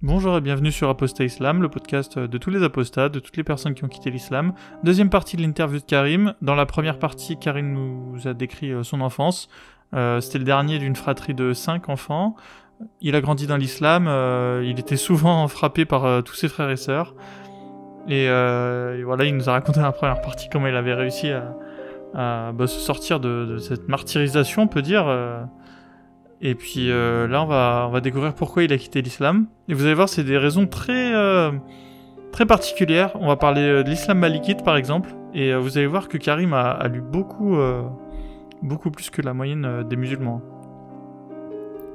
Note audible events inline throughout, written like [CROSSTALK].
Bonjour et bienvenue sur Apostat Islam, le podcast de tous les apostats, de toutes les personnes qui ont quitté l'islam. Deuxième partie de l'interview de Karim. Dans la première partie, Karim nous a décrit euh, son enfance. Euh, C'était le dernier d'une fratrie de cinq enfants. Il a grandi dans l'islam, euh, il était souvent [LAUGHS] frappé par tous ses frères et sœurs. Et, voilà, il nous a raconté dans la première partie comment il avait réussi à, à bah, se sortir de, de cette martyrisation, on peut dire. Et puis euh, là, on va, on va découvrir pourquoi il a quitté l'islam. Et vous allez voir, c'est des raisons très, euh, très particulières. On va parler euh, de l'islam malikite, par exemple. Et vous allez voir que Karim a, a lu beaucoup, beaucoup plus que la moyenne des musulmans.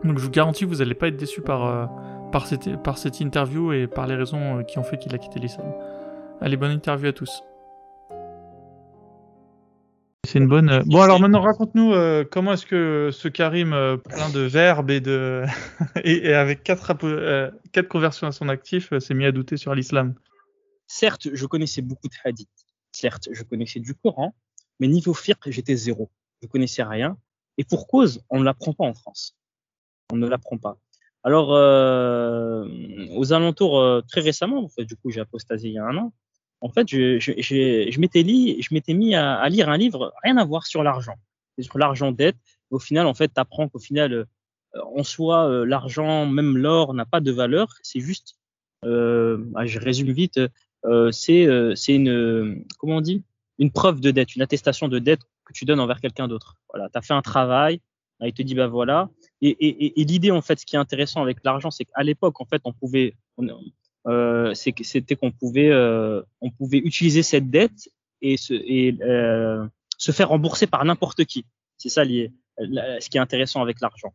Donc je vous garantis, vous n'allez pas être déçus par, par, cette, par cette interview et par les raisons qui ont fait qu'il a quitté l'islam. Allez, bonne interview à tous. C'est une bonne. euh, Bon, alors maintenant, raconte-nous euh, comment est-ce que ce Karim euh, plein de verbes et de [LAUGHS] et, et avec quatre, euh, conversions à son actif s'est mis à douter sur l'islam? Certes, je connaissais beaucoup de hadiths. Certes, je connaissais du Coran, mais niveau fiqh, j'étais zéro. Je connaissais rien. Et pour cause, on ne l'apprend pas en France. On ne l'apprend pas. Alors, aux alentours, très récemment, en fait, du coup, j'ai apostasié il y a un an. En fait, je, m'étais mis à, lire un livre, rien à voir sur l'argent, sur l'argent dette. Au final, en fait, tu apprends qu'au final, euh, en soi, euh, l'argent, même l'or, n'a pas de valeur. C'est juste, euh, ah, je résume vite, c'est une comment on dit? Une preuve de dette, une attestation de dette que tu donnes envers quelqu'un d'autre. Voilà, tu as fait un travail, il te dit bah voilà. Et, l'idée en fait, ce qui est intéressant avec l'argent, c'est qu'à l'époque en fait, on pouvait euh, c'était qu'on pouvait euh, on pouvait utiliser cette dette et se et euh, se faire rembourser par n'importe qui. C'est ça lié, la- ce qui est intéressant avec l'argent.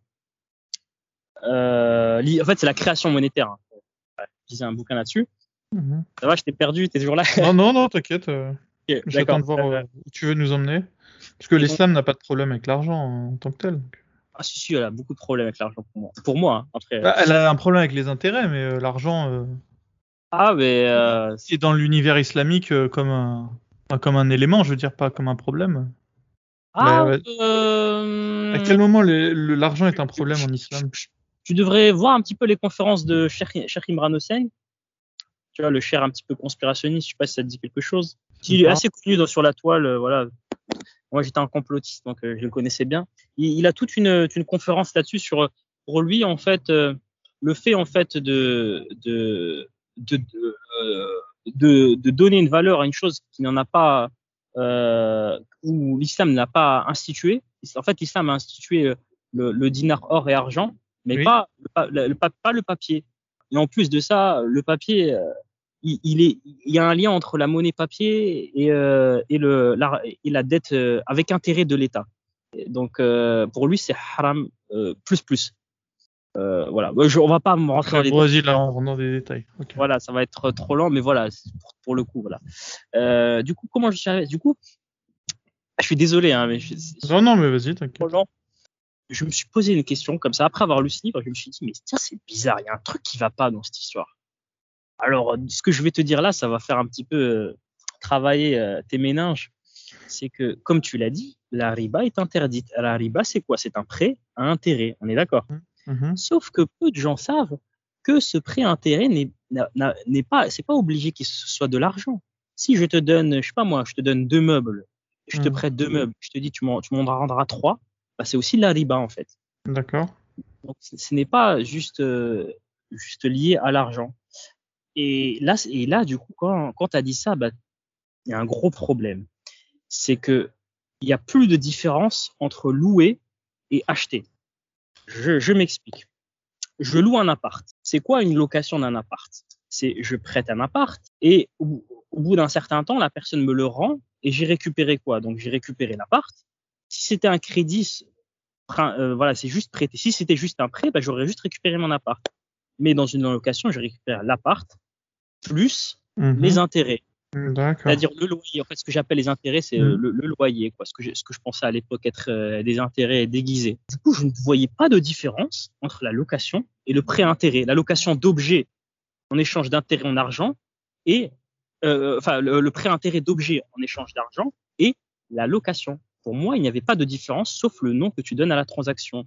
En fait, c'est la création monétaire. Hein. Lisais un bouquin là-dessus. Ça va, je t'ai perdu, t'es toujours là? [LAUGHS] non, non, non, t'inquiète. euh, Ok, J'attends de voir où tu veux nous emmener. Parce que l'islam n'a pas de problème avec l'argent en tant que tel. Ah si si, elle a beaucoup de problèmes avec l'argent pour moi. Pour moi, hein, après. Bah, elle a un problème avec les intérêts, mais euh, l'argent euh, Ah mais euh, c'est dans l'univers islamique euh, comme un comme un élément, je veux dire, pas comme un problème. ah, ouais. euh, À quel moment l'argent est un problème en islam? Tu devrais voir un petit peu les conférences de Cheikh Imran Hossein. Tu vois, le cher un petit peu conspirationniste, je sais pas si ça te dit quelque chose. Il est assez connu dans, sur la toile, voilà. Moi, j'étais un complotiste, donc euh, je le connaissais bien. Il, il a toute une, une conférence là-dessus sur, pour lui, en fait, euh, le fait, en fait, de, de, de, de, euh, de, de donner une valeur à une chose qui n'en a pas, euh, où l'islam n'a pas institué. En fait, l'islam a institué euh, le, le dinar or et argent, mais Oui. pas, le, pa- le, pa- pas le papier. Et en plus de ça, le papier, il, il est, il y a un lien entre la monnaie papier et, euh, et, le, la, et la dette avec intérêt de l'État. Donc, euh, pour lui, c'est haram plus plus. Euh, voilà, Je, on va pas me rentrer dans les Vas-y, là, on rentre dans des détails. Voilà, ça va être trop lent, mais voilà, pour, pour le coup, voilà. Euh, du coup, comment je suis arrivé? Du coup, je suis désolé, hein, mais je, Non, non, mais vas-y, t'inquiète. Je me suis posé une question comme ça après avoir lu ce livre. Je me suis dit, mais tiens, c'est bizarre, il y a un truc qui va pas dans cette histoire. Alors, euh, ce que je vais te dire là, ça va faire un petit peu euh, travailler tes méninges. C'est que, comme tu l'as dit, la riba est interdite. La riba, c'est quoi? C'est un prêt à intérêt. On est d'accord? Mhm. Sauf que peu de gens savent que ce prêt intérêt n'est pas, c'est pas obligé qu'il ce soit de l'argent. Si je te donne, je sais pas moi, je te donne deux meubles, je te Mhm. prête deux meubles, je te dis tu m'en tu m'en rendras trois, bah c'est aussi de la riba en fait. D'accord. Donc ce n'est pas juste euh, juste lié à l'argent. Et là c'est- et là du coup quand quand tu as dit ça, bah il y a un gros problème. C'est que il y a plus de différence entre louer et acheter. Je, je m'explique. Je loue un appart. C'est quoi une location d'un appart? C'est je prête un appart et au, au bout d'un certain temps, la personne me le rend et j'ai récupéré quoi? Donc j'ai récupéré l'appart. Si c'était un crédit, euh, voilà, c'est juste prêté. Si c'était juste un prêt, bah, j'aurais juste récupéré mon appart. Mais dans une location, je récupère l'appart plus Mhm. les intérêts. D'accord. C'est-à-dire le loyer. En fait, ce que j'appelle les intérêts, c'est euh, Mhm. le, le loyer, quoi. Ce que je, ce que je pensais à l'époque être euh, des intérêts déguisés. Du coup, je ne voyais pas de différence entre la location et le prêt intérêt. La location d'objets en échange d'intérêts en argent et euh, enfin le, le prêt intérêt d'objets en échange d'argent et la location. Pour moi, il n'y avait pas de différence sauf le nom que tu donnes à la transaction.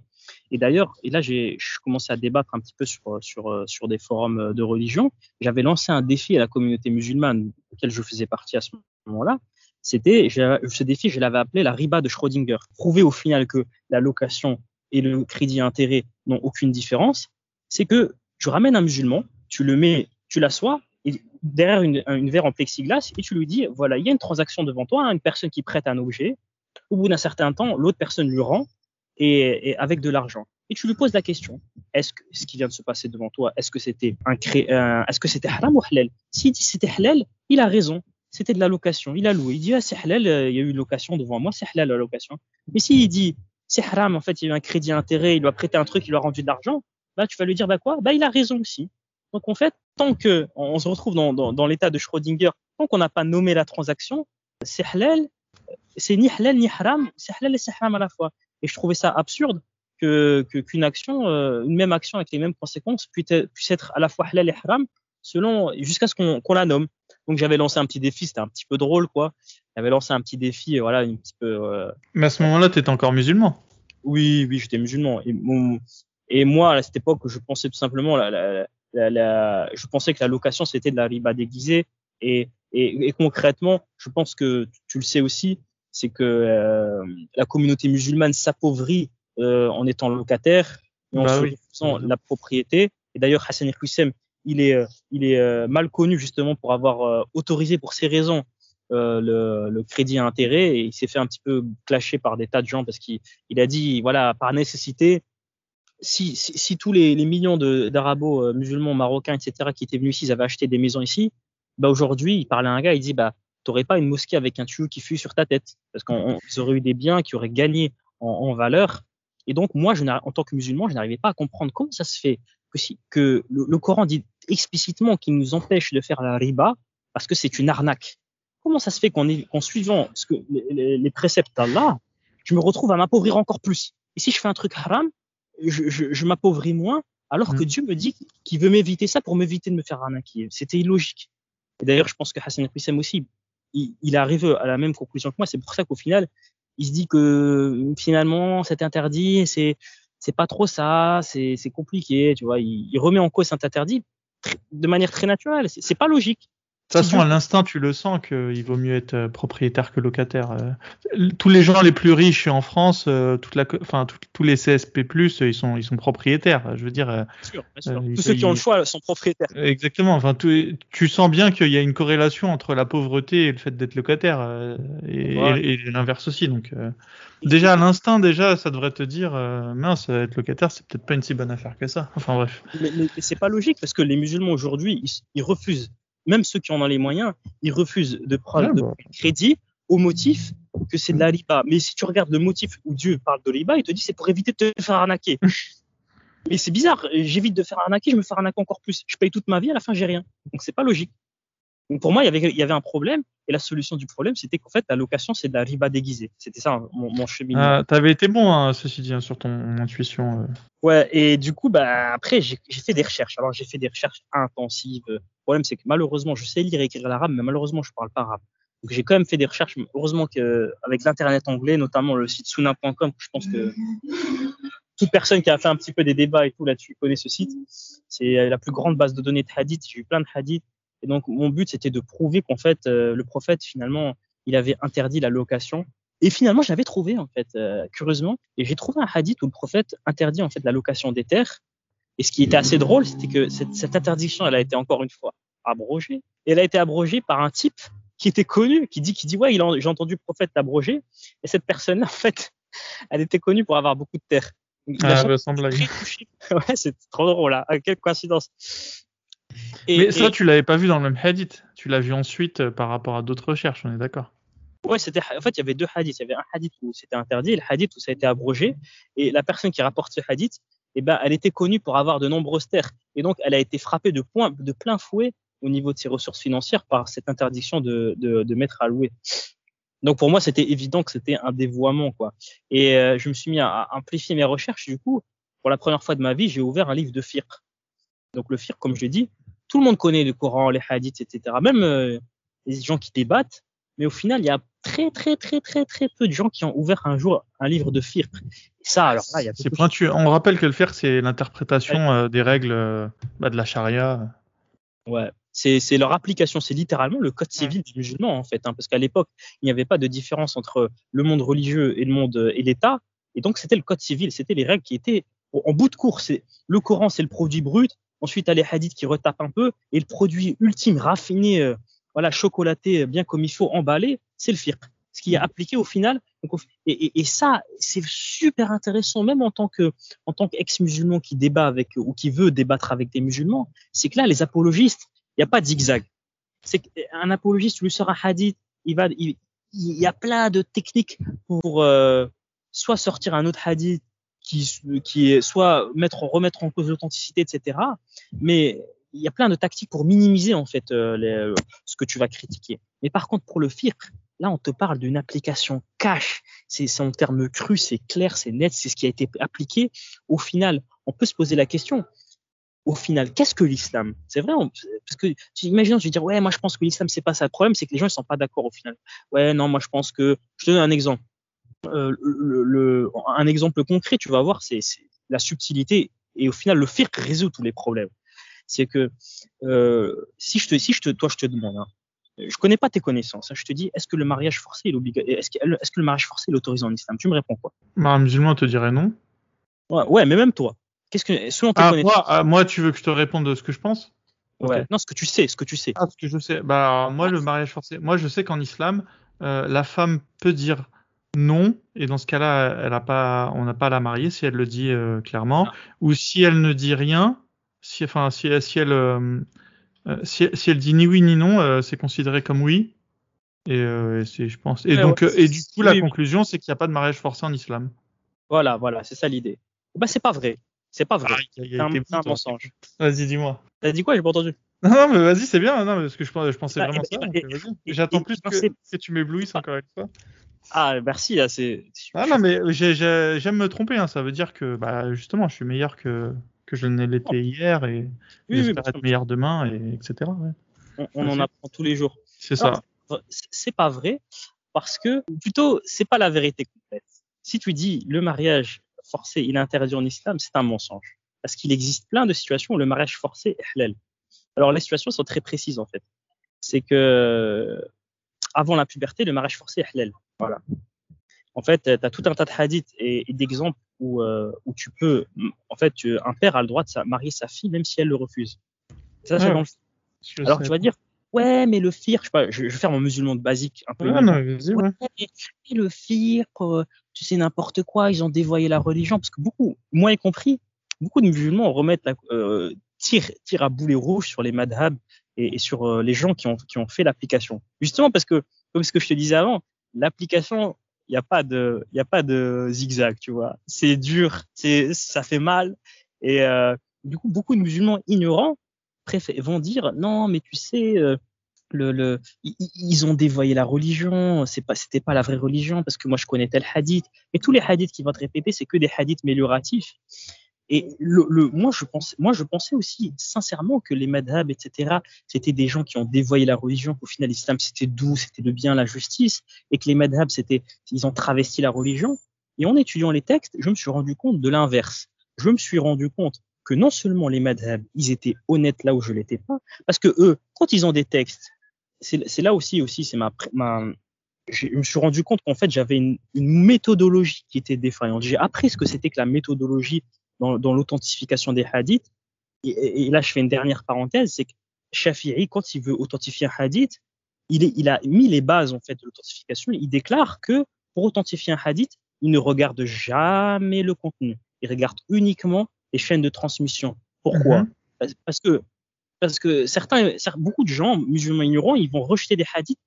Et d'ailleurs, et là, j'ai commencé à débattre un petit peu sur, sur, sur des forums de religion. J'avais lancé un défi à la communauté musulmane, auquel je faisais partie à ce moment-là. C'était, ce défi, je l'avais appelé la riba de Schrödinger. Prouver au final que la location et le crédit intérêt n'ont aucune différence, c'est que tu ramènes un musulman, tu le mets, tu l'assois derrière une, une verre en plexiglas et tu lui dis voilà, il y a une transaction devant toi, une personne qui prête un objet. Au bout d'un certain temps, l'autre personne lui rend et, avec de l'argent. Et tu lui poses la question est-ce que ce qui vient de se passer devant toi, est-ce que c'était un, est-ce que c'était haram ou halal? S'il dit c'était halal, il a raison. C'était de la location. Il a loué. Il dit ah, c'est halal, euh, il y a eu une location devant moi, c'est halal la location. Mais s'il dit c'est haram, en fait, il y a eu un crédit intérêt, il lui a prêté un truc, il lui a rendu de l'argent, bah, tu vas lui dire bah quoi? Bah il a raison aussi. Donc en fait, tant que on se retrouve dans, dans, dans l'état de Schrödinger, tant qu'on n'a pas nommé la transaction, c'est halal, c'est ni halal ni haram, c'est halal et c'est haram à la fois. Et je trouvais ça absurde que qu'une action, euh, une même action avec les mêmes conséquences puisse être, à la fois halal et haram selon jusqu'à ce qu'on la nomme. Donc j'avais lancé un petit défi, c'était un petit peu drôle quoi. J'avais lancé un petit défi, voilà, un petit peu. Euh... Mais à ce moment-là, tu étais encore musulman. Oui, oui, j'étais musulman. Et, mon, et moi, à cette époque, je pensais tout simplement, la, la, la, la je pensais que la location c'était de la riba déguisée. Et, et, et, concrètement, je pense que tu le sais aussi, c'est que euh, la communauté musulmane s'appauvrit euh, en étant locataire et en bah faisant la propriété. Et d'ailleurs, Hassan el il est, euh, il est mal connu justement pour avoir autorisé pour ces raisons le, le, crédit à intérêt. Et il s'est fait un petit peu clasher par des tas de gens parce qu'il il a dit voilà par nécessité si, si, si tous les, les millions d'arabos musulmans marocains etc qui étaient venus ici ils avaient acheté des maisons ici bah aujourd'hui il parlait à un gars il dit bah t'aurais pas une mosquée avec un tuyau qui fuit sur ta tête parce qu'ils auraient eu des biens qui auraient gagné en, en valeur et donc moi je en tant que musulman je n'arrivais pas à comprendre comment ça se fait que, si, que le, le Coran dit explicitement qu'il nous empêche de faire la riba parce que c'est une arnaque. Comment ça se fait qu'en qu suivant ce que, les, les préceptes d'Allah, je me retrouve à m'appauvrir encore plus? Et si je fais un truc haram, je, je, je m'appauvris moins, alors que mm. Dieu me dit qu'il veut m'éviter ça pour m'éviter de me faire arnaquer. C'était illogique. Et d'ailleurs, je pense que Hassan Qissem aussi, il, arrive à la même conclusion que moi. C'est pour ça qu'au final, il se dit que finalement, c'est interdit, c'est c'est pas trop ça, c'est compliqué, tu vois. Il, il, remet en cause cet interdit de manière très naturelle. C'est pas logique. De toute façon, à l'instinct, tu le sens qu'il vaut mieux être euh, propriétaire que locataire. Euh. Tous les gens les plus riches en France, euh, toute la, enfin, tous les CSP+, ils sont, ils sont propriétaires. Je veux dire. Bien sûr, bien sûr. Tous ceux qui ont le choix sont propriétaires. Exactement. Enfin, tu, tu sens bien qu'il y a une corrélation entre la pauvreté et le fait d'être locataire, et, ouais. et, et l'inverse aussi. Donc, déjà à l'instinct, déjà, ça devrait te dire, mince, être locataire, c'est peut-être pas une si bonne affaire que ça. Enfin bref. Mais, mais c'est pas logique parce que les musulmans aujourd'hui, ils, ils refusent même ceux qui en ont les moyens, ils refusent de prendre ah, bon. de crédit au motif que c'est de la riba. Mais si tu regardes le motif où Dieu parle de riba, il te dit c'est pour éviter de te faire arnaquer. [LAUGHS] Mais c'est bizarre, j'évite de faire arnaquer, je me fais arnaquer encore plus. Je paye toute ma vie, à la fin j'ai rien. Donc c'est pas logique. Donc pour moi, il y, avait, il y avait un problème, et la solution du problème, c'était qu'en fait, la location, c'est de la riba déguisée. C'était ça mon, mon cheminement. Ah, T'avais été bon, hein, ceci dit, hein, sur ton intuition. Euh. Ouais, et du coup, bah, après, j'ai fait des recherches. Alors, j'ai fait des recherches intensives. Le problème, c'est que malheureusement, je sais lire et écrire l'arabe, mais malheureusement, je parle pas arabe. Donc, j'ai quand même fait des recherches. Heureusement qu'avec l'internet anglais, notamment le site suna.com, je pense que toute personne qui a fait un petit peu des débats et tout là-dessus connaît ce site. C'est la plus grande base de données de hadith. J'ai eu plein de hadiths et donc, mon but, c'était de prouver qu'en fait, euh, le prophète, finalement, il avait interdit la location. Et finalement, j'avais trouvé, en fait, euh, curieusement, et j'ai trouvé un hadith où le prophète interdit, en fait, la location des terres. Et ce qui était assez drôle, c'était que cette, cette, interdiction, elle a été encore une fois abrogée. Et elle a été abrogée par un type qui était connu, qui dit, qui dit, ouais, j'ai entendu le prophète l'abroger. Et cette personne-là, en fait, [LAUGHS] elle était connue pour avoir beaucoup de terres. Ah, ressemble à [LAUGHS] Ouais, c'est trop drôle, là. Quelle coïncidence. Et, Mais ça, et... tu l'avais pas vu dans le même hadith. Tu l'as vu ensuite euh, par rapport à d'autres recherches, on est d'accord. Ouais, c'était, en fait, il y avait deux hadiths. Il y avait un hadith où c'était interdit et le hadith où ça a été abrogé. Et la personne qui rapporte ce hadith, eh ben, elle était connue pour avoir de nombreuses terres. Et donc, elle a été frappée de, point, de plein fouet au niveau de ses ressources financières par cette interdiction de, de, de mettre à louer. Donc, pour moi, c'était évident que c'était un dévoiement, quoi. Et euh, je me suis mis à, à, amplifier mes recherches. Du coup, pour la première fois de ma vie, j'ai ouvert un livre de fiqh. Donc, le fiqh, comme je l'ai dit, tout le monde connaît le Coran, les hadiths, etc. Même euh, les gens qui débattent, mais au final, il y a très, très, très, très, très peu de gens qui ont ouvert un jour un livre de fiqh. ça, alors là, il y a C'est pointu. On rappelle que le fiqh, c'est l'interprétation euh, des règles euh, bah, de la charia. Ouais. C'est leur application, c'est littéralement le code civil des musulmans en fait, hein, parce qu'à l'époque il n'y avait pas de différence entre le monde religieux et le monde et l'État, et donc c'était le code civil, c'était les règles qui étaient en bout de course. Le Coran c'est le produit brut, ensuite il y a les hadiths qui retapent un peu, et le produit ultime raffiné, voilà chocolaté bien comme il faut, emballé, c'est le fiqh ce qui est appliqué au final. Et, et, ça, c'est super intéressant, même en tant que en tant qu'ex-musulman qui débat avec ou qui veut débattre avec des musulmans, c'est que là, les apologistes, il n'y a pas de zigzag. C'est qu'un apologiste lui sort un hadith, il va, il, y a plein de techniques pour euh, soit sortir un autre hadith qui, est soit mettre, remettre en cause l'authenticité, etc. Mais il y a plein de tactiques pour minimiser en fait euh, les, ce que tu vas critiquer. Mais par contre, pour le fiqh, là, on te parle d'une application cash. C'est en termes crus, c'est clair, c'est net, c'est ce qui a été appliqué. Au final, on peut se poser la question au final, qu'est-ce que l'islam? C'est vrai, parce que tu imagines, je vais dire, ouais, moi je pense que l'islam c'est pas ça. Le problème, c'est que les gens ils sont pas d'accord au final. Ouais, non, moi je pense que. Je te donne un exemple. Euh, le, un exemple concret, tu vas voir, c'est la subtilité et au final le fiqh résout tous les problèmes. C'est que euh, si je te, si je te, toi je te demande, hein, je connais pas tes connaissances, hein, je te dis, est-ce que le mariage forcé est obligatoire Est-ce que, est que, le mariage forcé est autorisé en islam? Tu me réponds quoi? Bah, Un musulman te dirait non. Ouais, ouais, mais même toi. Qu'est-ce que, selon tes ah, connaissances moi, ah, moi, tu veux que je te réponde de ce que je pense? Ouais. Non, ce que tu sais, ce que tu sais. Ah, ce que je sais. Bah, moi, le mariage forcé. Moi, je sais qu'en islam, euh, la femme peut dire non, et dans ce cas-là, elle a pas, on n'a pas à la marier si elle le dit euh, clairement, ah. ou si elle ne dit rien, si, enfin, si, si elle, euh, si, si, elle dit ni oui ni non, c'est considéré comme oui. Et, c'est, je pense. Et donc, et du coup, la conclusion, c'est qu'il n'y a pas de mariage forcé en islam. Voilà, voilà, c'est ça l'idée. Bah, c'est pas vrai. C'est pas vrai. Ah, c'est un, mensonge. Vas-y, dis-moi. T'as dit quoi? J'ai pas entendu. Non, mais vas-y, c'est bien. Non, parce que je, je pensais bah, vraiment ça. J'attends plus que, que, tu m'éblouisses encore une fois. Ah, merci. Là, c'est. Ah non, mais j'aime me tromper. Hein. Ça veut dire que, bah, justement, je suis meilleur que, que je ne l'étais hier et j'espère être meilleur demain, et etc. On, on en apprend tous les jours. C'est ça. C'est pas vrai parce que, plutôt, c'est pas la vérité complète. Si tu dis le mariage forcé, il est interdit en islam, c'est un mensonge. Parce qu'il existe plein de situations où le mariage forcé est halal. Alors les situations sont très précises en fait. C'est que avant la puberté, le mariage forcé est halal. Voilà. En fait, tu as tout un tas de hadiths et, d'exemples où, euh, où tu peux, en fait, un père a le droit de marier sa fille même si elle le refuse. Ça, c'est Alors tu vas dire, ouais, mais le fir, je, sais pas, je, vais faire mon musulman de basique un peu. Ouais, non, ouais, mais, le fir, euh, tu sais n'importe quoi, ils ont dévoyé la religion parce que beaucoup, moi y compris, beaucoup de musulmans remettent la, euh, tirent, à boulet rouge sur les madhabs et, sur euh, les gens qui ont, qui ont fait l'application. Justement parce que, comme ce que je te disais avant, l'application, il n'y a pas de, il a pas de zigzag, tu vois. C'est dur, c'est, ça fait mal et euh, du coup beaucoup de musulmans ignorants vont dire non mais tu sais euh, le, le, ils ont dévoyé la religion, c'est pas, c'était pas la vraie religion parce que moi je connais tel hadith. Et tous les hadiths qui vont te répéter, c'est que des hadiths amélioratifs. Et moi, je pensais, aussi sincèrement que les madhab, etc., c'était des gens qui ont dévoyé la religion, qu'au final, l'islam, c'était doux, c'était le bien, la justice, et que les madhab, c'était, ils ont travesti la religion. Et en étudiant les textes, je me suis rendu compte de l'inverse. Je me suis rendu compte que non seulement les madhab, ils étaient honnêtes là où je l'étais pas, parce que eux, quand ils ont des textes c'est là aussi, aussi c'est ma, ma, je me suis rendu compte qu'en fait, j'avais une, une, méthodologie qui était défaillante. J'ai appris ce que c'était que la méthodologie dans, dans l'authentification des hadiths. Et, et, là, je fais une dernière parenthèse, c'est que Shafi'i, quand il veut authentifier un hadith, il, est, il a mis les bases en fait de l'authentification. Il déclare que pour authentifier un hadith, il ne regarde jamais le contenu. Il regarde uniquement les chaînes de transmission. Pourquoi mm-hmm. Parce que parce que certains, beaucoup de gens musulmans ignorants, ils vont rejeter des hadiths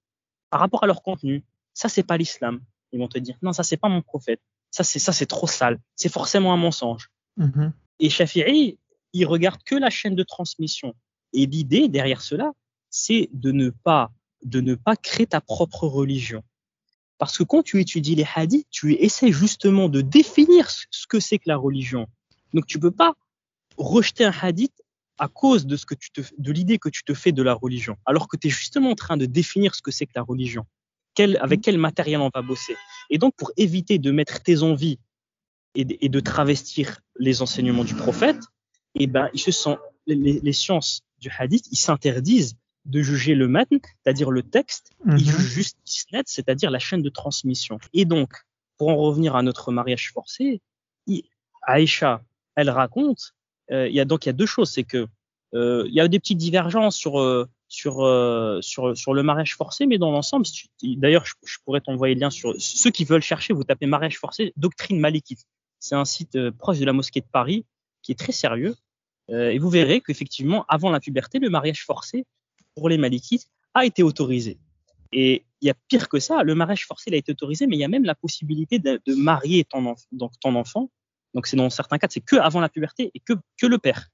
par rapport à leur contenu. Ça, c'est pas l'islam. Ils vont te dire, non, ça, c'est pas mon prophète. Ça, c'est ça, c'est trop sale. C'est forcément un mensonge. Mm-hmm. Et Shafi'i, il regarde que la chaîne de transmission. Et l'idée derrière cela, c'est de ne pas, de ne pas créer ta propre religion. Parce que quand tu étudies les hadiths, tu essaies justement de définir ce que c'est que la religion. Donc tu peux pas rejeter un hadith à cause de ce que tu te, de l'idée que tu te fais de la religion, alors que tu es justement en train de définir ce que c'est que la religion. quel, avec quel matériel on va bosser. Et donc, pour éviter de mettre tes envies et de, et de travestir les enseignements du prophète, eh ben, ils se sont, les, les sciences du hadith, ils s'interdisent de juger le matn, c'est-à-dire le texte, Mhm. ils jugent juste isnad, c'est-à-dire la chaîne de transmission. Et donc, pour en revenir à notre mariage forcé, il- Aïcha, elle raconte, euh, il y a donc il y a deux choses, c'est que euh, il y a des petites divergences sur euh, sur euh, sur sur le mariage forcé, mais dans l'ensemble, d'ailleurs, je, je pourrais t'envoyer le lien sur ceux qui veulent chercher, vous tapez mariage forcé, doctrine malikite. C'est un site euh, proche de la mosquée de Paris qui est très sérieux, Euh, et vous verrez qu'effectivement, avant la puberté, le mariage forcé pour les malikites a été autorisé. Et il y a pire que ça, le mariage forcé a été autorisé, mais il y a même la possibilité de, marier ton, donc ton enfant. Donc c'est dans certains cas, c'est que avant la puberté et que, que le père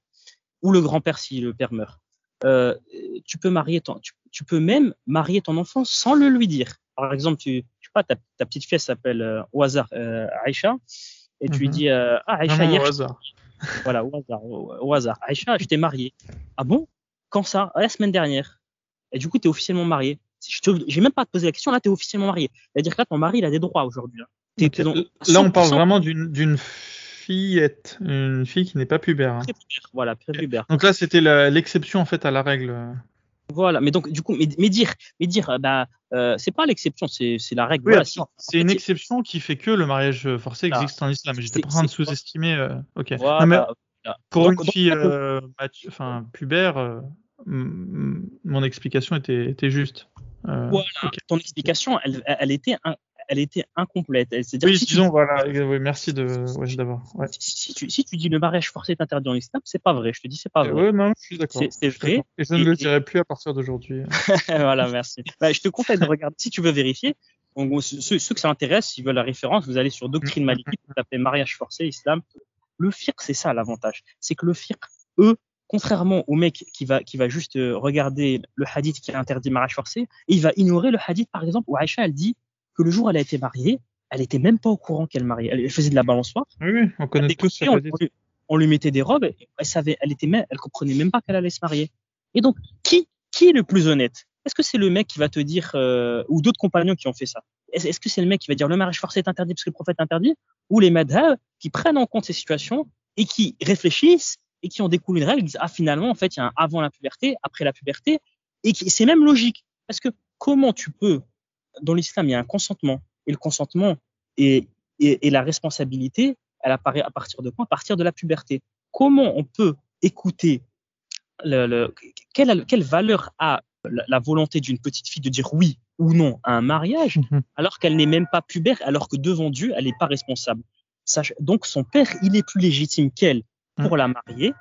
ou le grand-père si le père meurt. Euh, tu peux marier tu, tu peux même marier ton enfant sans le lui dire. Par exemple, tu, sais pas, ta, ta petite fille elle s'appelle euh, au hasard Aïcha, et tu lui Mhm. dis euh, ah Aïcha hier au hasard. [LAUGHS] voilà, au hasard. Au, au hasard. Aïcha, je t'ai marié. Ah bon? Quand ça? Ah, La semaine dernière. Et du coup, tu es officiellement marié. J'ai même pas à te poser la question, là, tu es officiellement marié. C'est-à-dire que là, ton mari, il a des droits aujourd'hui. dans- Là, on parle 100% vraiment d'une fillette, une fille qui n'est pas pubère. hein. prépubère. Voilà, prépubère. Donc là, c'était l'exception en fait à la règle. Voilà, mais donc, du coup, mais, mais dire, mais dire, euh, bah, euh, c'est pas l'exception, c'est la règle. Oui, Voilà, si- c'est une exception qui fait que le mariage forcé Ah. existe en islam. J'étais pas en train de sous-estimer. euh, Ok. Voilà, Non, mais voilà. pour Donc- une donc, fille euh, enfin pubère, mon explication était, était juste. Voilà, ton explication, elle, elle était, un- elle était incomplète. C'est-à-dire Oui, tu disons, voilà. oui, merci de, ouais. Ouais. si, si tu, si tu dis le mariage forcé est interdit en islam, c'est pas vrai. Je te dis, c'est pas vrai. Ouais, non, je suis d'accord. C'est- vrai. Et je ne Et- le et- dirai plus à partir d'aujourd'hui. [LAUGHS] voilà, merci. Bah, je te conseille de regarder si tu veux vérifier. Donc, ceux, ceux que ça intéresse, s'ils veulent la référence, vous allez sur Doctrine Malikite, vous tapez mariage forcé, islam. Le fiqh, c'est ça l'avantage. C'est que le fiqh, eux, contrairement au mec qui va, qui va juste euh, regarder le hadith qui interdit le mariage forcé, il va ignorer le hadith, par exemple, où Aïcha, elle dit que le jour où elle a été mariée, elle était même pas au courant qu'elle mariait. Elle, faisait de la balançoire. Oui, oui, on connaît Elle tous on, lui, on lui mettait des robes, et elle savait, elle était même, elle comprenait même pas qu'elle allait se marier. Et donc, qui, qui est le plus honnête? Est-ce que c'est le mec qui va te dire, euh, ou d'autres compagnons qui ont fait ça? Est-ce que c'est le mec qui va dire le mariage forcé est interdit parce que le prophète interdit? Ou les madhab qui prennent en compte ces situations et qui réfléchissent et qui ont découlé une règle, ils disent ah finalement en fait il y a un avant la puberté, après la puberté, et qui c'est même logique parce que comment tu peux dans l'islam il y a un consentement et le consentement et, et, et la responsabilité elle apparaît à partir de quoi? À partir de la puberté. Comment on peut écouter le, le, quelle, quelle valeur a la, la volonté d'une petite fille de dire oui ou non à un mariage Mhm. alors qu'elle n'est même pas pubère, alors que devant Dieu, elle n'est pas responsable? Donc son père, il est plus légitime qu'elle pour la marier.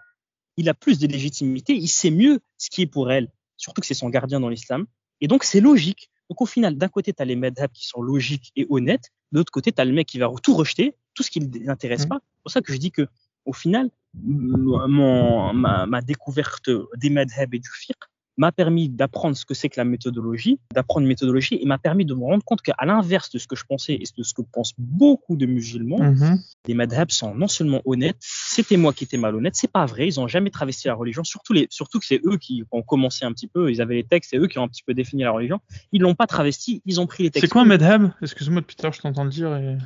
Il a plus de légitimité, il sait mieux ce qui est pour elle, surtout que c'est son gardien dans l'islam. Et donc c'est logique. Donc au final, d'un côté, tu as les madhab qui sont logiques et honnêtes, de l'autre côté, tu as le mec qui va tout rejeter, tout ce qui ne l'intéresse Mhm. pas. C'est pour ça que je dis que au final, m- mon, ma, ma découverte des madhab et du fiqh m'a permis d'apprendre ce que c'est que la méthodologie, d'apprendre une méthodologie, et m'a permis de me rendre compte qu'à l'inverse de ce que je pensais et de ce que pensent beaucoup de musulmans, Mhm. les madhabs sont non seulement honnêtes, c'était moi qui étais malhonnête, c'est pas vrai, ils ont jamais travesti la religion, surtout, les, surtout que c'est eux qui ont commencé un petit peu, ils avaient les textes, c'est eux qui ont un petit peu défini la religion, ils l'ont pas travesti, ils ont pris les textes. C'est quoi un medhab Excuse-moi l'heure, je t'entends le dire et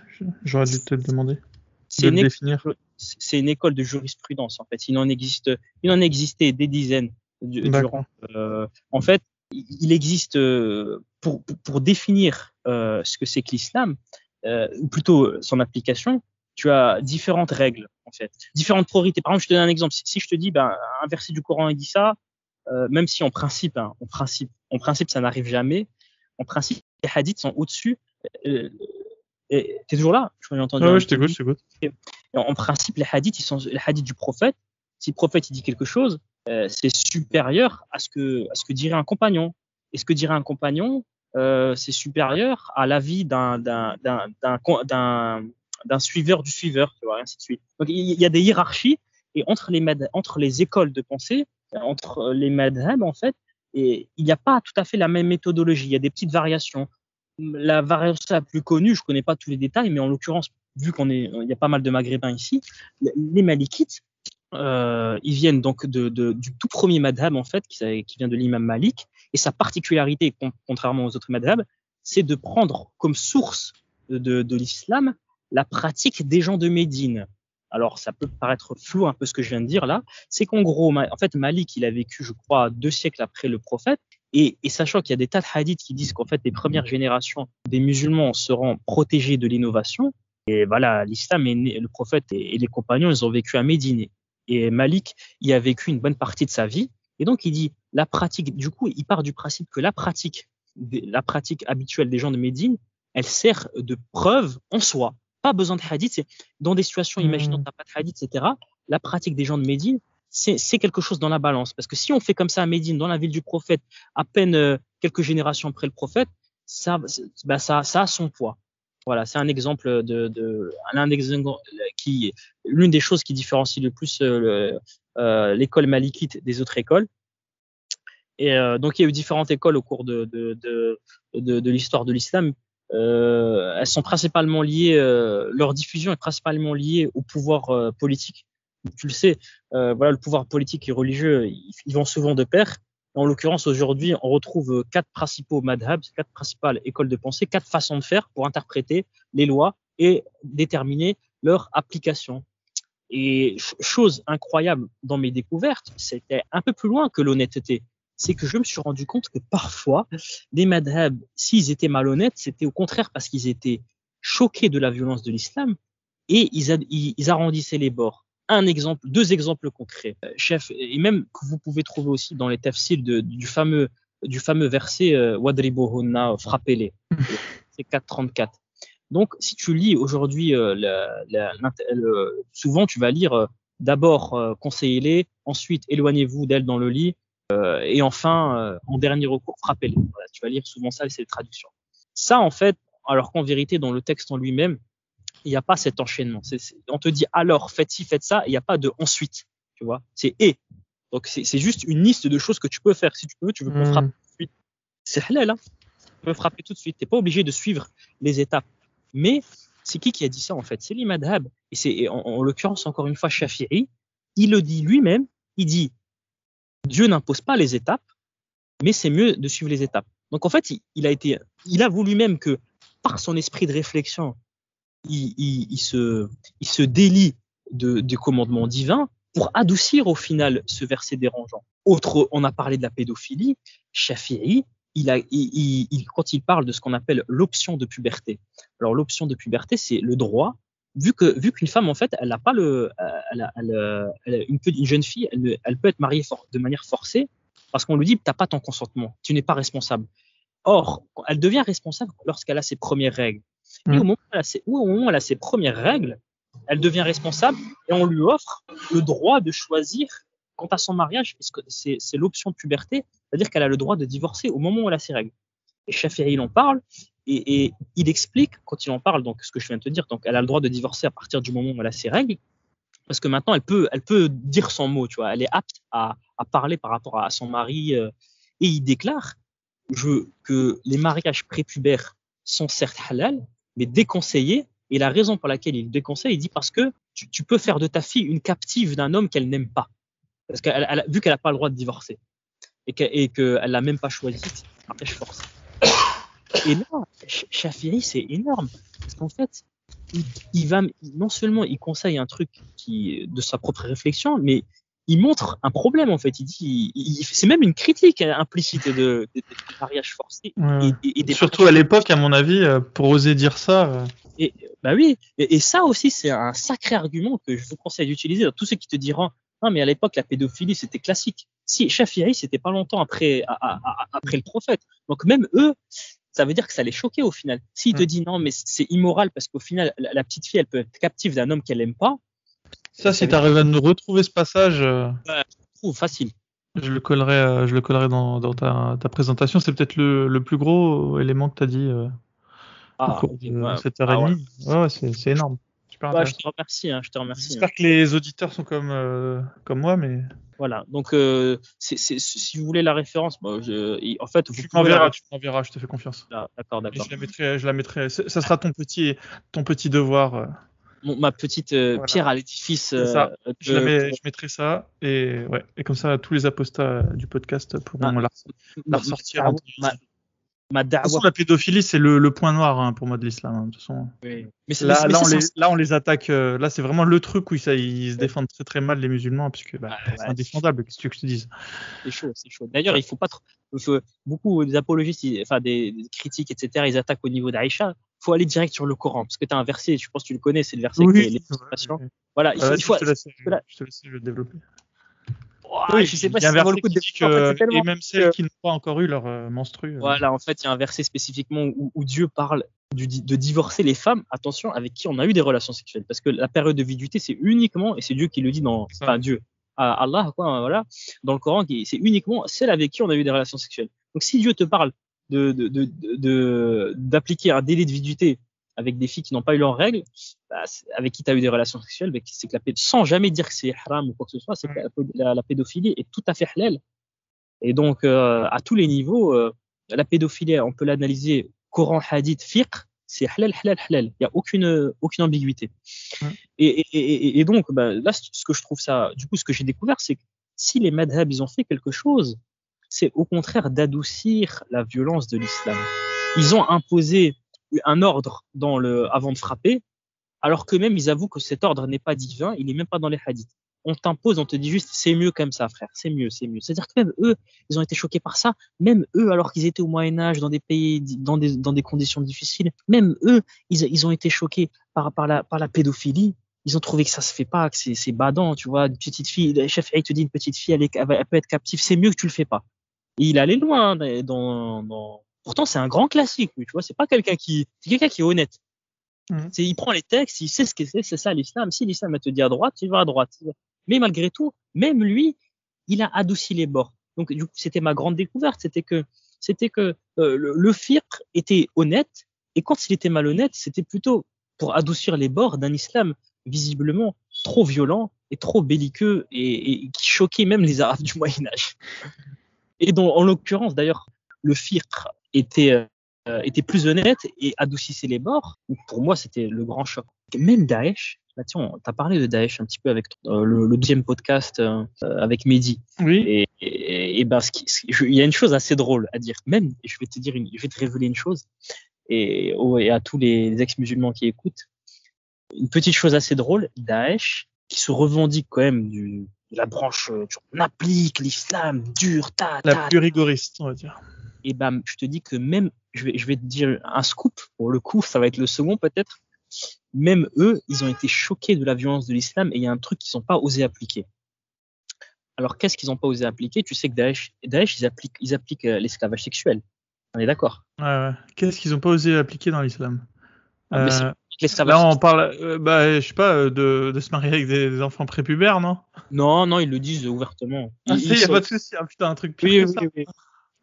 j'aurais dû te le demander. C'est une, une école de jurisprudence en fait. Il en existe, il en existait des dizaines du- D'accord. durant. euh, en fait, il existe euh, pour, définir euh, ce que c'est que l'islam, ou plutôt son application. Tu as différentes règles en fait, différentes priorités. Par exemple, je te donne un exemple. Si, si je te dis, ben, un verset du Coran il dit ça, euh, même si en principe, hein, en principe, en principe, ça n'arrive jamais. En principe, les hadiths sont au-dessus. Euh, et- T'es toujours là? Je entendu. Ouais, un ouais, je t'écoute, je t'écoute. En, en principe, les hadiths, ils sont les hadiths du prophète. Si le prophète il dit quelque chose, euh, c'est supérieur à ce que à ce que dirait un compagnon. Et ce que dirait un compagnon, euh, c'est supérieur à l'avis d'un d'un suiveur du suiveur, tu vois, ainsi de suite. Donc il y, a des hiérarchies et entre les entre les écoles de pensée, entre les madhab en fait, et il n'y a pas tout à fait la même méthodologie. Il y a des petites variations. La variation la plus connue, je connais pas tous les détails, mais en l'occurrence, vu qu'on y a pas mal de Maghrébins ici, les Malikites, euh, ils viennent donc du tout premier madhab en fait, qui, vient de l'imam Malik, et sa particularité, con- contrairement aux autres madhabs, c'est de prendre comme source de, l'islam la pratique des gens de Médine. Alors, ça peut paraître flou un peu ce que je viens de dire là. C'est qu'en gros, en fait, Malik, il a vécu, je crois, deux siècles après le prophète. Et, et sachant qu'il y a des tas de hadiths qui disent qu'en fait, les premières générations des musulmans seront protégés de l'innovation. Et voilà, l'islam est né, le prophète et, les compagnons, ils ont vécu à Médine. Et Malik, il a vécu une bonne partie de sa vie. Et donc, il dit, la pratique, du coup, il part du principe que la pratique, la pratique habituelle des gens de Médine, elle sert de preuve en soi. Pas besoin de hadith, c'est dans des situations, mmh. imaginons, t'as pas de hadith, etc. La pratique des gens de Médine, c'est quelque chose dans la balance. Parce que si on fait comme ça à Médine, dans la ville du prophète, à peine euh, quelques générations après le prophète, ça, bah, ça, ça a son poids. Voilà, c'est un exemple de, qui, l'une des choses qui différencie le plus euh, euh, l'école malikite des autres écoles. Et euh, donc il y a eu différentes écoles au cours de, l'histoire de l'islam. Elles sont principalement liées, leur diffusion est principalement liée au pouvoir politique. Tu le sais, voilà, le pouvoir politique et religieux, ils vont souvent de pair. En l'occurrence, aujourd'hui, on retrouve quatre principaux madhabs, quatre principales écoles de pensée, quatre façons de faire pour interpréter les lois et déterminer leur application. Et chose incroyable dans mes découvertes, c'était un peu plus loin que l'honnêteté. C'est que je me suis rendu compte que parfois, les madhabs, s'ils étaient malhonnêtes, c'était au contraire parce qu'ils étaient choqués de la violence de l'islam et ils, ils arrondissaient les bords un exemple, deux exemples concrets, euh, chef, et même que vous pouvez trouver aussi dans les tafsils de, du fameux du fameux verset euh, Wadribuhunna, frappez-les, [LAUGHS] c'est 434. Donc, si tu lis aujourd'hui, euh, souvent tu vas lire euh, d'abord euh, conseillez-les, ensuite éloignez-vous d'elles dans le lit, et enfin, en dernier recours, frappez-les. Voilà, tu vas lire souvent ça, c'est les traductions. Ça, en fait, alors qu'en vérité, dans le texte en lui-même, il n'y a pas cet enchaînement. on te dit alors, faites ci, faites ça, il n'y a pas de ensuite. Tu vois, c'est et. Donc, c'est juste une liste de choses que tu peux faire. Si tu peux, tu veux mmh. frapper tout de suite. C'est halal, hein. Tu peux frapper tout de suite. T'es pas obligé de suivre les étapes. Mais c'est qui qui a dit ça en fait? C'est l'Imadhab. Et c'est en, en l'occurrence encore une fois Shafi'i. Il le dit lui-même. Il dit Dieu n'impose pas les étapes, mais c'est mieux de suivre les étapes. Donc en fait, il, il, a été, il a voulu même que par son esprit de réflexion, il, se, délie de, des commandements divins pour adoucir au final ce verset dérangeant. Autre, on a parlé de la pédophilie. Shafi'i, quand il parle de ce qu'on appelle l'option de puberté. Alors l'option de puberté, c'est le droit, vu que vu qu'une femme en fait, elle n'a pas le, elle a, une, une, jeune fille, elle, peut être mariée de manière forcée parce qu'on lui dit t'as pas ton consentement, tu n'es pas responsable. Or, elle devient responsable lorsqu'elle a ses premières règles. Et au, moment où elle a ses, au moment où elle a ses premières règles, elle devient responsable et on lui offre le droit de choisir. Quant à son mariage, c'est l'option de puberté, c'est-à-dire qu'elle a le droit de divorcer au moment où elle a ses règles. Et Shafi'i, il en parle, et, et, il explique, quand il en parle, donc ce que je viens de te dire, donc elle a le droit de divorcer à partir du moment où elle a ses règles, parce que maintenant elle peut, elle peut dire son mot, tu vois, elle est apte à, à parler par rapport à son mari, euh, et il déclare je, que les mariages prépubères sont certes halal, mais déconseillés, et la raison pour laquelle il déconseille, il dit parce que tu, peux faire de ta fille une captive d'un homme qu'elle n'aime pas. Parce qu'elle, elle, vu qu'elle n'a pas le droit de divorcer et qu'elle qu l'a même pas choisi, un mariage forcé. [COUGHS] Et là, Shafiri, c'est énorme. Parce qu'en fait, il, va, non seulement il conseille un truc qui, de sa propre réflexion, mais il montre un problème en fait. Il dit, il, c'est même une critique implicite de, de, de mariage forcé. Ouais. Et, et, et Surtout à l'époque, à mon avis, euh, pour oser dire ça. Euh. Et bah oui, et, et ça aussi, c'est un sacré argument que je vous conseille d'utiliser. Tous ceux qui te diront, non, mais à l'époque, la pédophilie, c'était classique. Si Shafi'i, c'était pas longtemps après, à, à, après le prophète. Donc même eux, ça veut dire que ça les choquait au final. S'il te dit non, mais c'est immoral parce qu'au final, la, la, petite fille, elle peut être captive d'un homme qu'elle aime pas. Ça, si tu arrives à nous retrouver ce passage. Euh, ouais, je trouve facile. Je le collerai, euh, je le collerai dans, dans ta, ta, présentation. C'est peut-être le, le, plus gros élément que tu as dit euh, ah, au cours de ouais, cette heure et demie. Ouais, ouais c'est énorme. Ouais, je te remercie, hein, je te remercie. J'espère hein. que les auditeurs sont comme euh, comme moi, mais. Voilà. Donc, euh, c est, c est, si vous voulez la référence, je, en fait, vous tu m'enverras, la... tu m'enverras, je te fais confiance. Ah, d'accord, d'accord. Je la mettrai, je la mettrai. Ça sera ton petit, ton petit devoir. Euh. Mon, ma petite euh, voilà. pierre à l'édifice. ça. Je, mettrai ça et ouais, et comme ça, tous les apostats du podcast pourront ah, la, la ressortir. Ma, Ma De toute da'wa. façon, la pédophilie, c'est le, le point noir hein, pour moi de l'islam. hein, de toute façon. Oui. Mais Là, mais là, c'est on les, censé- là, on les attaque. euh, là, c'est vraiment le truc où ça, ils se défendent très très mal les musulmans, puisque bah, Ouais, c'est ouais. indéfendable. Qu'est-ce que je te dise? C'est chaud, c'est chaud. D'ailleurs, il faut pas trop. beaucoup des apologistes, enfin des, des critiques, etc. Ils attaquent au niveau d'Aïcha. Faut aller direct sur le Coran, parce que tu as un verset. Je pense que tu le connais, c'est le verset qui est les situations. Voilà, il faut. Ah, il faut- je te laisse, voilà. je te laisse le développer. Ouah, je sais pas il y a si un ça vaut le verset coup de qui dit développer, en fait, que- et même celles qui n'ont pas encore eu leur euh, euh, Voilà, en fait, il y a un verset spécifiquement où, où Dieu parle du, de divorcer les femmes, attention, avec qui on a eu des relations sexuelles. Parce que la période de viduité, c'est uniquement, et c'est Dieu qui le dit dans, Ça. enfin Dieu, à Allah, quoi, voilà, dans le Coran, c'est uniquement celle avec qui on a eu des relations sexuelles. Donc si Dieu te parle de, d'appliquer un délai de viduité avec des filles qui n'ont pas eu leurs règles, bah, avec qui tu as eu des relations sexuelles, bah, c'est que la sans jamais dire que c'est haram ou quoi que ce soit, c'est que la, la- la pédophilie est tout à fait halal. Et donc, euh, à tous les niveaux, euh, la pédophilie, on peut l'analyser Coran, Hadith, fiqh, c'est halal, halal, halal. Il n'y a aucune, aucune ambiguïté. Et, et, et, et donc, bah, là, ce que je trouve ça, du coup, ce que j'ai découvert, c'est que si les madhab, ils ont fait quelque chose, c'est au contraire d'adoucir la violence de l'islam. Ils ont imposé un ordre avant de frapper, alors que même ils avouent que cet ordre n'est pas divin, il n'est même pas dans les hadiths. On t'impose, on te dit juste c'est mieux comme ça, frère, c'est mieux, c'est mieux. C'est-à-dire que même eux, ils ont été choqués par ça, même eux, alors qu'ils étaient au Moyen Âge, dans des pays, dans des, conditions difficiles, même eux, ils, ont été choqués par, la, pédophilie. Ils ont trouvé que ça se fait pas, que c'est, badant, tu vois, une petite fille, le chef il te dit une petite fille, elle, elle peut être captive, c'est mieux que tu le fais pas. Et il allait loin hein, dans, dans... Pourtant, c'est un grand classique, tu vois, c'est pas quelqu'un qui, c'est quelqu'un qui est honnête. Mhm. C'est, il prend les textes, il sait ce que c'est, c'est ça l'islam. Si l'islam elle te dit à droite, il va à droite. Mais malgré tout, même lui, il a adouci les bords. Donc, du coup, c'était ma grande découverte, c'était que, c'était que euh, le, le fiqh était honnête, et quand il était malhonnête, c'était plutôt pour adoucir les bords d'un islam visiblement trop violent et trop belliqueux et, et qui choquait même les Arabes du Moyen Âge. Et dont, en l'occurrence, d'ailleurs, le fiqh était, euh, était plus honnête et adoucissait les bords. Donc, pour moi, c'était le grand choc. Même Daesh, bah, tiens, t'as parlé de Daesh un petit peu avec euh, le, le deuxième podcast euh, avec Mehdi. Oui. Et, et, et ben, ce qui, ce- je- il y a une chose assez drôle à dire. Même, je vais te dire, une, je vais te révéler une chose, et, oh, et à tous les ex-musulmans qui écoutent, une petite chose assez drôle, Daesh, qui se revendique quand même du, la branche, euh, tu on applique l'islam dur, ta, ta, La plus rigoriste, on va dire. et ben, je te dis que même, je vais, je vais te dire un scoop, pour le coup, ça va être le second peut-être, même eux, ils ont été choqués de la violence de l'islam et il y a un truc qu'ils n'ont pas osé appliquer. Alors, qu'est-ce qu'ils n'ont pas osé appliquer? Tu sais que Daesh, Daesh ils appliquent, ils appliquent euh, l'esclavage sexuel. On est d'accord Ouais, ouais. Qu'est-ce qu'ils ont pas osé appliquer dans l'islam? Ah, Là, on parle, euh, bah, je sais pas, euh, de, de se marier avec des, des enfants prépubères, non? Non, non, ils le disent ouvertement. Ah, ça, ils y a pas de souci. Ah, putain, un truc pire Oui, que oui, ça. oui.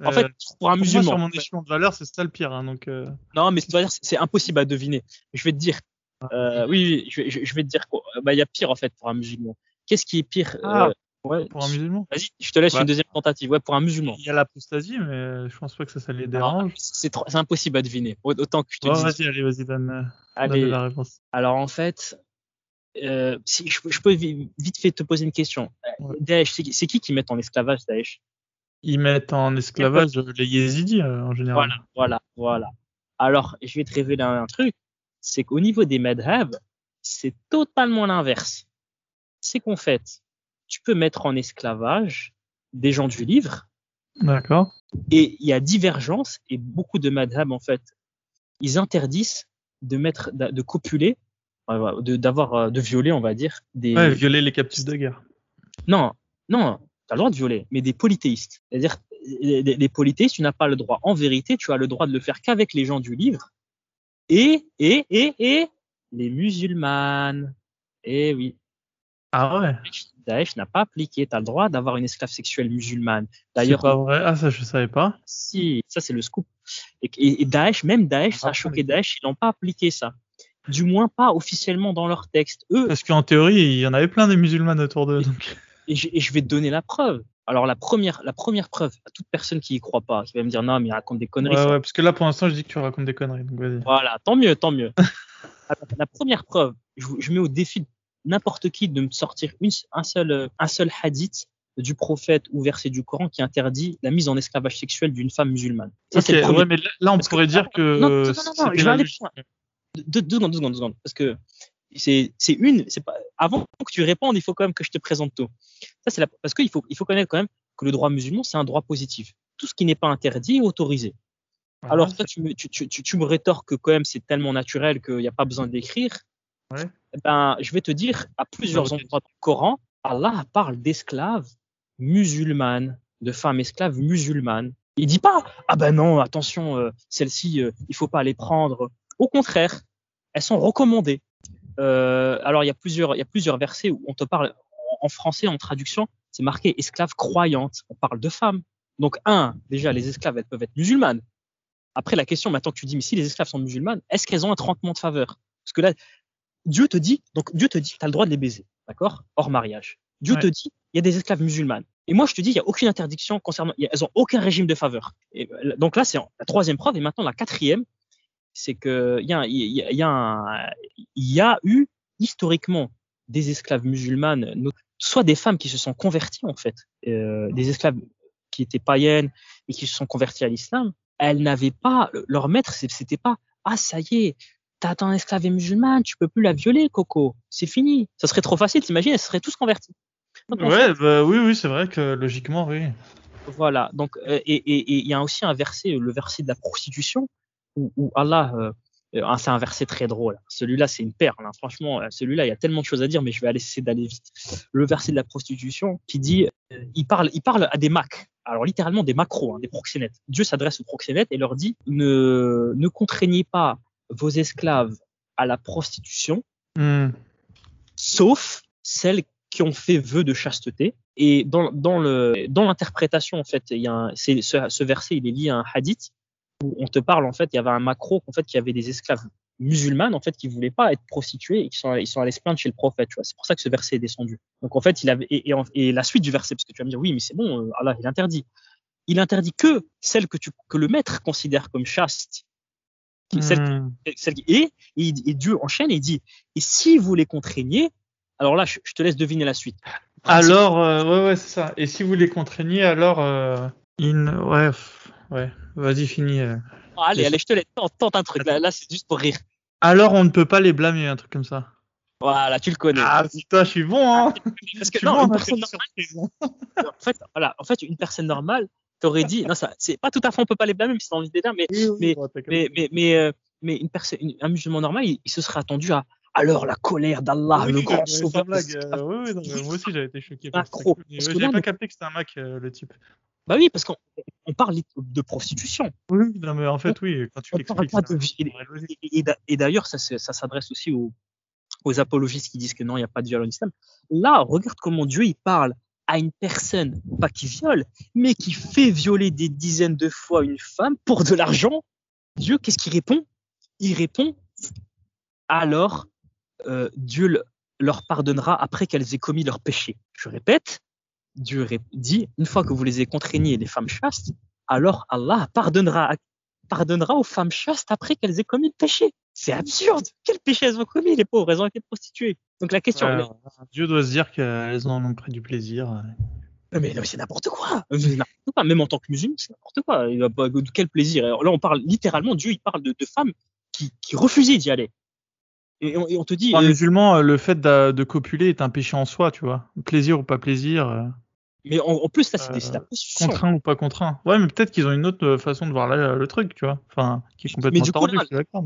Euh, En fait, pour un pour moi, musulman. sur mon échelon de valeur, c'est ça le pire. Hein, donc, euh, Non, mais c'est impossible à deviner. Je vais te dire. Euh, oui, oui, je vais, je- je vais te dire quoi. Bah, il y a pire en fait pour un musulman. Qu'est-ce qui est pire Ah. Euh, ouais, pour un musulman. Vas-y, je te laisse Ouais. une deuxième tentative. Ouais, pour un musulman. Il y a l'apostasie, mais je pense pas que ça, ça les Alors, dérange. C'est trop- impossible à deviner. Au- Autant que je te Oh, vas-y, allez, vas-y, donne, euh, donne Allez. la réponse. Alors en fait, euh, si je, peux- je peux vi- vite fait te poser une question. Euh, Ouais. Daesh, c'est qui- qui qui met en esclavage Daesh? Ils mettent en esclavage les yézidis euh, en général. Voilà, voilà, voilà. Alors, je vais te révéler un, un truc. C'est qu'au niveau des madhab, c'est totalement l'inverse. C'est qu'en fait, tu peux mettre en esclavage des gens du livre D'accord. et il y a divergence et beaucoup de madhab, en fait, ils interdisent de mettre, de, copuler, euh, de, d'avoir, euh, de violer, on va dire, des, Ouais, violer les captifs de guerre. Non, non, tu as le droit de violer, mais des polythéistes. C'est-à-dire, les polythéistes, tu n'as pas le droit. En vérité, tu as le droit de le faire qu'avec les gens du livre et, et, et, et les musulmanes. Eh oui, Ah ouais. Daesh n'a pas appliqué. Tu as le droit d'avoir une esclave sexuelle musulmane. C'est D'ailleurs, pas vrai. Ah, ça, je savais pas. si, ça c'est le scoop. Et, et- Daesh, même Daesh, ça a Ah, choqué. Daesh, ils n'ont pas appliqué ça. Du moins pas officiellement dans leur texte. Eux, Parce qu'en théorie, il y en avait plein des musulmanes autour d'eux. Donc... et je, et je vais te donner la preuve. Alors la première, la première preuve à toute personne qui y croit pas, qui va me dire non mais il raconte des conneries. Ouais, ça. ouais, parce que là, pour l'instant, je dis que tu racontes des conneries. Donc. Voilà, tant mieux, tant mieux. [LAUGHS] La première preuve, je, je mets au défi n'importe qui de me sortir une, un seul, un seul hadith du prophète ou verset du Coran qui interdit la mise en esclavage sexuel d'une femme musulmane. Ça, ok, ouais, mais là, on pourrait dire que. Non, non, non, non, je vais aller plus loin. Deux, deux secondes, deux secondes, deux secondes. Parce que c'est une, c'est pas. Avant que tu répondes, il faut quand même que je te présente tout. Ça, c'est la... parce qu'il faut, il faut connaître quand même que le droit musulman, c'est un droit positif. Tout ce qui n'est pas interdit est autorisé. Alors, toi, tu me, tu, tu, tu, tu me rétorques que quand même c'est tellement naturel qu'il n'y a pas besoin d'écrire. Ouais. Ben, je vais te dire, à plusieurs endroits du Coran, Allah parle d'esclaves musulmanes, de femmes esclaves musulmanes. Il dit pas, ah ben non, attention, euh, celles-ci, euh, il faut pas les prendre. Au contraire, elles sont recommandées. Euh, alors, il y a plusieurs, il y a plusieurs versets où on te parle, en français, en traduction, c'est marqué esclaves croyantes. On parle de femmes. Donc, un, déjà, les esclaves, elles peuvent être musulmanes. Après, la question maintenant que tu dis, mais si les esclaves sont musulmanes, est-ce qu'elles ont un traitement de faveur? Parce que là, Dieu te dit, donc Dieu te dit, tu as le droit de les baiser, d'accord? Hors mariage. Dieu Ouais. te dit, il y a des esclaves musulmanes. Et moi, je te dis, il n'y a aucune interdiction concernant, il y a- elles ont aucun régime de faveur. Et, euh, donc là, c'est la troisième preuve. Et maintenant, la quatrième, c'est que il y a, y a- y a un- il y a eu historiquement des esclaves musulmanes, soit des femmes qui se sont converties en fait, euh, des esclaves qui étaient païennes et qui se sont converties à l'islam. Elles n'avaient pas, leur maître, c'était pas, ah ça y est, t'as un esclave musulmane, tu peux plus la violer, Coco, c'est fini. Ça serait trop facile, t'imagines, elles seraient tous convertis. Donc, Ouais, bah, oui, oui, c'est vrai que logiquement, oui. Voilà. Donc, euh, et il y a aussi un verset, le verset de la prostitution, où, où Allah, euh, euh, ah, c'est un verset très drôle. Celui-là, c'est une perle. hein. Franchement, euh, celui-là, il y a tellement de choses à dire, mais je vais aller essayer d'aller vite. Le verset de la prostitution qui dit, euh, il parle, il parle à des macs. Alors littéralement des macros, hein, des proxénètes. Dieu s'adresse aux proxénètes et leur dit ne ne contraignez pas vos esclaves à la prostitution Hmm. sauf celles qui ont fait vœu de chasteté. Et dans, dans le dans l'interprétation, en fait, il y a un, ce, ce verset, il est lié à un hadith où on te parle, en fait, il y avait un macro, en fait, qui avait des esclaves musulmanes, en fait, qui voulaient pas être prostituées et qui sont, ils sont allés se plaindre chez le prophète, tu vois. C'est pour ça que ce verset est descendu. Donc, en fait, il avait, et, et, en- et la suite du verset, parce que tu vas me dire, oui, mais c'est bon, euh, Allah, il interdit. Il interdit que celles que tu, que le maître considère comme chastes. Qui- celles celle qui- et, et, et Dieu enchaîne et dit et si vous les contraignez alors là je, je te laisse deviner la suite Alors, euh, ouais, ouais, c'est ça. Et si vous les contraignez, alors, euh, in, ouais, vas-y, finis. euh. Ah, allez allez je te laisse tente, tente un truc là, là c'est juste pour rire Alors, on ne peut pas les blâmer, un truc comme ça. voilà tu le connais Ah, putain, je suis bon, hein. parce Je que non bon, une en personne normale en fait voilà en fait une personne normale t'aurait dit non ça c'est pas tout à fait on peut pas les blâmer mais c'est dans l'idée là mais Oui, oui, mais- mais mais mais, euh, mais une personne un musulman normal il, il se serait attendu à alors la colère d'Allah Oui, le grand c'est sauveur euh, oui, non, moi aussi j'avais été choqué. Macro, que J'avais pas capté que c'était un Mac, euh, le type. bah oui parce qu'on on parle de prostitution Oui, non, mais en fait, oui, quand tu l'expliques, de et, et d'a- et d'ailleurs, ça s'adresse aussi aux, aux apologistes qui disent que non, il n'y a pas de viol en islam. Là, regarde comment Dieu il parle à une personne, pas qui viole, mais qui fait violer des dizaines de fois une femme pour de l'argent. Dieu, qu'est-ce qu'il répond? Il répond alors euh, Dieu le- leur pardonnera après qu'elles aient commis leur péché. Je répète, Dieu dit une fois que vous les avez contraignées, les femmes chastes, alors Allah pardonnera aux femmes chastes après qu'elles aient commis le péché. C'est absurde. Quel péché elles ont commis, les pauvres Elles ont été prostituées. Donc la question, Ouais, mais- Dieu doit se dire qu'elles en ont pris du plaisir. mais, non, mais c'est n'importe quoi. C'est n'importe quoi. Même en tant que musulman, c'est n'importe quoi. Il va pas, de quel plaisir. Alors là, on parle littéralement, Dieu, il parle de, de femmes qui, qui refusaient d'y aller. Et on, et on te dit, un euh, musulman, euh, le fait de copuler est un péché en soi, tu vois. Plaisir ou pas plaisir, euh, mais en, en plus, là, c'est Euh, contraint ou pas contraint. Ouais, mais peut-être qu'ils ont une autre euh, façon de voir le truc, tu vois. Enfin, qui est Mais complètement du coup, tordu, là-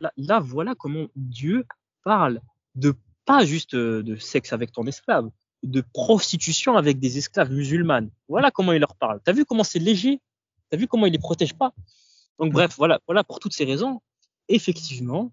suis Là, là, voilà comment Dieu parle de pas juste euh, de sexe avec ton esclave, de prostitution avec des esclaves musulmanes. Voilà comment il leur parle. T'as vu comment c'est léger? T'as vu comment il les protège pas? Donc bref, voilà, voilà pour toutes ces raisons. Effectivement,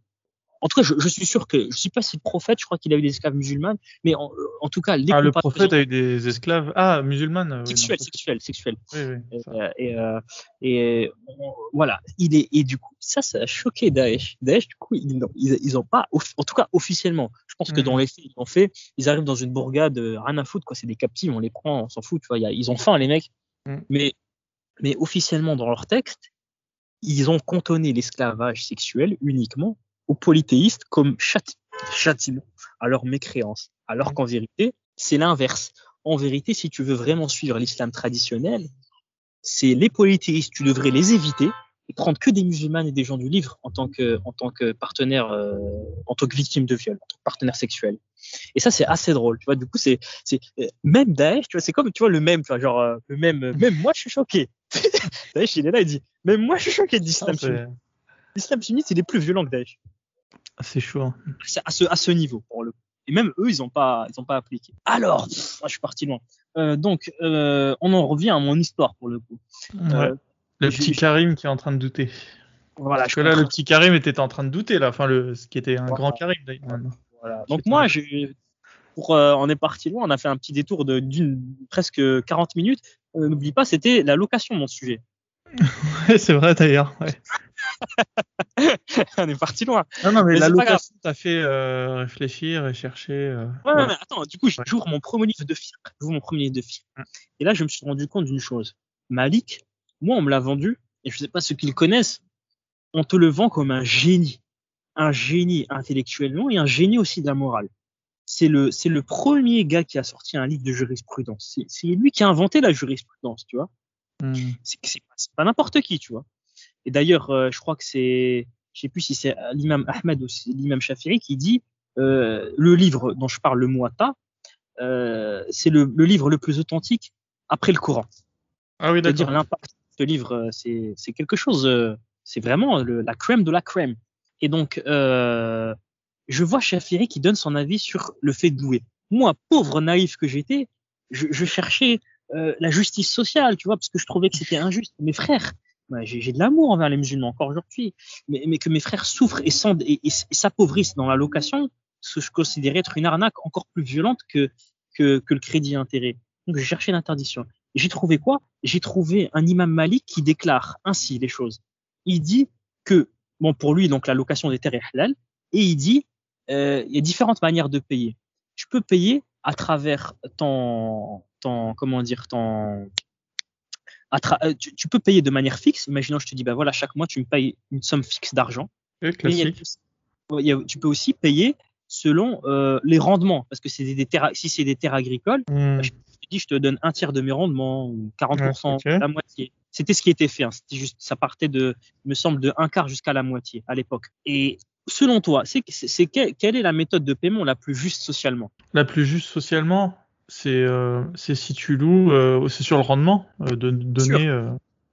en tout cas, je, je suis sûr que je sais pas si le prophète, je crois qu'il a eu des esclaves musulmanes, mais en, en tout cas, les Ah, le prophète a eu des esclaves. Ah, musulmanes. euh, oui, sexuelles, sexuelles, sexuelles. Oui, oui. Et, euh, et, euh, et, on- voilà, il est et du coup ça ça a choqué Daesh. Daesh du coup ils n'ont ils, ils ont pas en tout cas officiellement. Je pense que Mhm. dans les faits ils l'ont fait. Ils arrivent dans une bourgade, euh, rien à foutre quoi. C'est des captifs, on les prend, on s'en fout. Tu vois, il y a- ils ont faim les mecs. Mhm. Mais mais officiellement dans leur texte ils ont cantonné l'esclavage sexuel uniquement aux polythéistes comme châti- châtiment à leur mécréance. Alors Mhm. qu'en vérité c'est l'inverse. en vérité, si tu veux vraiment suivre l'islam traditionnel, c'est les polythéistes, tu devrais les éviter et prendre que des musulmanes et des gens du livre en tant que, en tant que partenaire, euh, en tant que victime de viol, en tant que partenaire sexuel. Et ça, c'est assez drôle, tu vois. Du coup, c'est, c'est euh, même Daesh, tu vois, c'est comme, tu vois, le même, tu vois, genre euh, le même, même moi, je suis choqué. [LAUGHS] Daesh, il est là, il dit, même moi, je suis choqué de l'islam Ah, sunnite. L'islam sunnite, il est plus violent que Daesh. C'est chaud. hein. C'est à ce, à ce niveau, pour le coup. Et même eux, ils n'ont pas, ils ont pas appliqué. Alors, pff, moi, je suis parti loin. Euh, donc, euh, on en revient à mon histoire pour le coup. Ouais. Le petit Karim qui est en train de douter. voilà, Parce que là, le petit Karim était en train de douter, là. Enfin, le, ce qui était un Voilà. grand Karim. Voilà. Donc moi, pour, euh, on est parti loin. On a fait un petit détour de d'une presque 40 minutes. Euh, N'oublie pas, c'était la location, mon sujet. [LAUGHS] Ouais, c'est vrai, d'ailleurs. Ouais. [LAUGHS] on est parti loin. Non, non, mais, Mais la location t'a fait euh, réfléchir et chercher. euh, Ouais, ouais. mais attends, du coup, Ouais. j'ouvre mon premier livre de fiqh. J'ouvre mon premier livre de. Mm. Et là, je me suis rendu compte d'une chose. Malik, moi, on me l'a vendu, et je sais pas ceux qui le connaissent, on te le vend comme un génie. Un génie intellectuellement et un génie aussi de la morale. C'est le, c'est le premier gars qui a sorti un livre de jurisprudence. C'est, lui qui a inventé la jurisprudence, tu vois. Hmm. C'est, pas, pas n'importe qui, tu vois. Et d'ailleurs, euh, je crois que c'est, je sais plus si c'est l'imam Ahmed ou l'imam Shafi'i qui dit, euh, le livre dont je parle, le Muwatta, euh, c'est le, le livre le plus authentique après le Coran. Ah oui, C'est-à-dire l'impact ce livre, euh, c'est, quelque chose, euh, c'est vraiment la crème de la crème. Et donc, euh, je vois Shafi'i qui donne son avis sur le fait de louer. Moi, pauvre naïf que j'étais, je, cherchais la justice sociale, tu vois, parce que je trouvais que c'était injuste. Mes frères, j'ai, de l'amour envers les musulmans encore aujourd'hui, mais, que mes frères souffrent et s'appauvrissent dans la location, ce que je considérais être une arnaque encore plus violente que, que, que le crédit intérêt. Donc, je cherchais l'interdiction. J'ai trouvé quoi? J'ai trouvé un imam Malik qui déclare ainsi les choses. Il dit que, bon, pour lui, donc la location des terres est halal, et il dit, euh, il y a différentes manières de payer. Tu peux payer à travers ton, ton comment dire, ton, à euh, tu, tu peux payer de manière fixe. Imaginons, je te dis, bah voilà, chaque mois, tu me payes une somme fixe d'argent. Tu peux aussi payer selon euh, les rendements, parce que c'est des, des terres, si c'est des terres agricoles, Hmm. je te dis, je te donne un tiers de mes rendements ou 40%, Ouais, ok. la moitié. C'était ce qui était fait. hein. C'était juste, ça partait de, il me semble, de un quart jusqu'à la moitié à l'époque. Et selon toi, c'est, quelle, quelle est la méthode de paiement la plus juste socialement? La plus juste socialement, c'est euh, c'est si tu loues, euh, c'est sur le rendement euh, de de donner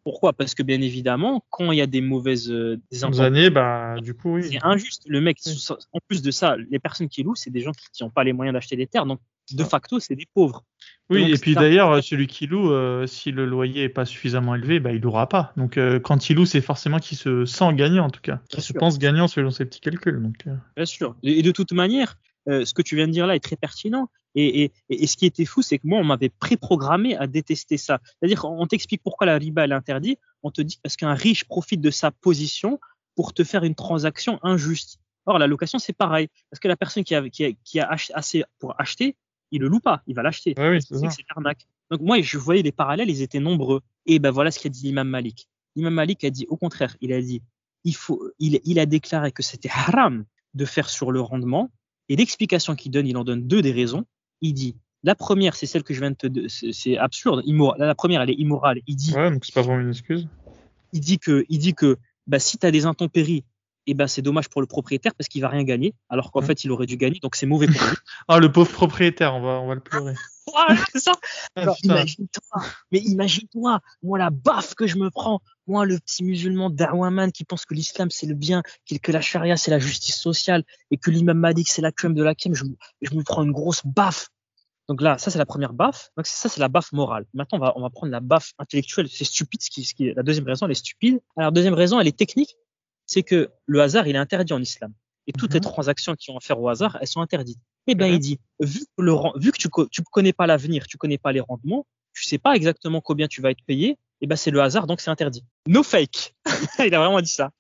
Pourquoi? Parce que bien évidemment, quand il y a des mauvaises, euh, des années, bah du coup oui. c'est injuste. Le mec, Oui. en plus de ça, les personnes qui louent, c'est des gens qui n'ont pas les moyens d'acheter des terres. Donc, de facto, c'est des pauvres. Oui, donc, et puis d'ailleurs, celui qui loue, euh, si le loyer est pas suffisamment élevé, bah il louera pas. Donc euh, quand il loue, c'est forcément qu'il se sent gagnant en tout cas. Je sûr. pense gagnant selon ses petits calculs. Donc Bien sûr. Et de toute manière, ce que tu viens de dire là est très pertinent. Et, et, et ce qui était fou, c'est que moi, on m'avait préprogrammé à détester ça. C'est-à-dire, on t'explique pourquoi la riba est interdite. On te dit parce qu'un riche profite de sa position pour te faire une transaction injuste. Or, la location, c'est pareil. Parce que la personne qui a, qui a, qui a assez pour acheter, il le loue pas, il va l'acheter. oui, Parce c'est. Donc moi, je voyais les parallèles, ils étaient nombreux. Et ben voilà ce qu'a dit l'imam Malik. L'imam Malik a dit au contraire, il a dit, il faut, il, il a déclaré que c'était haram de faire sur le rendement. Et l'explication qu'il donne, il en donne deux des raisons. Il dit, la première, c'est celle que je viens de te, c'est absurde, immoral. La première, elle est immorale. Il dit, Ouais, donc c'est pas vraiment une excuse. il dit que, il dit que, bah, si tu as des intempéries, et ben c'est dommage pour le propriétaire parce qu'il va rien gagner, alors qu'en fait il aurait dû gagner, donc c'est mauvais pour lui. [LAUGHS] Ah le pauvre propriétaire, on va on va le pleurer. Voilà, [LAUGHS] c'est ça. Ah, Alors, putain. imagine-toi, mais imagine-toi, moi, la baffe que je me prends, moi, le petit musulman d'Arwaman qui pense que l'islam c'est le bien, que la charia c'est la justice sociale et que l'imam Malik c'est la crème de la crème, je, me- je me prends une grosse baffe. Donc là, ça c'est la première baffe. Donc ça c'est la baffe morale. Maintenant, on va, on va prendre la baffe intellectuelle. C'est stupide. Ce qui, ce qui, la deuxième raison, elle est stupide. Alors, deuxième raison, elle est technique. C'est que le hasard, il est interdit en islam. Et toutes Mhm. les transactions qui ont affaire au hasard, elles sont interdites. Eh ben, Mhm. il dit, vu que, le, vu que tu, tu connais pas l'avenir, tu connais pas les rendements, tu sais pas exactement combien tu vas être payé, eh ben, c'est le hasard, donc c'est interdit. No fake. [LAUGHS] il a vraiment dit ça.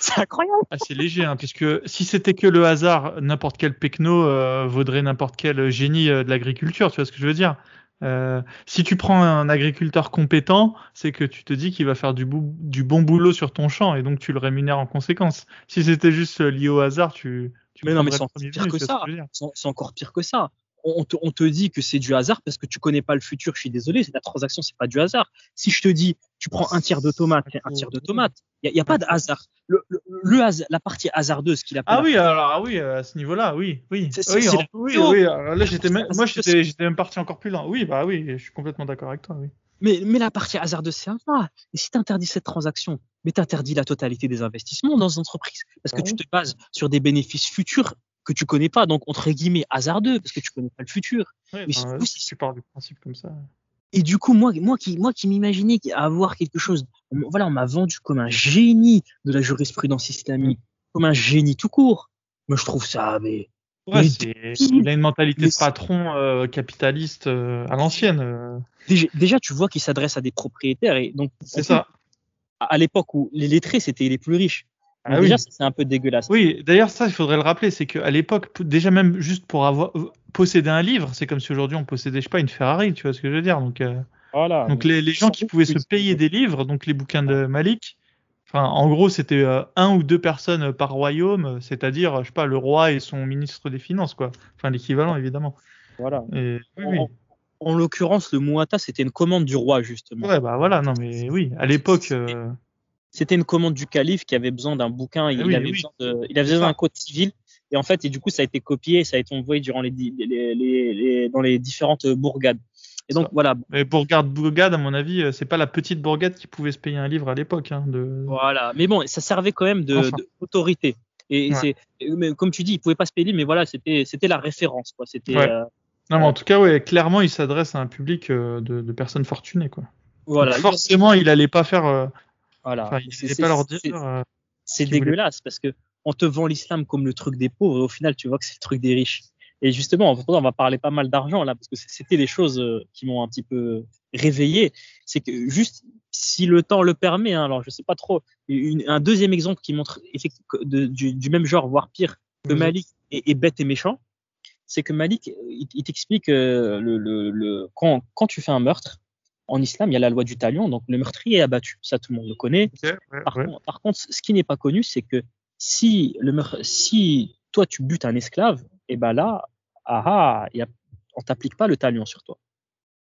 C'est incroyable. Ah, c'est léger, hein, puisque si c'était que le hasard, n'importe quel pecno euh, vaudrait n'importe quel génie euh, de l'agriculture, tu vois ce que je veux dire? Euh, Si tu prends un agriculteur compétent, c'est que tu te dis qu'il va faire du, bon boulot sur ton champ et donc tu le rémunères en conséquence. Si c'était juste euh, lié au hasard, tu, tu Mais non, mais c'est encore pire que ça. c'est encore pire que ça. On te, on te dit que c'est du hasard parce que tu connais pas le futur. Je suis désolé, la transaction, c'est pas du hasard. Si je te dis, tu prends un tiers de tomate et un tiers de tomate, il y, a pas de hasard. Le, le, le hasard, la partie hasardeuse qu'il a. Ah oui, alors ah oui, à ce niveau-là, oui, oui, oui, oui, oui, Là, j'étais même, moi, j'étais, j'étais même parti encore plus loin. Oui, bah oui, je suis complètement d'accord avec toi, oui. Mais, mais la partie hasardeuse, c'est un pas. Et si tu interdis cette transaction, mais tu interdis la totalité des investissements dans une entreprise, parce que tu te bases sur des bénéfices futurs que tu connais pas, donc entre guillemets hasardeux, parce que tu connais pas le futur. mais ben, si tu pars du principe comme ça. Et du coup, moi, moi qui, moi qui m'imaginais avoir quelque chose, voilà, on m'a vendu comme un génie de la jurisprudence islamique, comme un génie tout court. Moi, je trouve ça, mais. Ouais, il a une mentalité de patron euh, capitaliste euh, à l'ancienne. Euh. Déjà, déjà, tu vois qu'il s'adresse à des propriétaires et donc. C'est ça. À l'époque où les lettrés c'était les plus riches. Ah déjà, c'est un peu dégueulasse. Oui, d'ailleurs, ça, il faudrait le rappeler, c'est qu'à l'époque, déjà même juste pour avoir euh, posséder un livre, c'est comme si aujourd'hui on possédait, je sais pas, une Ferrari, tu vois ce que je veux dire. Donc, euh, voilà. donc les, les gens qui pouvaient se payer des livres, donc les bouquins de Malik, enfin, en gros, c'était euh, un ou deux personnes par royaume, c'est-à-dire, je sais pas, le roi et son ministre des Finances, quoi. Enfin, l'équivalent, évidemment. Voilà. Et, oui, en, l'occurrence, le Muata, c'était une commande du roi, justement. Ouais, bah voilà, non, mais oui, à l'époque c'était une commande du calife qui avait besoin d'un bouquin. Il, avait besoin de, il avait besoin d'un code civil. Et en fait, et du coup, ça a été copié, ça a été envoyé durant les, les, les, dans les différentes bourgades. Et donc voilà. Mais bourgade, bourgade, à mon avis, euh, c'est pas la petite bourgade qui pouvait se payer un livre à l'époque. Hein, de... Voilà. Mais bon, ça servait quand même d'autorité. Et c'est, comme tu dis, il pouvait pas se payer, mais voilà, c'était, c'était la référence, quoi. C'était. Euh, non, mais en tout cas, ouais, clairement, il s'adresse à un public euh, de, de personnes fortunées, quoi. Voilà. forcément, il allait pas faire voilà. Euh, c'est dégueulasse parce que on te vend l'islam comme le truc des pauvres et au final tu vois que c'est le truc des riches. Et justement, on va parler pas mal d'argent là parce que c'était les choses euh, qui m'ont un petit peu réveillé. C'est que juste si le temps le permet, hein, alors je sais pas trop. un deuxième exemple qui montre de, du, du, même genre, voire pire, que Malik est, bête et méchant, c'est que Malik, il, il t'explique euh, le, le, le, quand, quand tu fais un meurtre, en islam, il y a la loi du talion, donc le meurtrier est abattu. Ça, tout le monde le connaît. par, Contre, ce qui n'est pas connu, c'est que si, le si toi, tu butes un esclave, et eh ben là, ah, ah y a, on t'applique pas le talion sur toi.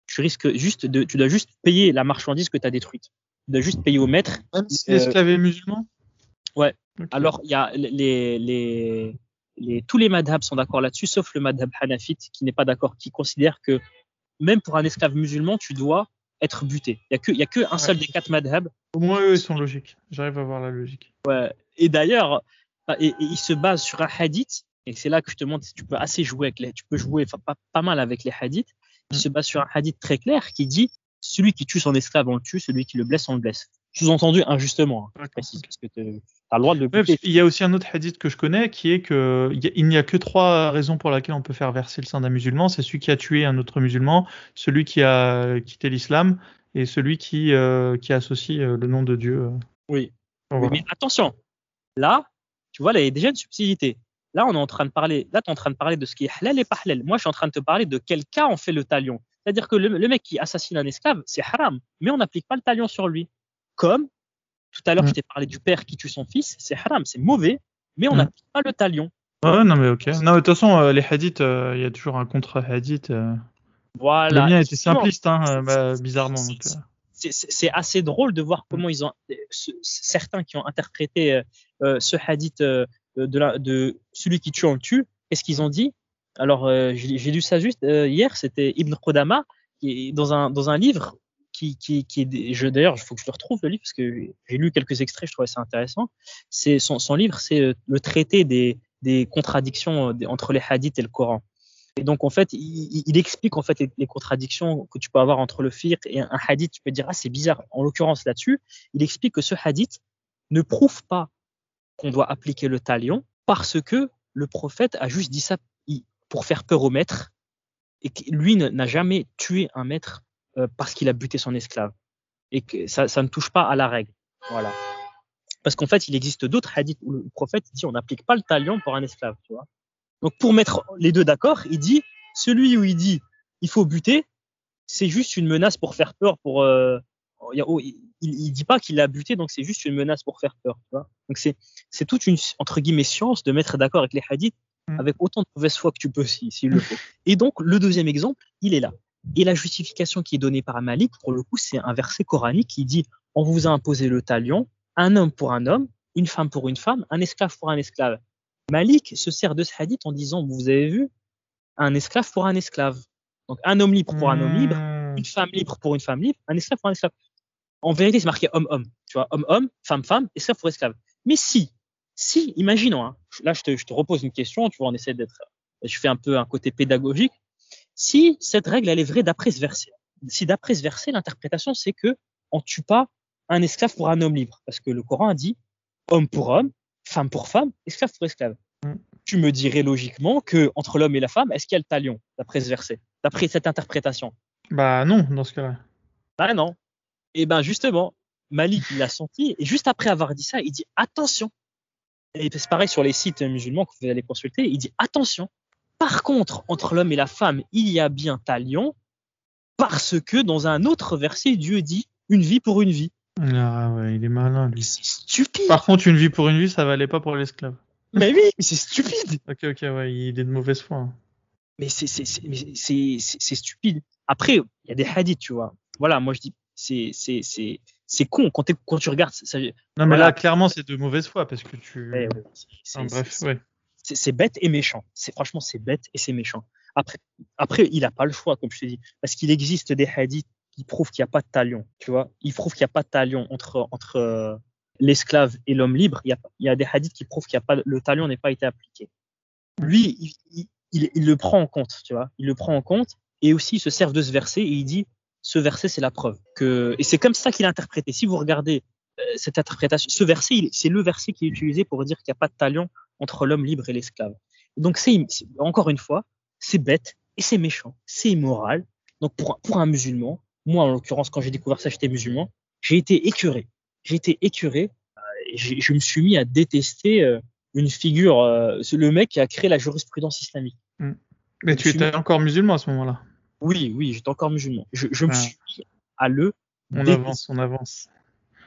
Tu risques juste de, tu dois juste payer la marchandise que tu as détruite. Tu dois juste payer au maître. Même si l'esclave est musulman? Ouais. Alors, il y a les, les, les, tous les madhabs sont d'accord là-dessus, sauf le madhab hanafite qui n'est pas d'accord, qui considère que même pour un esclave musulman, tu dois être buté. Il y a que, il y a que un seul des quatre madhab. Au moins eux, ils sont logiques. J'arrive à voir la logique. Ouais. Et d'ailleurs, et, ils se basent sur un hadith. Et c'est là que je te montre si tu peux assez jouer avec les, tu peux jouer pas mal avec les hadiths. Ils mm. se basent sur un hadith très clair qui dit celui qui tue son esclave, on le tue, celui qui le blesse, on le blesse. Sous-entendu injustement, hein, précise, parce que tu as le droit de le buter. il y a aussi un autre hadith que je connais qui est que il n'y a que trois raisons pour lesquelles on peut faire verser le sang d'un musulman. C'est celui qui a tué un autre musulman, celui qui a quitté l'islam et celui qui, euh, qui associe euh, le nom de Dieu. Euh. Oui. Mais attention, là, tu vois, là, il y a déjà une subtilité. Là, on est en train de parler, là, tu es en train de parler de ce qui est halal et pas halal. Moi, je suis en train de te parler de quel cas on fait le talion. C'est-à-dire que le, le, mec qui assassine un esclave, c'est haram, mais on n'applique pas le talion sur lui. Comme tout à l'heure, je mm. t'ai parlé du père qui tue son fils, c'est haram, c'est mauvais, mais on mm. n'applique pas le talion. Ouais, non, mais ok. Non, de toute façon, euh, les hadiths, euh, il y a toujours un contre-hadith. Euh. Voilà. Le mien était simpliste, hein, bah, bizarrement. C'est assez drôle de voir comment ils ont, certains qui ont interprété ce hadith de, la, de celui qui tue, on le tue. Qu'est-ce qu'ils ont dit? Alors, j'ai lu ça juste hier, c'était Ibn Qudama, qui, dans, un, dans un livre qui, qui, est, d'ailleurs, il faut que je le retrouve le livre parce que j'ai lu quelques extraits, je trouvais ça intéressant. C'est son, livre, c'est euh, le traité des, des contradictions euh, entre les hadiths et le Coran. Et donc en fait, il, il explique en fait les, contradictions que tu peux avoir entre le fiqh et un, hadith. Tu peux dire ah c'est bizarre. En l'occurrence là-dessus, il explique que ce hadith ne prouve pas qu'on doit appliquer le talion parce que le prophète a juste dit ça pour faire peur au maître et que lui n'a jamais tué un maître euh, parce qu'il a buté son esclave. Et que ça, ça ne touche pas à la règle. Voilà. Parce qu'en fait, il existe d'autres hadiths où le prophète dit on n'applique pas le talion pour un esclave. Tu vois Donc pour mettre les deux d'accord, il dit celui où il dit il faut buter, c'est juste une menace pour faire peur. Pour euh, il, il, dit pas qu'il a buté, donc c'est juste une menace pour faire peur. Tu vois donc c'est c'est toute une entre guillemets science de mettre d'accord avec les hadiths mm. avec autant de mauvaise foi que tu peux s'il si, le faut. Et donc, le deuxième exemple, il est là. Et la justification qui est donnée par Malik, pour le coup, c'est un verset coranique qui dit On vous a imposé le talion, un homme pour un homme, une femme pour une femme, un esclave pour un esclave. Malik se sert de ce hadith en disant Vous avez vu un esclave pour un esclave. Donc, un homme libre pour un homme libre, hmm. une femme libre pour une femme libre, un esclave pour un esclave. En vérité, c'est marqué homme-homme. Tu vois, homme-homme, femme-femme, esclave pour esclave. Mais si, si, imaginons, hein, là, je te, je te repose une question, tu vois, on essaie d'être, je fais un peu un côté pédagogique. Si cette règle, elle est vraie d'après ce verset, si d'après ce verset, l'interprétation, c'est que on tue pas un esclave pour un homme libre, parce que le Coran a dit homme pour homme, femme pour femme, esclave pour esclave. Mm. Tu me dirais logiquement que entre l'homme et la femme, est-ce qu'il y a le talion, d'après ce verset, d'après cette interprétation? Bah non, dans ce cas-là. Bah non. Et ben justement, Malik il l'a senti, et juste après avoir dit ça, il dit attention. Et c'est pareil sur les sites musulmans que vous allez consulter, il dit attention. Par contre, entre l'homme et la femme, il y a bien talion, parce que dans un autre verset, Dieu dit une vie pour une vie. Ah ouais, il est malin, lui. C'est stupide. Par contre, une vie pour une vie, ça valait pas pour l'esclave. Mais oui, mais c'est stupide. [LAUGHS] ok, ok, ouais, il est de mauvaise foi. Hein. Mais c'est stupide. Après, il y a des hadiths, tu vois. Voilà, moi je dis, c'est c'est con quand, quand tu regardes. Ça, non, mais là, clairement, c'est de mauvaise foi parce que tu. bref, ouais. C'est bête et méchant. C'est franchement, c'est bête et c'est méchant. Après, après, il a pas le choix, comme je te dis, parce qu'il existe des hadiths qui prouvent qu'il n'y a pas de talion, tu vois. Il prouve qu'il n'y a pas de talion entre, entre euh, l'esclave et l'homme libre. Il y, a, des hadiths qui prouvent qu'il y a pas, le talion n'est pas été appliqué. Lui, il, le prend en compte, tu vois. Il le prend en compte et aussi il se sert de ce verset et il dit, ce verset, c'est la preuve. Et c'est comme ça qu'il a interprété. Si vous regardez cette interprétation, ce verset, c'est le verset qui est utilisé pour dire qu'il n'y a pas de talion entre l'homme libre et l'esclave. Donc c'est encore une fois, c'est bête et c'est méchant, c'est immoral. Donc pour, pour un musulman, moi, en l'occurrence, quand j'ai découvert ça, j'étais musulman. J'ai été écœuré. J'ai été écœuré. Euh, je me suis mis à détester euh, une figure, euh, le mec qui a créé la jurisprudence islamique. Mm. Mais tu étais encore musulman à ce moment-là. Oui, oui, j'étais encore musulman. Je, je me suis mis à le. On avance, on avance.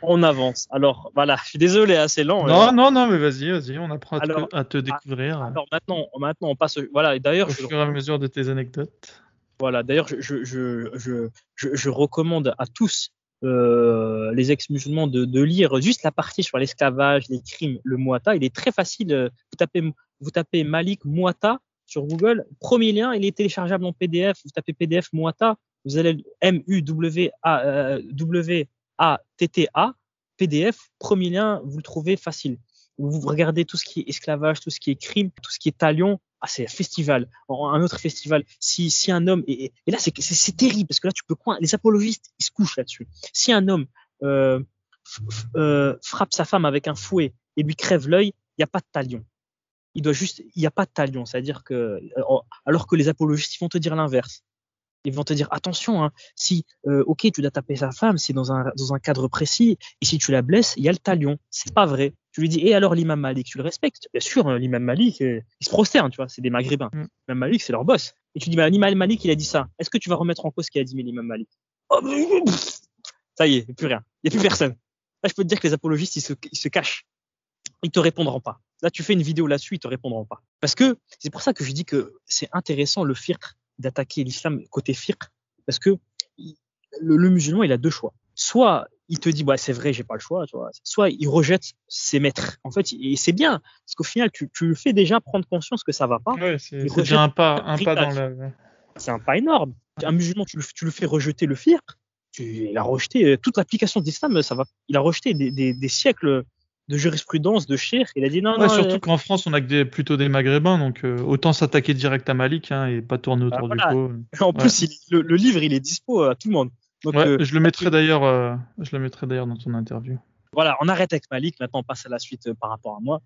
On avance. Alors voilà, je suis désolé, hein, c'est lent. Non, non, non, mais vas-y, vas-y, on apprend à, te, découvrir. Alors maintenant, maintenant, on passe. Voilà, d'ailleurs, au fur et à mesure de tes anecdotes. Voilà, d'ailleurs, je, je, je, je, recommande à tous euh, les ex-musulmans de, de, lire juste la partie sur l'esclavage, les crimes, le Muata. Il est très facile. Euh, vous tapez, vous tapez Malik Muata sur Google. Premier lien, il est téléchargeable en PDF. Vous tapez PDF Muata, vous allez M-U-W-A-T-T-A, euh, PDF. Premier lien, vous le trouvez facile. Vous regardez tout ce qui est esclavage, tout ce qui est crime, tout ce qui est talion, ah, c'est un festival, un autre festival. Si, si un homme, et, là, c'est, terrible, parce que là, tu peux quoi Les apologistes, ils se couchent là-dessus. Si un homme euh, euh, frappe sa femme avec un fouet et lui crève l'œil, il n'y a pas de talion. Il doit juste, il n'y a pas de talion. C'est-à-dire que, euh, alors que les apologistes, ils vont te dire l'inverse. Ils vont te dire attention, hein, si euh, ok tu dois taper sa femme, c'est dans un dans un cadre précis, et si tu la blesses, il y a le talion. C'est pas vrai. Tu lui dis et alors l'imam Malik, tu le respectes? Bien sûr, hein, l'imam Malik, euh, il se prosterne, tu vois, c'est des Maghrébins. Mm. L'imam Malik, c'est leur boss. Et tu dis bah l'imam Malik, il a dit ça. Est-ce que tu vas remettre en cause ce qu'il a dit l'imam Malik? Oh, Ça y est, il n'y a plus rien. Il n'y a plus personne. Là, je peux te dire que les apologistes, ils se, ils se cachent. Ils te répondront pas. Là, tu fais une vidéo là-dessus, ils te répondront pas. Parce que c'est pour ça que je dis que c'est intéressant le firq d'attaquer l'islam côté fiqh parce que le, musulman il a deux choix. Soit il te dit bah c'est vrai j'ai pas le choix tu vois. Soit il rejette ses maîtres. En fait et c'est bien parce qu'au final tu, tu le fais déjà prendre conscience que ça va pas. Ouais, c'est déjà un pas un pas dans le c'est un pas énorme. Un musulman tu le, tu le fais rejeter le fiqh tu, il a rejeté euh, toute l'application d'islam ça va. Il a rejeté des, des, des siècles de jurisprudence de Cher. Il a dit non, non. Surtout euh, qu'en France, on a que des, plutôt des Maghrébins, donc euh, autant s'attaquer direct à Malik hein, et pas tourner autour du pot. En plus, le, livre, il est dispo à tout le monde. Donc, euh, je le mettrai d'ailleurs, je le mettrai d'ailleurs dans ton interview. Voilà, on arrête avec Malik. Maintenant, on passe à la suite par rapport à moi.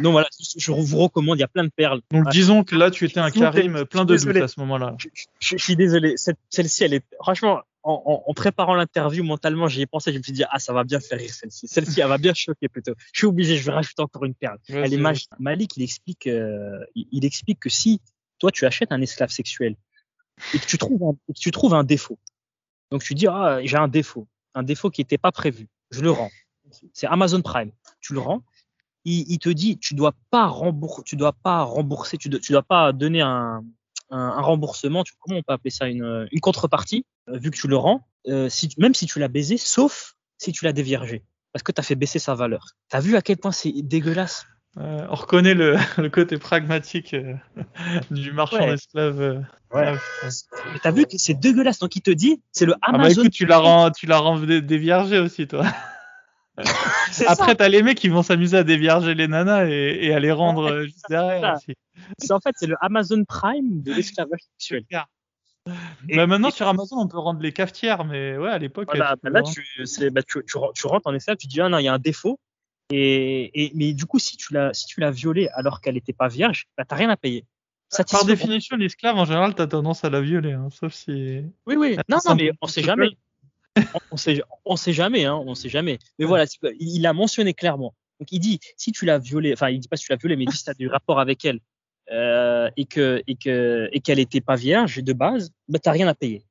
donc voilà, je vous recommande. Il y a plein de perles. Donc disons que là, tu étais un Karim plein de doutes à ce moment-là. Je, suis désolé. Celle-ci, elle est franchement en, en, préparant l'interview mentalement, j'y ai pensé, je me suis dit ah ça va bien faire rire celle-ci, celle-ci elle va bien choquer plutôt. Je suis obligé, je vais rajouter encore une perle. elle est magique. Malik il explique, euh, il, explique que si toi tu achètes un esclave sexuel et que tu trouves un, que tu trouves un défaut, donc tu dis ah j'ai un défaut, un défaut qui n'était pas prévu, je le rends. C'est Amazon Prime, tu le rends il, te dit tu dois pas rembourser, tu dois pas rembourser, tu, dois, dois pas donner un, un, remboursement, tu, comment on peut appeler ça, une, une contrepartie, euh, vu que tu le rends, euh, si, même si tu l'as baisé, sauf si tu l'as déviergé, parce que tu as fait baisser sa valeur. Tu as vu à quel point c'est dégueulasse? Euh, on reconnaît le, [LAUGHS] le côté pragmatique euh, du marchand d'esclaves. Euh, ouais. T'as vu que c'est dégueulasse. Donc il te dit, c'est le Amazon. Ah bah écoute, tu la rends, tu la rends déviergée aussi, toi. [LAUGHS] Après, t'as les mecs qui vont s'amuser à dévierger les nanas et, et à les rendre juste derrière. C'est en fait, c'est le Amazon Prime de l'esclavage sexuel. bah maintenant sur Amazon on peut rendre les cafetières, mais ouais à l'époque. Voilà, bah là tu, bah, tu, tu, tu, rentres en esclave, tu dis ah non il y a un défaut, et, et, mais du coup, si tu l'as, si tu l'as violée alors qu'elle n'était pas vierge, bah, t'as rien à payer. Par définition, l'esclave, en général, t'as tendance à la violer, hein, sauf si. Oui, oui. Non, non, mais on sait jamais. On, sait, on sait jamais, hein, on sait jamais. Mais voilà, il a mentionné clairement. Donc il dit, si tu l'as violée, enfin il dit pas si tu l'as violée, mais il dit si tu as du rapport avec elle euh, et que et que et qu'elle était pas vierge de base, bah t'as rien à payer.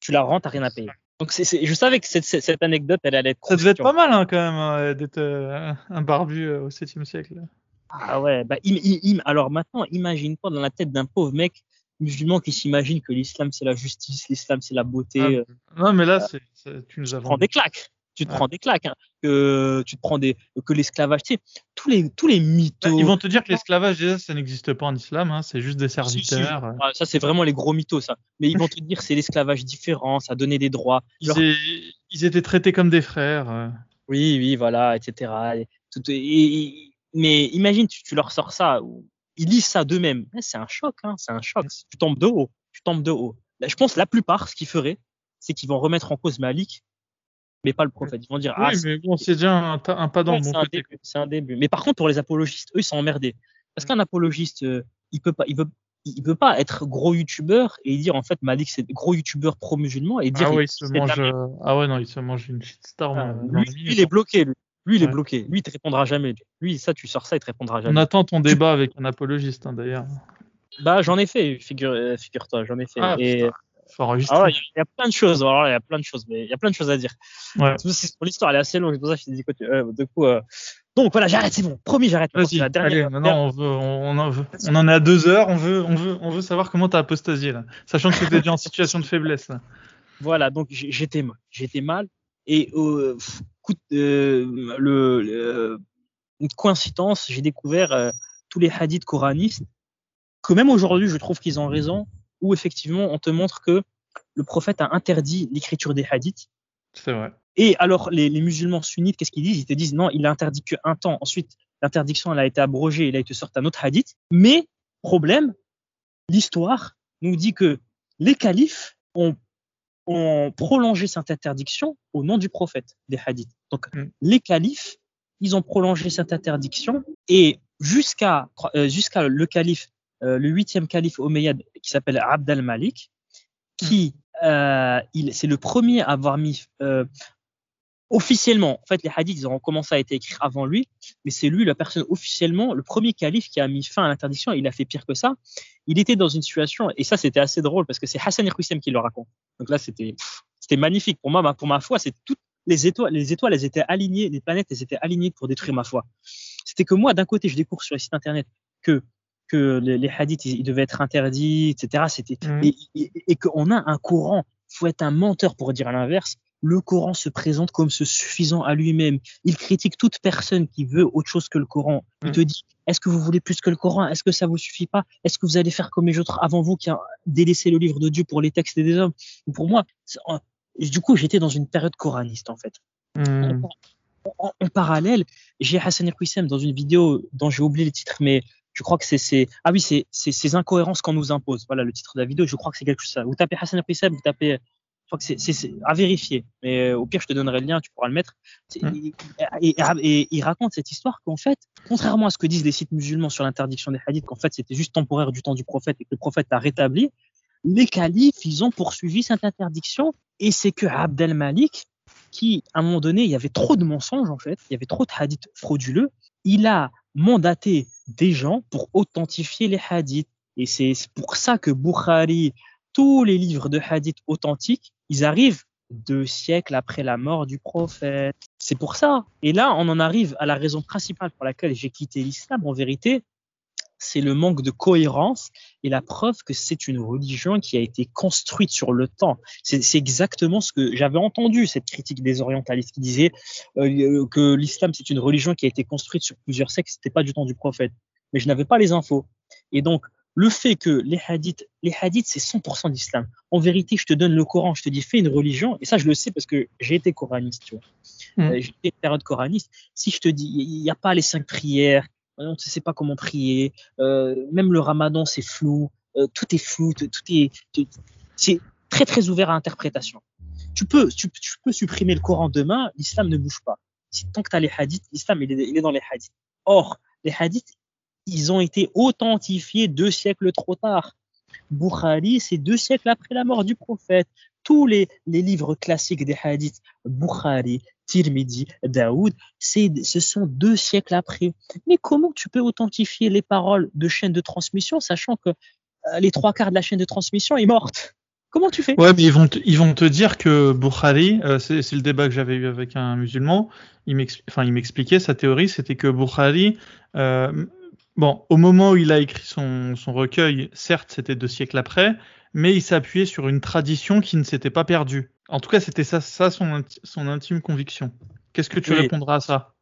Tu la rends, t'as rien à payer. Donc c'est, je savais que cette, cette, anecdote, elle allait être. Ça devait être pas mal hein, quand même hein, d'être euh, un barbu euh, au 7e siècle. Ah ouais, bah alors maintenant, imagine-toi dans la tête d'un pauvre mec musulman qui s'imagine que l'islam c'est la justice, l'islam c'est la beauté. Ah, euh, non mais là, c'est, tu nous as prends des claques tu te prends des claques, hein. que tu te prends des que l'esclavage, tu sais, tous les tous les mythos. Ils vont te dire que l'esclavage déjà ça n'existe pas en islam, hein, c'est juste des serviteurs. ça c'est vraiment les gros mythos ça. Mais ils vont te dire c'est l'esclavage différent, ça donnait des droits. Ils étaient traités comme des frères. Euh. Oui oui voilà etc. Et, mais imagine tu, tu, leur sors ça, ils lisent ça d'eux-mêmes, c'est un choc, hein, c'est un choc. Tu tombes de haut, tu tombes de haut. Je pense la plupart ce qu'ils feraient, c'est qu'ils vont remettre en cause Malik mais pas le prophète. Ils vont dire, oui, ah, mais bon, c'est déjà un, pas dans le bon côté. C'est un début. Mais par contre, pour les apologistes, eux, ils sont emmerdés. Parce qu'un apologiste, euh, il peut pas, il veut, il peut pas être gros youtubeur et dire en fait Malik c'est gros youtubeur pro musulman et dire ah ouais il se mange euh, ah ouais non il se mange une shitstorm ah, lui, il est bloqué lui, lui il est bloqué lui il te répondra jamais lui ça tu sors ça il te répondra jamais on attend ton débat avec un apologiste hein, d'ailleurs bah j'en ai fait figure euh, figure-toi j'en ai fait ah, et il y a plein de choses. Alors il y a plein de choses, mais il y a plein de choses à dire. Ouais. L'histoire elle est assez longue, c'est pour ça que je dit euh, de coup. Euh... Donc voilà, j'arrête, c'est bon. Promis, j'arrête. Vas-y. Allez, maintenant on veut, on, en veut, on en est à deux heures. On veut, on veut, on veut savoir comment t'as apostasié là, sachant que tu étais déjà en situation de faiblesse. Là. Voilà, donc j'étais mal, j'étais mal, et euh, euh, le, le, une coïncidence, j'ai découvert euh, tous les hadiths coranistes que même aujourd'hui, je trouve qu'ils ont raison où effectivement on te montre que le prophète a interdit l'écriture des hadiths. C'est vrai. Et alors les, musulmans sunnites, qu'est-ce qu'ils disent? Ils te disent non, il a interdit qu'un temps. Ensuite, l'interdiction elle a été abrogée, il a été sorti un autre hadith. Mais problème, l'histoire nous dit que les califes ont, ont, prolongé cette interdiction au nom du prophète des hadiths. Donc mm. les califes, ils ont prolongé cette interdiction et jusqu'à euh, jusqu'à le calife euh, le huitième calife omeyyade qui s'appelle Abd al-Malik, qui euh, c'est le premier à avoir mis officiellement, en fait les hadiths ils ont commencé à être écrits avant lui, mais c'est lui la personne officiellement, le premier calife qui a mis fin à l'interdiction, il a fait pire que ça. Il était dans une situation, et ça c'était assez drôle parce que c'est Hassan el qui le raconte. Donc là c'était c'était magnifique pour moi, pour ma foi, c'est toutes les étoiles, les étoiles elles étaient alignées, les planètes elles étaient alignées pour détruire ma foi. C'était que moi d'un côté je découvre sur les sites internet que que les, hadiths ils, devaient être interdits, etc. C'était mmh. et, et, qu'on a un Coran. Faut être un menteur pour dire l'inverse. Le Coran se présente comme se suffisant à lui-même. Il critique toute personne qui veut autre chose que le Coran. Il mmh. te dit est-ce que vous voulez plus que le Coran? Est-ce que ça vous suffit pas? Est-ce que vous allez faire comme les autres avant vous qui ont délaissé le livre de Dieu pour les textes des hommes? Pour moi, du coup, j'étais dans une période coraniste en fait. Mmh. En, parallèle, j'ai Hassan El dans une vidéo dont j'ai oublié le titre, mais je crois que c'est ah oui c'est ces incohérences qu'on nous impose voilà le titre de la vidéo je crois que c'est quelque chose ça vous tapez Hassan al vous tapez crois que c'est à vérifier mais euh, au pire je te donnerai le lien tu pourras le mettre mmh. et, il raconte cette histoire qu'en fait contrairement à ce que disent les sites musulmans sur l'interdiction des hadiths qu'en fait c'était juste temporaire du temps du prophète et que le prophète a rétabli les califes ils ont poursuivi cette interdiction et c'est que Abdel Malik qui à un moment donné il y avait trop de mensonges en fait il y avait trop de hadiths frauduleux il a mandaté des gens pour authentifier les hadiths. Et c'est pour ça que Bukhari, tous les livres de hadiths authentiques, ils arrivent deux siècles après la mort du prophète. C'est pour ça. Et là, on en arrive à la raison principale pour laquelle j'ai quitté l'islam. En vérité, c'est le manque de cohérence et la preuve que c'est une religion qui a été construite sur le temps. C'est exactement ce que j'avais entendu, cette critique des orientalistes qui disaient euh, que l'islam c'est une religion qui a été construite sur plusieurs siècles, c'était pas du temps du prophète. Mais je n'avais pas les infos. Et donc, le fait que les hadiths, les hadiths, c'est 100% d'islam. En vérité, je te donne le Coran, je te dis fais une religion, et ça je le sais parce que j'ai été coraniste, tu vois. Mm. Euh, j'ai été période coraniste. Si je te dis, il n'y a pas les cinq prières, on ne sait pas comment prier, euh, même le ramadan c'est flou, euh, tout est flou, tout, est, c'est très très ouvert à interprétation. Tu peux, tu, peux supprimer le Coran demain, l'islam ne bouge pas. Si, tant que tu as les hadiths, l'islam il est, dans les hadiths. Or, les hadiths, ils ont été authentifiés deux siècles trop tard. Bukhari, c'est deux siècles après la mort du prophète. Tous les, livres classiques des hadiths, Bukhari, Tirmidhi, Daoud, ce sont deux siècles après. Mais comment tu peux authentifier les paroles de chaîne de transmission, sachant que euh, les trois quarts de la chaîne de transmission est morte? Comment tu fais? Ouais, mais ils vont te, ils vont te dire que Bukhari, euh, c'est le débat que j'avais eu avec un musulman, il m'expliquait sa théorie, c'était que Bukhari, euh, bon, au moment où il a écrit son, son recueil, certes, c'était deux siècles après, mais il s'appuyait sur une tradition qui ne s'était pas perdue. En tout cas, c'était ça, ça son, son, intime conviction. Qu'est-ce que tu répondras à ça?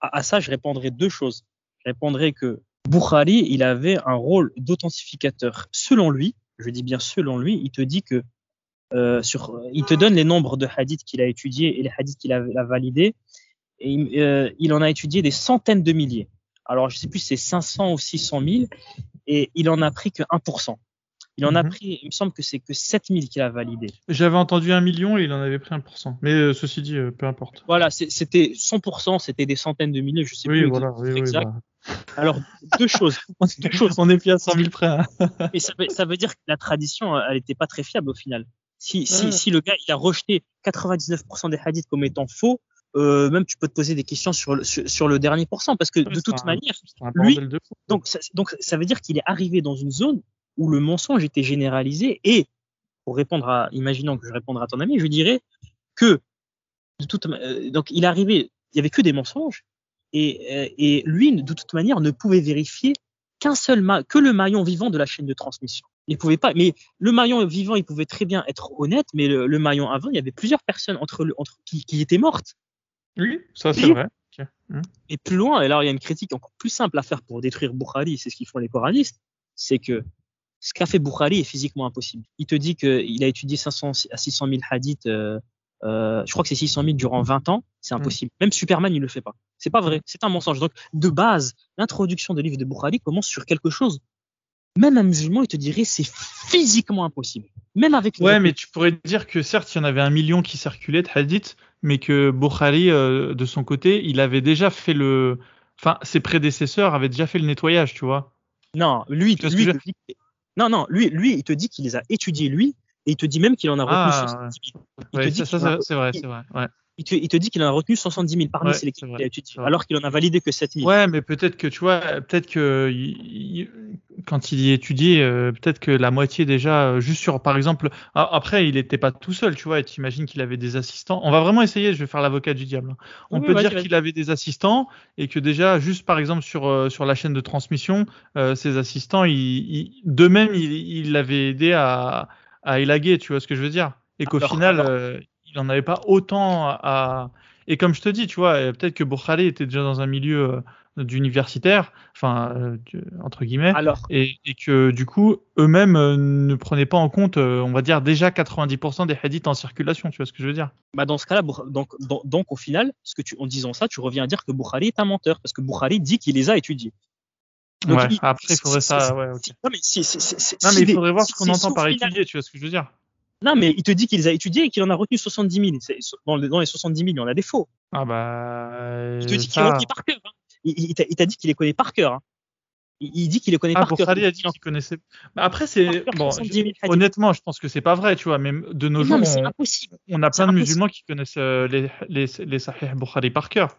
À, ça, je répondrai deux choses. Je répondrai que Bukhari, il avait un rôle d'authentificateur. Selon lui, je dis bien selon lui, il te dit que euh, sur, il te donne les nombres de hadiths qu'il a étudiés et les hadiths qu'il a, a validés. Et euh, il en a étudié des centaines de milliers. Alors, je sais plus, c'est 500 ou 600 000, et il en a pris que 1%. Il en a mhm. pris, il me semble que c'est que 7000 qu'il a validé. J'avais entendu un million et il en avait pris 1%. Mais euh, ceci dit, euh, peu importe. Voilà, c'était 100%, c'était des centaines de milliers, je sais plus voilà, oui, exact. Bah. Alors, deux choses. [LAUGHS] deux choses. On est plus à 100 000 près. Hein. [LAUGHS] Ça, ça, veut dire que la tradition, elle n'était pas très fiable au final. Si, si, si le gars, il a rejeté 99% des hadiths comme étant faux, euh, même tu peux te poser des questions sur le, sur, le dernier pourcent parce que de toute manière, lui, donc ça, donc ça veut dire qu'il est arrivé dans une zone où le mensonge était généralisé et pour répondre à, imaginons que je réponde à ton ami, je dirais que de toute, euh, donc il arrivait, il y avait que des mensonges et, euh, et lui de toute manière ne pouvait vérifier qu'un seul ma que le maillon vivant de la chaîne de transmission. Il pouvait pas, mais le maillon vivant, il pouvait très bien être honnête, mais le, maillon avant, il y avait plusieurs personnes entre, le, entre qui, qui étaient mortes. Oui, ça c'est vrai. Hmm. Et plus loin, et alors il y a une critique encore plus simple à faire pour détruire Bukhari, c'est ce qu'ils font les coranistes, c'est que ce qu'a fait Bukhari est physiquement impossible. Il te dit qu'il a étudié 500 à 600 000 hadiths, euh, euh, je crois que c'est 600 000 durant 20 ans, c'est hmm. impossible. Même Superman, il le fait pas. C'est pas vrai, c'est un mensonge. Donc, de base, l'introduction des livres de Bukhari commence sur quelque chose. Même un musulman, il te dirait c'est physiquement impossible. Même avec. Ouais, mais tu pourrais dire que certes, il y en avait un million qui circulaient de hadiths, mais que Bukhari, euh, de son côté, il avait déjà fait le. Enfin, ses prédécesseurs avaient déjà fait le nettoyage, tu vois. Non, lui, lui, non, non, lui, lui, il te dit qu'il les a étudiés lui, et il te dit même qu'il en a retenu ah, 70 000. ça, c'est vrai, c'est vrai. Ouais il te, il te, dit qu'il en a retenu 70 000 parmi ces a étudié, alors qu'il en a validé que 7 000. Ouais, mais peut-être que tu vois, peut-être que quand il y étudiait, euh, peut-être que la moitié déjà, euh, juste sur, par exemple, après, il n'était pas tout seul, tu vois, et tu imagines qu'il avait des assistants. On va vraiment essayer, je vais faire l'avocat du diable. Hein. On peut dire qu'il avait des assistants et que déjà, juste par exemple sur, euh, sur la chaîne de transmission, ses assistants, d'eux-mêmes, il l'avaient aidé à, à élaguer, tu vois ce que je veux dire et qu'au final, il n'en avait pas autant à. Et comme je te dis, tu vois, euh, peut-être que Bukhari était déjà dans un milieu euh, d'universitaire, enfin, euh, entre guillemets, Alors... et, que du coup, eux-mêmes ne prenaient pas en compte, on va dire, déjà 90% des hadiths en circulation, tu vois ce que je veux dire? Bah Dans ce cas-là, donc, donc, au final, ce que tu, en disant ça, tu reviens à dire que Bukhari est un menteur, parce que Bukhari dit qu'il les a étudiés. ouais, après, il faudrait ça. Ouais, Non, mais, il faudrait voir ce qu'on entend par étudier, tu vois ce que je veux dire? Non, mais il te dit qu'il les a étudiés et qu'il en a retenu 70 000. Dans, les 70 000, il y en a des faux. Ah bah. Il te dit qu'il les connaît par cœur. Hein. Il, t'a dit qu'il les connaît par cœur. Hein. Il, dit qu'il les connaît ah, par cœur. a dit qu'il connaissait. Bah, après, c'est. Bon, honnêtement, je pense que c'est pas vrai, tu vois. Même de nos jours, on, a plein de musulmans qui connaissent euh, les, les, les Sahih Bukhari par cœur.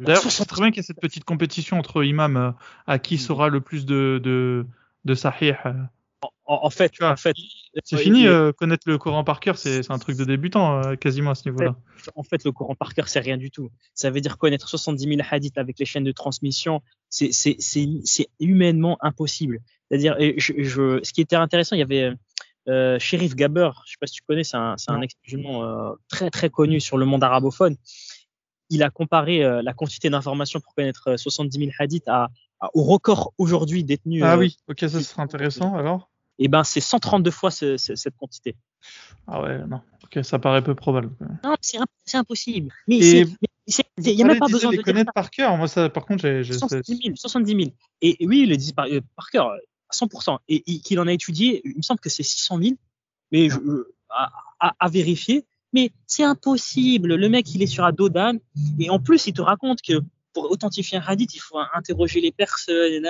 D'ailleurs, c'est très bien qu'il y ait cette petite compétition entre imams euh, à qui saura le plus de, de, de Sahih. Euh, En, fait, tu vois, en fait, c'est fini. Euh, connaître le Coran par cœur, c'est un truc de débutant euh, quasiment à ce niveau-là. En fait, le Coran par cœur, c'est rien du tout. Ça veut dire connaître 70 000 hadiths avec les chaînes de transmission, c'est humainement impossible. C'est-à-dire, je, je, ce qui était intéressant, il y avait euh, Gaber, je sais pas si tu connais, c'est un, un ex euh, très très connu sur le monde arabophone. Il a comparé la quantité d'informations pour connaître 70 000 hadiths à, au record aujourd'hui détenu. Ah oui, ok, ça serait intéressant alors? Eh ben, c'est 132 fois cette quantité. Ah ouais, non, ok, ça paraît peu probable. Non, c'est impossible. Mais il n'y a même pas besoin de les connaître par cœur. Moi, ça, par contre, j'ai 70 000, 70 000. Et, oui, il le dit par, par cœur à 100%. Et, qu'il en a étudié, il me semble que c'est 600 000, mais je, à, à, vérifier. Mais c'est impossible. Le mec, il est sur Adodan. Et en plus, il te raconte que pour authentifier un hadith, il faut interroger les personnes.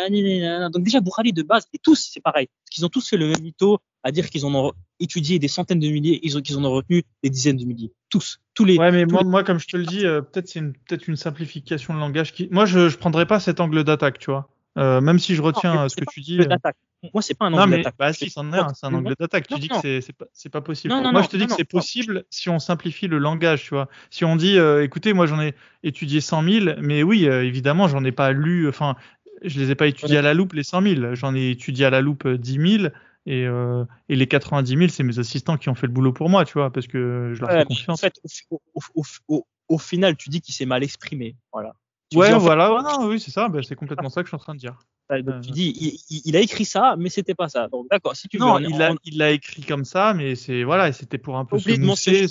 Donc déjà, Boukhari de base, et tous, c'est pareil. Ils ont tous fait le même mytho à dire qu'ils en ont étudié des centaines de milliers, ils ont, qu'ils en ont retenu des dizaines de milliers. Tous. Tous les. Ouais, mais moi, moi, comme je te le dis, euh, peut-être c'est une, peut-être une simplification de langage qui. Moi, je, je prendrais pas cet angle d'attaque, tu vois. Euh, même si je retiens ce que tu dis. Euh, moi, c'est pas un angle d'attaque. Bah si, c'en est un, c'est un angle d'attaque. Tu dis que c'est pas, pas possible. moi, je te dis que c'est possible si on simplifie le langage, tu vois. Si on dit, euh, écoutez, moi j'en ai étudié 100 000, mais oui, évidemment, j'en ai pas lu, enfin, je les ai pas étudiés à la loupe les 100 000. J'en ai étudié à la loupe 10 000. Et, euh, et, les 90 000, c'est mes assistants qui ont fait le boulot pour moi, tu vois, parce que je leur fais confiance. En fait, au, au, au, au final, tu dis qu'il s'est mal exprimé. Voilà. ouais, voilà, oui, c'est ça, ben, c'est complètement ça que je suis en train de dire. Donc, tu dis, il, a écrit ça, mais c'était pas ça. Donc, d'accord, si tu non, il l'a il écrit comme ça, mais c'est voilà, c'était pour un peu se mousser,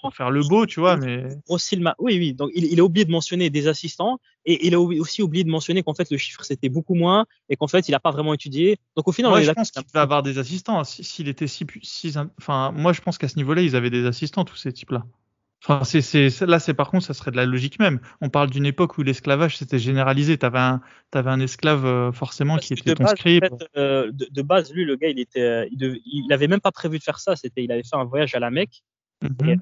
pour faire le beau, tu vois. Mais aussi oui, oui. Donc, il, il, a oublié de mentionner des assistants et il a aussi oublié de mentionner qu'en fait le chiffre c'était beaucoup moins et qu'en fait il a pas vraiment étudié. Donc au final, ouais, je pense qu'il va avoir des assistants. S'il était si, si, enfin, moi je pense qu'à ce niveau-là, ils avaient des assistants tous ces types-là. Enfin, c'est, c'est, là, c'est par contre, ça serait de la logique même. On parle d'une époque où l'esclavage s'était généralisé. T'avais un, avais un esclave euh, forcément qui était ton scribe. Euh, de, base, lui, le gars, il était, euh, il, il, avait même pas prévu de faire ça. C'était, il avait fait un voyage à la Mecque. Mhm.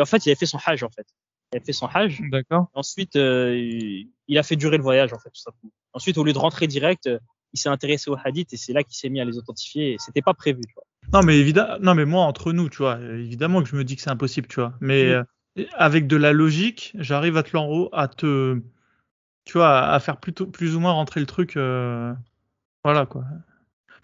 en fait, il avait fait son hajj en fait. Il avait fait son hajj. D'accord. Ensuite, il, il, a fait durer le voyage en fait, tout simplement. Ensuite, au lieu de rentrer direct, il s'est intéressé aux hadiths et c'est là qu'il s'est mis à les authentifier. C'était pas prévu. Tu vois. Non, mais évidemment, non, mais moi, entre nous, tu vois, évidemment que je me dis que c'est impossible, tu vois. Mais euh, avec de la logique, j'arrive à te à te, tu vois, à faire plutôt, plus ou moins rentrer le truc, euh, voilà, quoi.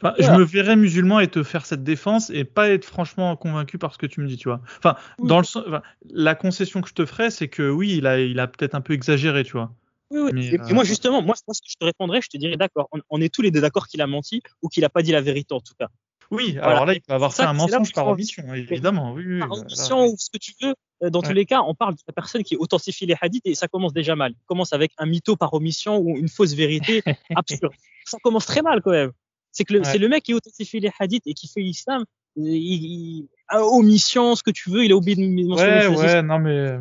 Enfin, je me verrais musulman et te faire cette défense et pas être franchement convaincu par ce que tu me dis, tu vois. Enfin, dans le, la concession que je te ferais, c'est que oui, il a, il a peut-être un peu exagéré, tu vois. Oui, oui. et, moi, euh, justement, moi, ce que je te répondrais, je te dirais d'accord, on, est tous les deux d'accord qu'il a menti ou qu'il a pas dit la vérité en tout cas. Oui, alors là, il peut avoir fait un mensonge par omission, évidemment. Oui, par omission ou ce que tu veux. Euh, dans tous les cas, on parle de la personne qui authentifie les hadiths et ça commence déjà mal. Ça commence avec un mytho par omission ou une fausse vérité [LAUGHS] absurde. ça commence très mal quand même. C'est que c'est le mec qui authentifie les hadiths et qui fait l'islam. Il, a omission, ce que tu veux, il a oublié de mentionner. Ouais, ouais, non mais.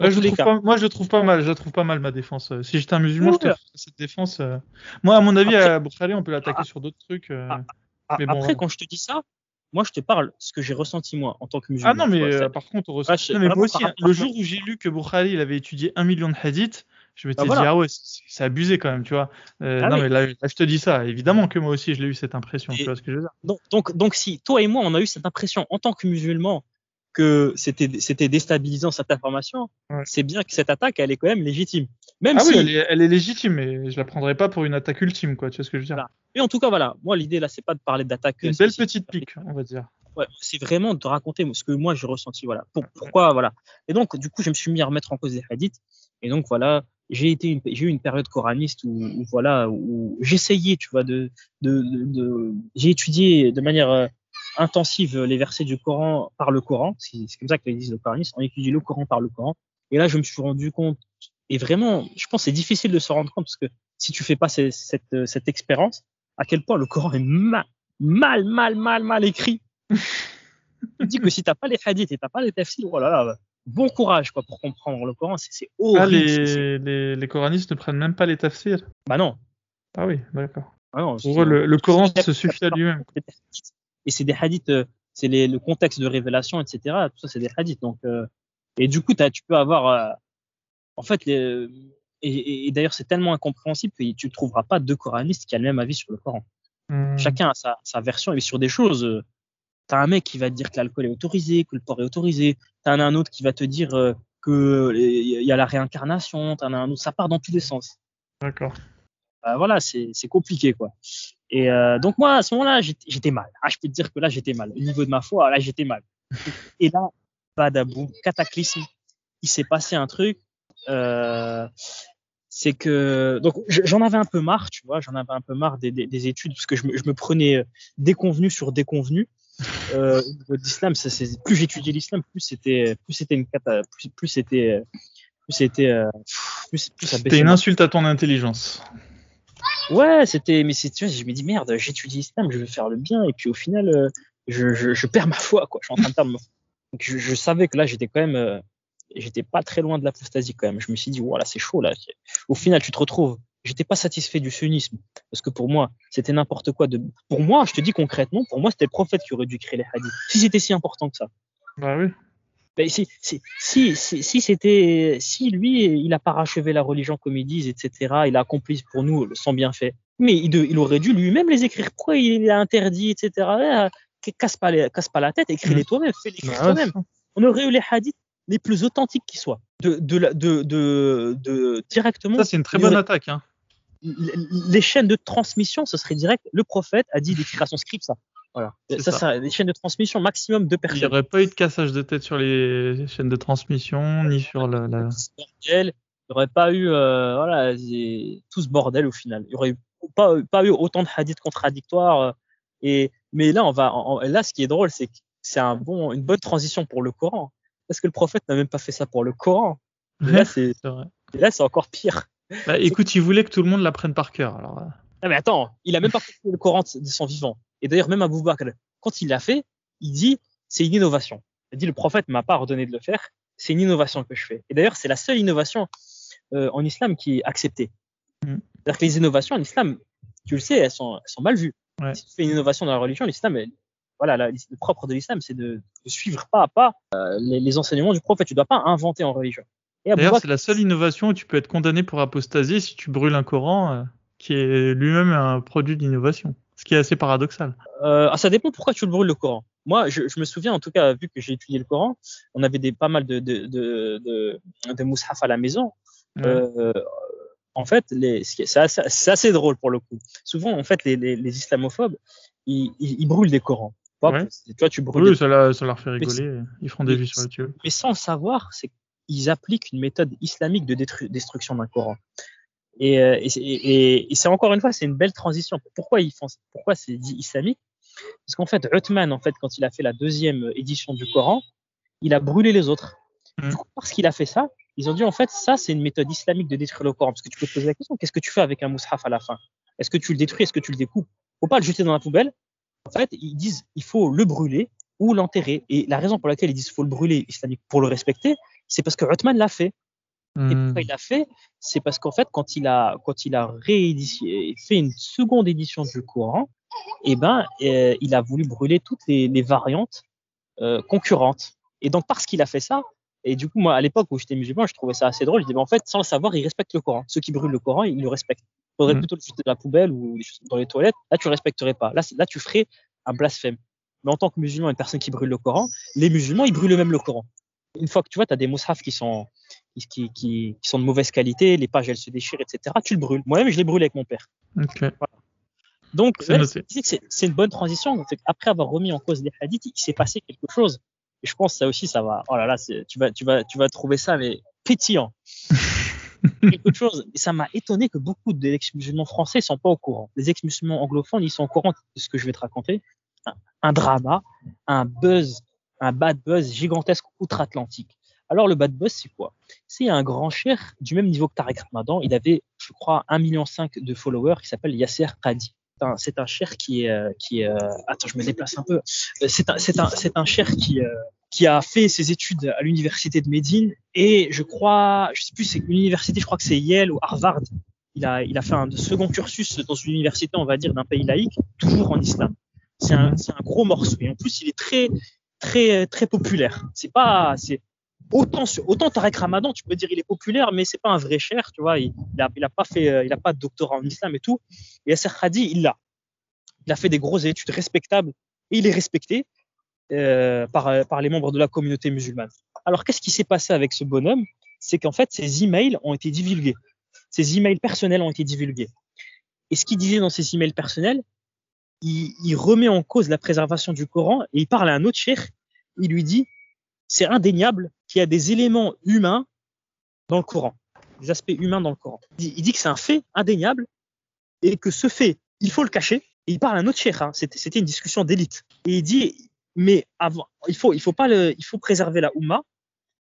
je trouve pas, moi, je trouve pas mal. Je trouve pas mal ma défense. Si j'étais un musulman, je te ferais cette défense. Euh. Moi, à mon avis, Après, à Boukhari, on peut l'attaquer ah. sur d'autres trucs. Ah. Après, quand je te dis ça, moi, je te parle ce que j'ai ressenti moi en tant que musulman. Ah non, mais euh, par contre, ressenti... mais moi aussi, hein, le jour où j'ai lu que Boukhari il avait étudié un million de hadiths, je m'étais bah, dit ah ouais, c'est abusé quand même, tu vois. Euh, ah non mais là, je te dis ça, évidemment que moi aussi je l'ai eu cette impression, tu vois ce que je veux dire. Donc, donc, donc si toi et moi on a eu cette impression en tant que musulman que c'était c'était déstabilisant cette information, c'est bien que cette attaque elle est quand même légitime. Même ah si... oui, elle est, elle est, légitime, mais je la prendrai pas pour une attaque ultime, quoi. Tu vois ce que je veux dire voilà. Mais en tout cas, voilà. Moi, l'idée là, c'est pas de parler d'attaque. Une belle petite pique, on va dire. Ouais, c'est vraiment de raconter ce que moi j'ai ressenti, voilà. Pour, pourquoi, voilà. Et donc, du coup, je me suis mis à remettre en cause des hadiths. Et donc, voilà, j'ai été, une, j'ai eu une période coraniste où, où voilà, où j'essayais, tu vois, de, de, de, de j'ai étudié de manière euh, intensive les versets du Coran par le Coran. C'est comme ça qu'ils disent le coraniste. On étudie le Coran par le Coran. Et là, je me suis rendu compte, et vraiment, je pense c'est difficile de se rendre compte parce que si tu fais pas cette, cette, cette expérience, à quel point le Coran est mal, mal, mal, mal, mal écrit. Il dit que si t'as pas les hadiths et t'as pas les tafsirs, oh là là, bon courage quoi pour comprendre le Coran, c'est horrible. Ah, les, les, les, coranistes ne prennent même pas les tafsirs Bah non. Ah oui, d'accord. Ah le, le Coran se suffit à lui-même et c'est des hadiths, euh, c'est le contexte de révélation, etc. Tout ça, c'est des hadiths. Donc, euh, et du coup, tu peux avoir, euh, en fait, et, et, d'ailleurs, c'est tellement incompréhensible que tu ne trouveras pas deux coranistes qui ont le même avis sur le Coran. Hmm. Chacun a sa, sa version. Et sur des choses, t'as un mec qui va te dire que l'alcool est autorisé, que le porc est autorisé. T'en as un autre qui va te dire euh, que il y a la réincarnation. T'en as un autre. Ça part dans tous les sens. D'accord. Euh, voilà, c'est compliqué quoi. Et euh, donc moi à ce moment-là j'étais mal. Ah je peux te dire que là j'étais mal. Au niveau de ma foi là j'étais mal. Et là badaboum cataclysme. Il s'est passé un truc. Euh, c'est que donc je- j'en avais un peu marre, tu vois, j'en avais un peu marre des, des, des études parce que je me, je me prenais déconvenu sur déconvenu. Euh, l'islam, ça, c'est- plus j'étudiais l'islam, plus c'était plus c'était une cata, plus, plus c'était plus c'était euh, plus plus C'était une insulte à ton intelligence. Ouais, c'était, mais c'est, tu vois, je me dis merde, j'étudie l'islam, je veux faire le bien, et puis au final, euh, je, je, je perds ma foi, quoi. Je suis en train de perdre. Donc je, je savais que là, j'étais quand même, euh, j'étais pas très loin de l'apostasie quand même. Je me suis dit, voilà, c'est chaud là. Au final, tu te retrouves. J'étais pas satisfait du sunnisme parce que pour moi, c'était n'importe quoi. De, pour moi, je te dis concrètement, pour moi, c'était le prophète qui aurait dû créer les hadiths. Si c'était si important que ça. Bah oui. Ben, si, si, si, si, si c'était, si lui, il a parachevé la religion comme ils disent, etc., il a accompli pour nous son bienfait, mais il, il aurait dû lui-même les écrire. Pourquoi il a interdit, etc. Euh, casse pas, les- casse pas la tête, écris-les Mhm. toi-même, fais-les toi-même. On aurait eu les hadiths les plus authentiques qui soient. De, de, la- de, de, de, directement, Ça, c'est une très bonne aurait- attaque. Hein. les chaînes de transmission, ce serait direct. Le prophète a dit d'écrire à son script, ça. Voilà. C'est Ça, ça. ça, les chaînes de transmission, maximum deux Il n'y personnes. aurait pas eu de cassage de tête sur les chaînes de transmission, ni sur la. la- il n'y aurait pas eu euh, voilà, c'est- tout ce bordel au final. Il n'y aurait pas, pas eu autant de hadiths contradictoires. euh, et, mais là, on va, en- là, ce qui est drôle, c'est que c'est un bon, une bonne transition pour le Coran. Parce que le prophète n'a même pas fait ça pour le Coran. Et là, c'est, C'est vrai. et là, c'est encore pire. Bah, écoute, il voulait que tout le monde l'apprenne par cœur. Alors, euh, Non, mais attends, il a même pas fait le Coran de son vivant. Et d'ailleurs, même Abou Bakr, quand il l'a fait, il dit, c'est une innovation. Il dit, le prophète m'a pas ordonné de le faire. C'est une innovation que je fais. Et d'ailleurs, c'est la seule innovation euh, en islam qui est acceptée. Mm. C'est-à-dire que les innovations en islam, tu le sais, elles sont, elles sont mal vues. Ouais. Si tu fais une innovation dans la religion, l'islam, voilà, la- le propre de l'islam, c'est de, de suivre pas à pas euh, les, les enseignements du prophète. Tu dois pas inventer en religion. D'ailleurs, c'est la seule innovation où tu peux être condamné pour apostasie si tu brûles un Coran euh, qui est lui-même un produit d'innovation. Ce qui est assez paradoxal. Euh, ah, ça dépend pourquoi tu le brûles le Coran. Moi, je, je me souviens, en tout cas, vu que j'ai étudié le Coran, on avait des, pas mal de, de, de, de, de mushaf à la maison. Ouais. Euh, en fait, c'est assez, drôle pour le coup. Souvent, en fait, les, les, les islamophobes, ils, ils, ils brûlent des Corans. Ouais. tu vois, tu brûles Oui, des- ça, leur fait rigoler. Ils feront des vues sur YouTube. mais sans le savoir, c'est qu'ils appliquent une méthode islamique de destruction d'un Coran. Et, euh, et, c'est- et, et c'est encore une fois, c'est une belle transition. Pourquoi ils font, pourquoi c'est dit islamique? Parce qu'en fait, Uthman, en fait, quand il a fait la deuxième édition du Coran, il a brûlé les autres. Mm. Du coup, parce qu'il a fait ça, ils ont dit en fait, ça, c'est une méthode islamique de détruire le Coran. Parce que tu peux te poser la question, qu'est-ce que tu fais avec un mushaf à la fin? Est-ce que tu le détruis? Est-ce que tu le découpes? Faut pas le jeter dans la poubelle. En fait, ils disent, il faut le brûler ou l'enterrer. Et la raison pour laquelle ils disent faut le brûler islamique pour le respecter, c'est parce que Uthman l'a fait. Et Hmm. pourquoi il l'a fait? C'est parce qu'en fait, quand il a, quand il a réédité, fait une seconde édition du Coran, eh ben, euh, il a voulu brûler toutes les, les variantes euh, concurrentes. Et donc, parce qu'il a fait ça, et du coup, moi, à l'époque où j'étais musulman, je trouvais ça assez drôle. Je disais, ben, en fait, sans le savoir, il respecte le Coran. Ceux qui brûlent le Coran, ils le respectent. Il faudrait Mhm. plutôt le jeter dans la poubelle ou dans les toilettes. Là, tu le respecterais pas. Là, là, tu ferais un blasphème. Mais en tant que musulman, une personne qui brûle le Coran, les musulmans, ils brûlent même le Coran. Une fois que tu vois, tu as des mushafs qui sont, qui, qui, qui, sont de mauvaise qualité, les pages, elles se déchirent, etc. Tu le brûles. Moi-même, je l'ai brûlé avec mon père. Donc, C'est une bonne transition. Après avoir remis en cause les hadiths, il s'est passé quelque chose. Et je pense que ça aussi, ça va. Oh là là, tu vas, tu vas, tu vas trouver ça, mais pétillant. [LAUGHS] quelque chose. Et ça m'a étonné que beaucoup d'ex-musulmans français sont pas au courant. Les ex-musulmans anglophones, ils sont au courant de ce que je vais te raconter. Un, un drama, un buzz, un bad buzz gigantesque outre-Atlantique. Alors, le bad buzz, c'est quoi? C'est un grand cher du même niveau que Tarek Ramadan. Il avait, je crois, 1,5 million de followers qui s'appelle Yasser Qadi. C'est un- cher qui est, euh, qui euh, attends, je me déplace un peu. Euh, C'est un, cher qui, qui a fait ses études à l'université de Médine et je crois, je sais plus, c'est une université, je crois que c'est Yale ou Harvard. Il a, il a fait un second cursus dans une université, on va dire, d'un pays laïque, toujours en islam. C'est un, c'est un gros morceau et en plus, il est très, très, très populaire. C'est pas, c'est autant, autant Tarek Ramadan, tu peux dire, il est populaire, mais c'est pas un vrai cher, tu vois. Il, il a, il a pas fait, euh, il a pas de doctorat en islam et tout. Et Yasser Khadi, il l'a. il a fait des grosses études respectables et il est respecté euh, par, par les membres de la communauté musulmane. Alors, qu'est-ce qui s'est passé avec ce bonhomme? C'est qu'en fait, ses emails ont été divulgués. Ses emails personnels ont été divulgués. Et ce qu'il disait dans ses emails personnels, il, il, remet en cause la préservation du Coran et il parle à un autre cheikh. Il lui dit c'est indéniable qu'il y a des éléments humains dans le Coran, des aspects humains dans le Coran. Il, il dit que c'est un fait indéniable et que ce fait, il faut le cacher. Et il parle à un autre cheikh. Hein. C'était une discussion d'élite. Et il dit mais avant, il faut, il faut pas le, il faut préserver la Oumma,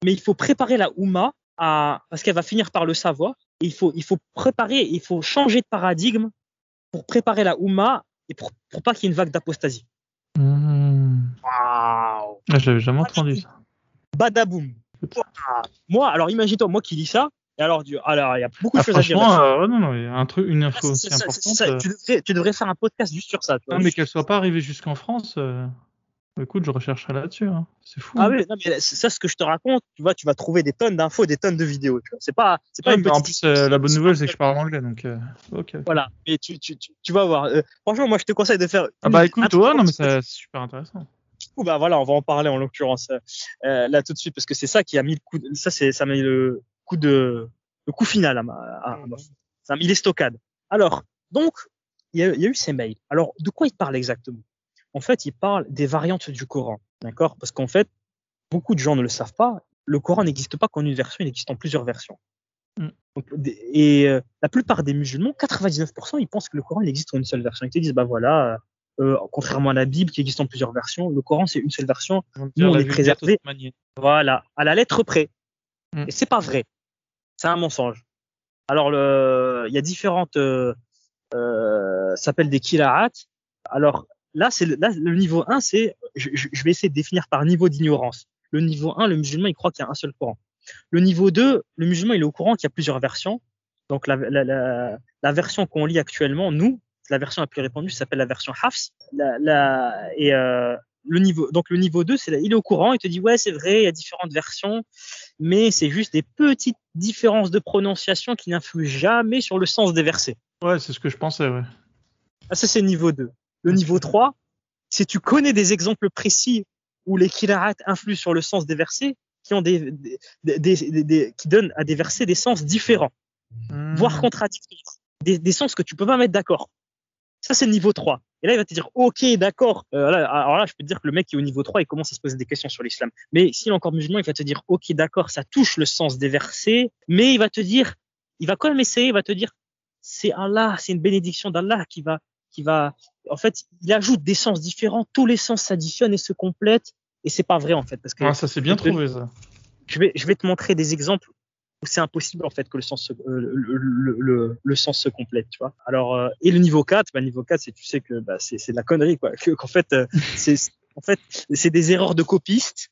mais il faut préparer la Oumma à, parce qu'elle va finir par le savoir. il faut, il faut préparer, il faut changer de paradigme pour préparer la Oumma et pour, pour pas qu'il y ait une vague d'apostasie. Mmh. Waouh! Ah, J'avais jamais entendu ça. Badaboum. Moi, alors imagine-toi, moi qui lis ça, et alors, du, alors il y a beaucoup de Ah, choses à dire. franchement, euh, non, non, il y a un truc, une Ah, info c'est aussi ça, c'est importante. ça. euh, Tu, devrais, tu devrais faire un podcast juste sur ça. tu vois. non, mais qu'elle soit pas arrivée jusqu'en France, euh, écoute, je rechercherai là-dessus. hein. C'est fou. Ah oui, non, mais c'est ça, ce que je te raconte, tu vois, tu vas trouver des tonnes d'infos, des tonnes de vidéos. Tu vois. C'est pas, c'est pas Ouais, une en petite plus, euh, la bonne nouvelle, c'est que je parle anglais, donc euh, ok. Voilà. Mais tu, tu, tu, tu vas voir. Euh, franchement, moi, je te conseille de faire. Ah bah écoute, truc non mais c'est super intéressant. Du coup, bah voilà, on va en parler en l'occurrence euh, euh, là tout de suite parce que c'est ça qui a mis le coup. De, ça, c'est ça mis le coup de le coup final à ma. à- à ma- ça a mis les stockades. Alors, donc, il y, y a eu ces mails. Alors, de quoi il parle exactement? En fait, il parle des variantes du Coran, d'accord? Parce qu'en fait, beaucoup de gens ne le savent pas. Le Coran n'existe pas qu'en une version, il existe en plusieurs versions. Mm. Donc, et euh, la plupart des musulmans, 99%, ils pensent que le Coran il existe en une seule version. Ils te disent, bah voilà, euh, contrairement à la Bible qui existe en plusieurs versions, le Coran c'est une seule version. Nous, on est préservé. Voilà, à la lettre près. Mm. Et c'est pas vrai. C'est un mensonge. Alors, il y a différentes, euh, euh, ça s'appelle des kira'at. Alors, là, c'est le, là, le niveau 1, c'est, je, vais essayer de définir par niveau d'ignorance. Le niveau 1, le musulman, il croit qu'il y a un seul Coran. Le niveau 2, le musulman, il est au courant qu'il y a plusieurs versions. Donc, la, la, la, la version qu'on lit actuellement, nous, la version la plus répandue, ça s'appelle la version Hafs. Et, euh, le niveau, donc le niveau 2, c'est il est au courant, il te dit ouais c'est vrai, il y a différentes versions, mais c'est juste des petites différences de prononciation qui n'influent jamais sur le sens des versets. Ouais, c'est ce que je pensais, ouais. Ah, ça c'est niveau 2. Le niveau 3, si tu connais des exemples précis où les kira'at influent sur le sens des versets, qui ont des, des, des, des- qui donnent à des versets des sens différents, voire Hmm. contradictoires, des, des sens que tu peux pas mettre d'accord. Ça, c'est le niveau 3. Et là, il va te dire, OK, d'accord. Euh, là, alors là, je peux te dire que le mec qui est au niveau 3, il commence à se poser des questions sur l'islam. Mais s'il est encore musulman, il va te dire, OK, d'accord, ça touche le sens des versets, mais il va te dire, il va quand même essayer, il va te dire, c'est Allah, c'est une bénédiction d'Allah qui va, qui va, en fait, il ajoute des sens différents, tous les sens s'additionnent et se complètent, et c'est pas vrai, en fait, parce que Ah, ça c'est bien trouvé, ça. je vais, je vais te montrer des exemples où c'est impossible en fait que le sens se, euh, le, le, le, sens se complète, tu vois. Alors euh, et le niveau 4, bah, le niveau 4 c'est tu sais que bah, c'est de la connerie quoi, [LAUGHS] que qu'en fait euh, c'est en fait c'est des erreurs de copistes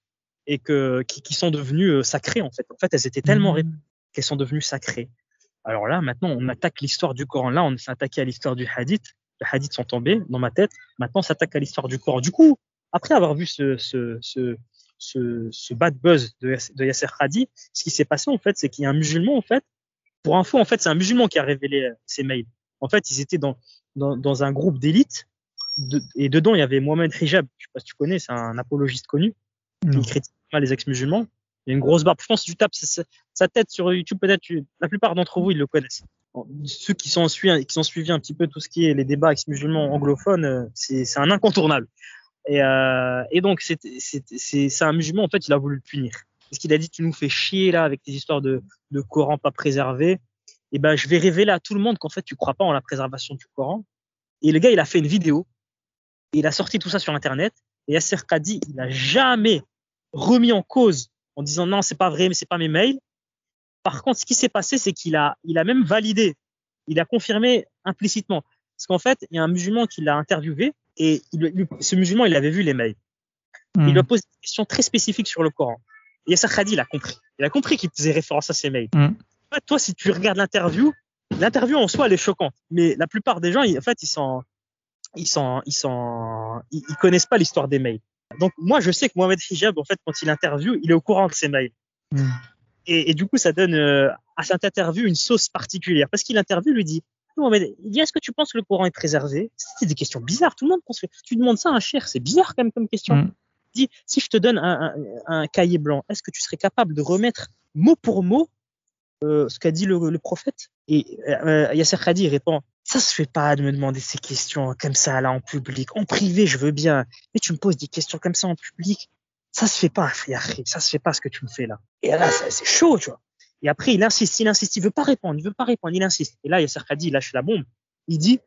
et que qui, qui sont devenues sacrées en fait. En fait, elles étaient tellement répétées qu'elles sont devenues sacrées. Alors là, maintenant, on attaque l'histoire du Coran. Là, on s'est attaqué à l'histoire du hadith. Les hadiths sont tombés dans ma tête. Maintenant, on s'attaque à l'histoire du Coran. Du coup, après avoir vu ce, ce, ce, ce, ce bad buzz de, Yass- de Yasser Hadi, ce qui s'est passé, en fait, c'est qu'il y a un musulman, en fait. Pour info, en fait, c'est un musulman qui a révélé euh, ces mails. En fait, ils étaient dans, dans, dans un groupe d'élite. De, et dedans, il y avait Mohamed Hijab. Je sais pas si tu connais, c'est un apologiste connu. Il critique pas les ex-musulmans. Il a une grosse barbe. Je pense que si tu tapes sa, tête sur YouTube, peut-être la plupart d'entre vous, ils le connaissent. Ceux qui sont, suivis, qui un petit peu tout ce qui est les débats ex-musulmans anglophones, euh, c'est un incontournable. Et, euh, donc, c'est un musulman, en fait, il a voulu le punir. Parce qu'il a dit, tu nous fais chier là avec tes histoires de, Coran pas préservé. Et ben, je vais révéler à tout le monde qu'en fait, tu crois pas en la préservation du Coran. Et le gars, il a fait une vidéo. Et il a sorti tout ça sur Internet. Et Yasser Qadi, il a jamais remis en cause en disant non, c'est pas vrai, mais c'est pas mes mails. Par contre, ce qui s'est passé, c'est qu'il a, il a même validé, il a confirmé implicitement. Parce qu'en fait, il y a un musulman qui l'a interviewé et il, ce musulman, il avait vu les mails. Hmm. Il lui a posé des questions très spécifiques sur le Coran. Et Yasser Khadi, il a compris. Il a compris qu'il faisait référence à ces mails. Mm. En fait, toi, si tu regardes l'interview, l'interview en soi, elle est choquante. Mais la plupart des gens, ils- en fait, ils sont, ils sont, ils sont, ils, ils connaissent pas l'histoire des mails. Donc, moi, je sais que Mohamed Hijab, en fait, quand il interview, il est au courant de ces mails. Hmm. Et, et du coup, ça donne euh, à cette interview une sauce particulière. Parce qu'il interview, lui dit, il dit est-ce que tu penses que le Coran est préservé? C'est des questions bizarres. Tout le monde pense que tu demandes ça à un cher, c'est bizarre quand même comme question. Mm. Il dit si je te donne un, un, cahier blanc, est-ce que tu serais capable de remettre mot pour mot euh, ce qu'a dit le, le, prophète? Et euh, Yasser Khadi répond ça se fait pas de me demander ces questions comme ça là en public. En privé, je veux bien, mais tu me poses des questions comme ça en public, ça se fait pas, ça se fait pas ce que tu me fais là. Et là, c'est chaud, tu vois. Et après, il insiste, il insiste, il veut pas répondre, il veut pas répondre, il insiste. Et là, Yasser Khadi, il lâche la bombe. Il dit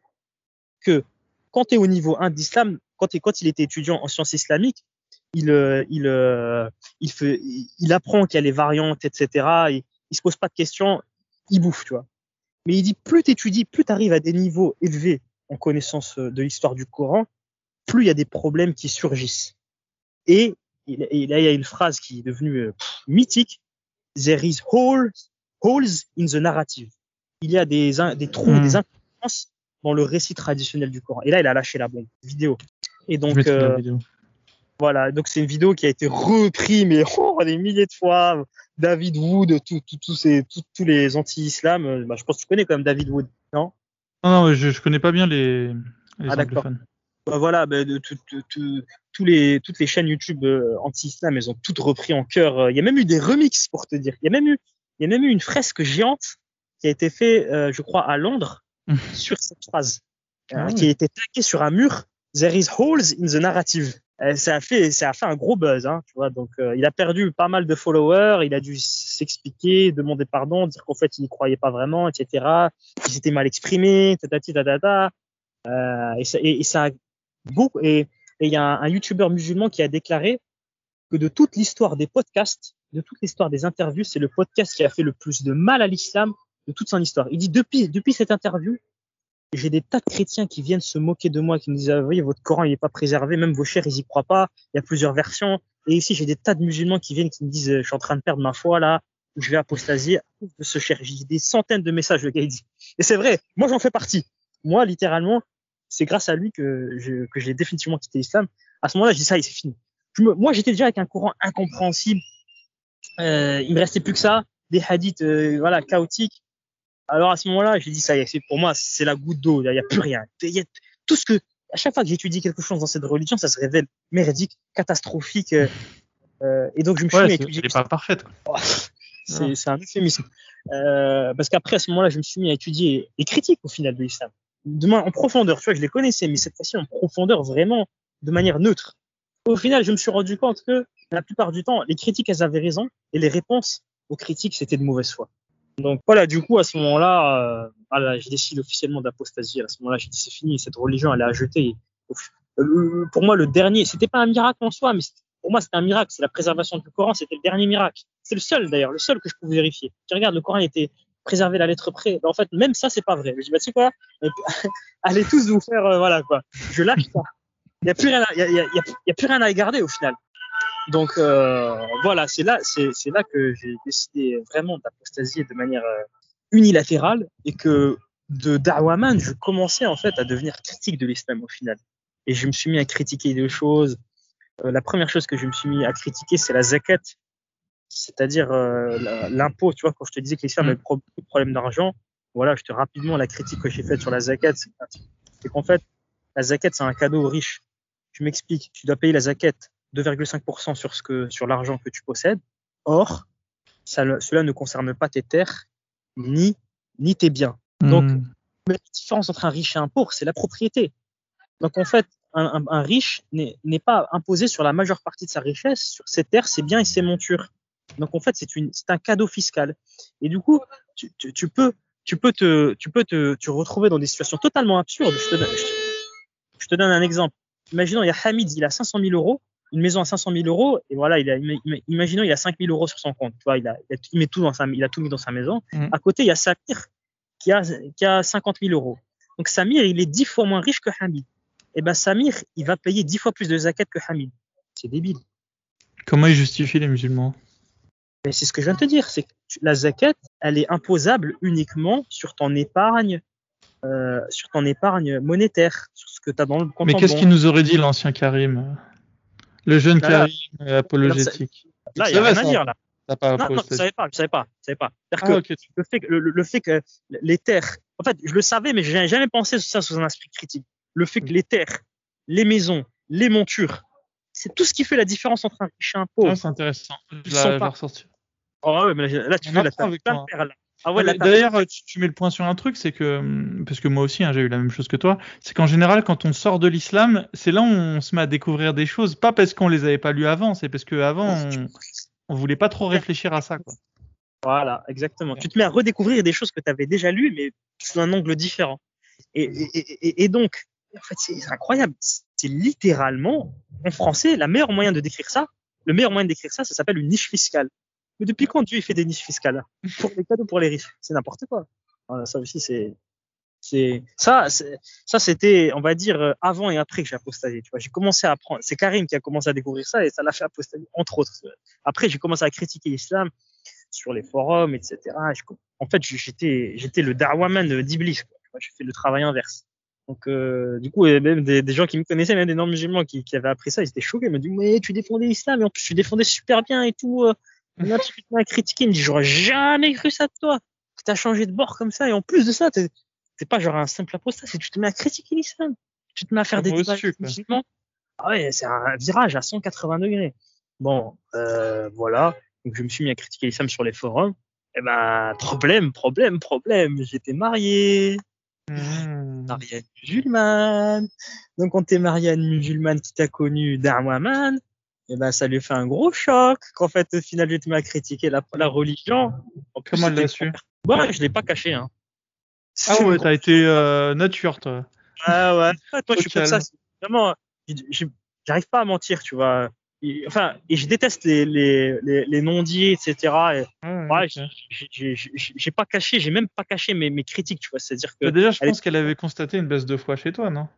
que quand tu es au niveau 1 d'islam, quand, quand il était étudiant en sciences islamiques, il, euh, il, euh, il, fait, il apprend qu'il y a les variantes, etc. Et il se pose pas de questions, il bouffe, tu vois. Mais il dit plus tu étudies, plus tu arrives à des niveaux élevés en connaissance euh, de l'histoire du Coran, plus il y a des problèmes qui surgissent. Et, et là, il y a une phrase qui est devenue mythique there is holes, holes in the narrative. Il y a des, des trous, des hmm. incohérences dans le récit traditionnel du Coran. Et là, il a lâché la bombe vidéo. Et donc, euh, voilà, donc c'est une vidéo qui a été reprise, mais [LAUGHS] oh, des milliers de fois. David Wood, tous ces, tous les anti-islam. Euh, bah, je pense que tu connais quand même David Wood, non? Non, non, je, je connais pas bien les, les ah, anglophones. Bah, voilà, bah, de, tous les, toutes les chaînes YouTube euh, anti-islam, elles ont toutes repris en chœur. Euh, il y a même eu des remixes pour te dire. Il y a même eu, il y a même eu une fresque géante qui a été faite, euh, je crois, à Londres [LAUGHS] sur cette phrase, ah qui a été taquée sur un mur. There is holes in the narrative. ça a fait, ça a fait un gros buzz, hein, tu vois. Donc, il a perdu pas mal de followers. Il a dû s'expliquer, demander pardon, dire qu'en fait, il n'y croyait pas vraiment, etc. Il s'était mal exprimé, tatati, tatata. Euh, et, ça, et, et ça a beaucoup. Et il y a un, un YouTuber musulman qui a déclaré que de toute l'histoire des podcasts, de toute l'histoire des interviews, c'est le podcast qui a fait le plus de mal à l'islam de toute son histoire. Il dit depuis depuis cette interview, j'ai des tas de chrétiens qui viennent se moquer de moi, qui me disent ah, voyez votre Coran il est pas préservé, même vos chers ils y croient pas. Il y a plusieurs versions. Et ici j'ai des tas de musulmans qui viennent qui me disent je suis en train de perdre ma foi là, je vais apostasier de ce cher. J'ai des centaines de messages il dit. Et c'est vrai, moi j'en fais partie. Moi littéralement, c'est grâce à lui que je, que j'ai définitivement quitté l'islam. À ce moment-là, je dis ça, et c'est fini. moi, j'étais déjà avec un courant incompréhensible. Euh, il me restait plus que ça, des hadiths, euh, voilà, chaotiques. Alors à ce moment-là, j'ai dit ça, c'est pour moi, c'est la goutte d'eau. Il n'y a, plus rien. Y a, tout ce que, à chaque fois que j'étudie quelque chose dans cette religion, ça se révèle merdique, catastrophique. Euh, euh et donc je me suis ouais, mis à étudier. Pas parfaite. Oh, c'est un euphémisme. Parce qu'après à ce moment-là, je me suis mis à étudier les critiques au final de l'islam en profondeur. Tu vois, je les connaissais, mais cette fois-ci en profondeur, vraiment de manière neutre. Au final, je me suis rendu compte que la plupart du temps, les critiques, elles avaient raison, et les réponses aux critiques, c'était de mauvaise foi. Donc voilà, du coup, à ce moment-là, euh, voilà, je décide officiellement d'apostasier. À ce moment-là, j'ai dit c'est fini, cette religion, elle est à jeter. Euh, pour moi, le dernier, c'était pas un miracle en soi, mais pour moi, c'était un miracle. C'est la préservation du Coran, c'était le dernier miracle. C'est le seul d'ailleurs, le seul que je pouvais vérifier. Tu regardes, le Coran était préserver la lettre près. en fait, même ça, c'est pas vrai. Je dis, bah, tu sais quoi, [LAUGHS] allez tous vous faire, euh, voilà, quoi. Je lâche ça. Il n'y a plus rien, il y a, plus rien à garder au final. Donc, euh, voilà, c'est là, là que j'ai décidé vraiment d'apostasier de manière euh, unilatérale et que de Dawaman, je commençais en fait à devenir critique de l'islam au final. Et je me suis mis à critiquer deux choses. Euh, la première chose que je me suis mis à critiquer, c'est la zakat c'est-à-dire euh, l'impôt. Tu vois, quand je te disais que l'islam avait beaucoup de problèmes d'argent, voilà, je te rapidement la critique que j'ai faite sur la zakat, c'est qu'en fait, la zakat c'est un cadeau aux riches. Tu m'expliques, tu dois payer la zakat 2,5% sur ce que sur l'argent que tu possèdes. Or, ça, cela ne concerne pas tes terres ni ni tes biens. Donc, hmm. la différence entre un riche et un pauvre, c'est la propriété. Donc en fait, un, un riche n'est pas imposé sur la majeure partie de sa richesse, sur ses terres, ses biens et ses montures. Donc en fait, c'est un cadeau fiscal. Et du coup, tu, tu, tu, peux, tu peux te, tu peux te, te retrouver dans des situations totalement absurdes. Je te, je, te donne un exemple. Imaginons, il y a Hamid, il a 500 000 euros, une maison à 500 000 euros, et voilà, il a, imaginons, il a 5 000 euros sur son compte. Tu vois, il a, il met tout dans sa, il a tout mis dans sa maison. Mmh. À côté, il y a Samir qui a, qui a 50 000 euros. Donc Samir, il est 10 fois moins riche que Hamid. Et eh ben Samir, il va payer 10 fois plus de zakat que Hamid. C'est débile. Comment il justifie les musulmans? C'est ce que je viens de te dire, c'est que la zakat, elle est imposable uniquement sur ton épargne, euh, sur ton épargne monétaire, sur ce que tu as dans le compte. Mais qu'est-ce qu'il nous aurait dit l'ancien Karim? Le jeune Karim apologétique. Là, il n'y a rien à dire là. non, non, je savais pas, je savais pas, je savais pas. Ah, que le, fait que, le, fait que les terres En fait, je le savais, mais je n'avais jamais pensé ça sous un esprit critique. Le fait que les terres, les maisons, les montures, c'est tout ce qui fait la différence entre un riche et un pauvre. Ah, c'est intéressant. Je la, je pas-. Oh, ouais, mais là, là, tu fais la avec perles. Ah ouais, D'ailleurs, tu, tu mets le point sur un truc, c'est que, parce que moi aussi, hein, j'ai eu la même chose que toi, c'est qu'en général, quand on sort de l'islam, c'est là où on se met à découvrir des choses, pas parce qu'on les avait pas lues avant, c'est parce que avant, on, on voulait pas trop réfléchir à ça. Quoi. Voilà, exactement. Tu te mets à redécouvrir des choses que tu avais déjà lues, mais sous un angle différent. Et, et, et, et donc, en fait, c'est c'est incroyable. C'est littéralement, en français, la meilleure moyen de décrire ça, le meilleur moyen de décrire ça, ça s'appelle une niche fiscale. Mais depuis quand Dieu fait des niches fiscales Pour les cadeaux pour les riches. C'est n'importe quoi. Ça aussi, c'est. ça, ça c'était, on va dire, euh, avant et après que j'ai apostasié. J'ai commencé à apprendre. C'est Karim qui a commencé à découvrir ça et ça l'a fait apostasier, entre autres. Après, j'ai commencé à critiquer l'islam sur les forums, etc. En fait, j'étais, le Darwaman d'Iblis. J'ai fait le travail inverse. Donc, euh, du coup, même des, gens qui me connaissaient, même des non-musulmans qui, qui avaient appris ça, ils étaient choqués. Ils me disent, mais tu défendais l'islam, et en plus, tu défendais super bien et tout. A qui m'ont critiqué. Il me dit, j'aurais jamais cru ça de toi. Que t'as changé de bord comme ça. Et en plus de ça, t'es, pas genre un simple apostat, c'est tu te mets à critiquer l'islam. Tu te mets à faire des Moi débats musulmans. Ah ouais, c'est un virage à 180 degrés. Bon, euh, voilà. Donc, je me suis mis à critiquer l'islam sur les forums. Eh ben, problème, problème, problème. J'étais marié, Mmh. marié à une musulmane. Donc, quand t'es marié à une musulmane qui t'a connu d'Arwaman, eh ben, ça lui fait un gros choc. Qu'en fait, au final, je te mets à critiquer la, la religion. En plus, Comment elle l'a su Ouais, je l'ai pas caché, hein. Ah ouais, t'as été euh, nature, toi. Ah ouais. Ouais, [LAUGHS] toi, je suis comme ça. Vraiment, j'arrive pas à mentir, tu vois. Et, enfin, et je déteste les, les, les, les non-dits, etc. Et, Ouais, ouais, j'ai- pas caché, j'ai même pas caché mes, mes critiques, tu vois. C'est-à-dire que. Bah, déjà, je est- pense qu'elle avait constaté une baisse de foi chez toi, non?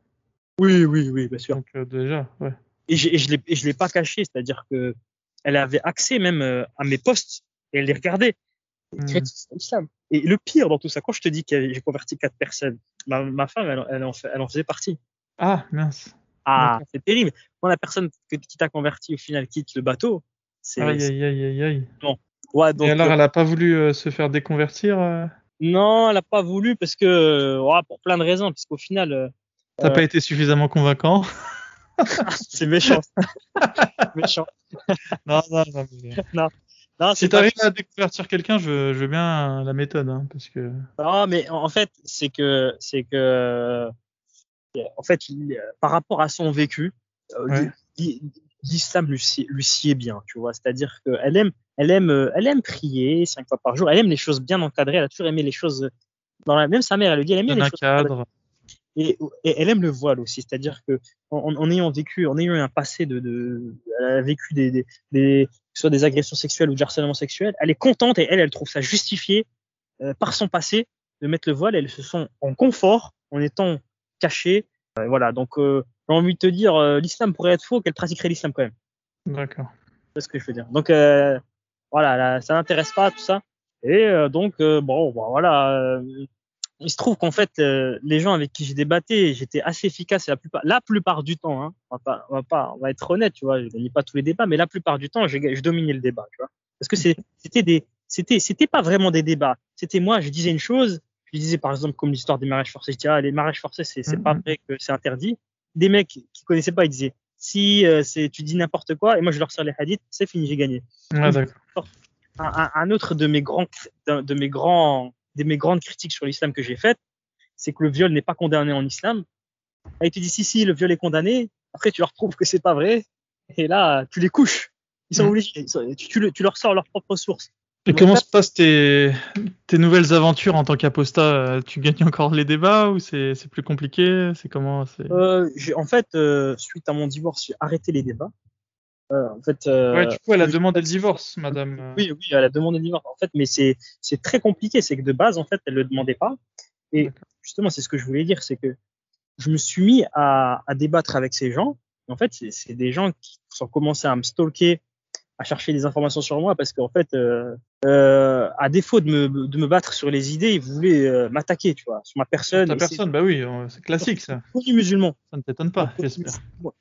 Oui, oui, oui, bien sûr. Donc euh, déjà, ouais. Et, je je l'ai pas caché, c'est-à-dire que elle avait accès même euh, à mes posts et elle les regardait. L'islam. Et le pire dans tout ça, quand je te dis que j'ai converti quatre personnes, ma, ma femme, elle, elle, en fait- elle en faisait partie. Ah, mince. Ah, c'est terrible. Quand la personne que- qui t'a converti au final quitte le bateau, c'est. Aïe, aïe, aïe, aïe, aïe. Ouais, donc, Et alors, euh, elle a pas voulu euh, se faire déconvertir euh? Non, elle a pas voulu parce que, euh, pour plein de raisons, parce qu'au final, T'as pas été suffisamment convaincant? [LAUGHS] c'est méchant. [LAUGHS] méchant. Non, non, non. mais- Non, Si c'est pas t'arrives à déconvertir quelqu'un, je, je veux bien la méthode, hein, parce que. Non, mais en fait, c'est que, c'est que, en fait, il- par rapport à son vécu, euh, Ouais. l'is- l'islam lui, sied- lui sied bien, tu vois. C'est-à-dire qu'elle aime, elle aime, elle aime prier cinq fois par jour. Elle aime les choses bien encadrées. Elle a toujours aimé les choses. Dans la, même sa mère, elle le dit, elle aime les un choses. encadrées. Et, et elle aime le voile aussi, c'est-à-dire que en, en ayant vécu, en ayant un passé de, de elle a vécu des, des, soit des agressions sexuelles ou du harcèlement sexuel, elle est contente et elle, elle trouve ça justifié euh, par son passé de mettre le voile. Elles se sont en confort en étant cachées. Euh, voilà, donc euh, j'ai envie de te dire, l'islam pourrait être faux, qu'elle pratiquerait l'islam quand même. D'accord. C'est ce que je veux dire. Donc voilà, là, ça n'intéresse pas tout ça. Et donc bon, bon, voilà. Il se trouve qu'en fait, euh, les gens avec qui j'ai débatté, j'étais assez efficace et la plupart, la plupart du temps, hein, on va pas, on va pas, on va être honnête, tu vois, je gagnais pas tous les débats, mais la plupart du temps, je, je dominais le débat, tu vois, parce que c'était des, c'était, c'était pas vraiment des débats. C'était moi, je disais une chose, je disais par exemple comme l'histoire des mariages forcés, je disais ah, les mariages forcés, c'est, c'est pas Mhm. vrai que c'est interdit. Des mecs qui connaissaient pas, ils disaient si euh, c'est, tu dis n'importe quoi, et moi je leur sors les hadiths, c'est fini, j'ai gagné un, un- autre de mes grands, de mes grands, de mes grandes critiques sur l'islam que j'ai faites, c'est que le viol n'est pas condamné en islam. Et tu dis si si le viol est condamné, après tu leur prouves que c'est pas vrai, et là tu les couches. Ils sont Mm. obligés, ils sont- tu, tu le- tu leur sors leurs propres sources. Et Donc, comment ça- se passent tes, tes nouvelles aventures en tant qu'apostat? Euh, Tu gagnes encore les débats ou c'est plus compliqué? C'est comment. Euh, en fait, euh, suite à mon divorce, j'ai arrêté les débats. Euh, en fait, euh, Ouais, du coup, elle a demandé le divorce, madame. euh. Oui, oui, elle a demandé le divorce. En fait, mais c'est c'est très compliqué. C'est que de base, en fait, elle le demandait pas. Et justement, c'est ce que je voulais dire, c'est que je me suis mis à, à débattre avec ces gens. Et en fait, c'est des gens qui ont commencé à me stalker, à chercher des informations sur moi, parce qu'en fait, euh, euh, à défaut de me, de me battre sur les idées, ils voulaient euh, m'attaquer, tu vois, sur ma personne. Ta Et c'est personne, bah oui, euh, c'est classique ça. connu musulman. Ça ne t'étonne pas, j'espère.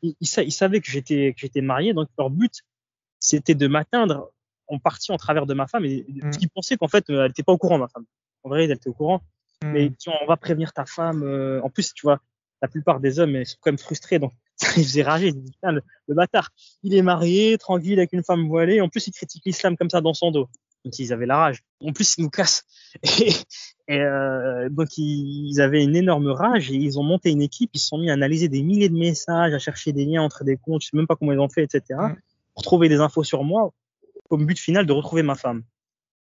ils, ils ils savaient que j'étais que j'étais marié, donc leur but c'était de m'atteindre en partie en travers de ma femme, et Mm. ce qu'ils pensaient qu'en fait euh, elle n'était pas au courant ma femme. En vrai, elle était au courant. Hmm. Mais tu vois, on va prévenir ta femme. euh, en plus, tu vois, la plupart des hommes ils sont quand même frustrés, donc [LAUGHS] ils faisaient rager. Ils disaient, Putain, le, le bâtard, il est marié, tranquille, avec une femme voilée. En plus, il critique l'islam comme ça dans son dos. Donc ils avaient la rage. En plus, ils nous cassent. [LAUGHS] Et, et, euh, donc ils, avaient une énorme rage et ils ont monté une équipe. Ils se sont mis à analyser des milliers de messages, à chercher des liens entre des comptes. Je sais même pas comment ils ont fait, etc. Mm. Pour trouver des infos sur moi, comme but final de retrouver ma femme.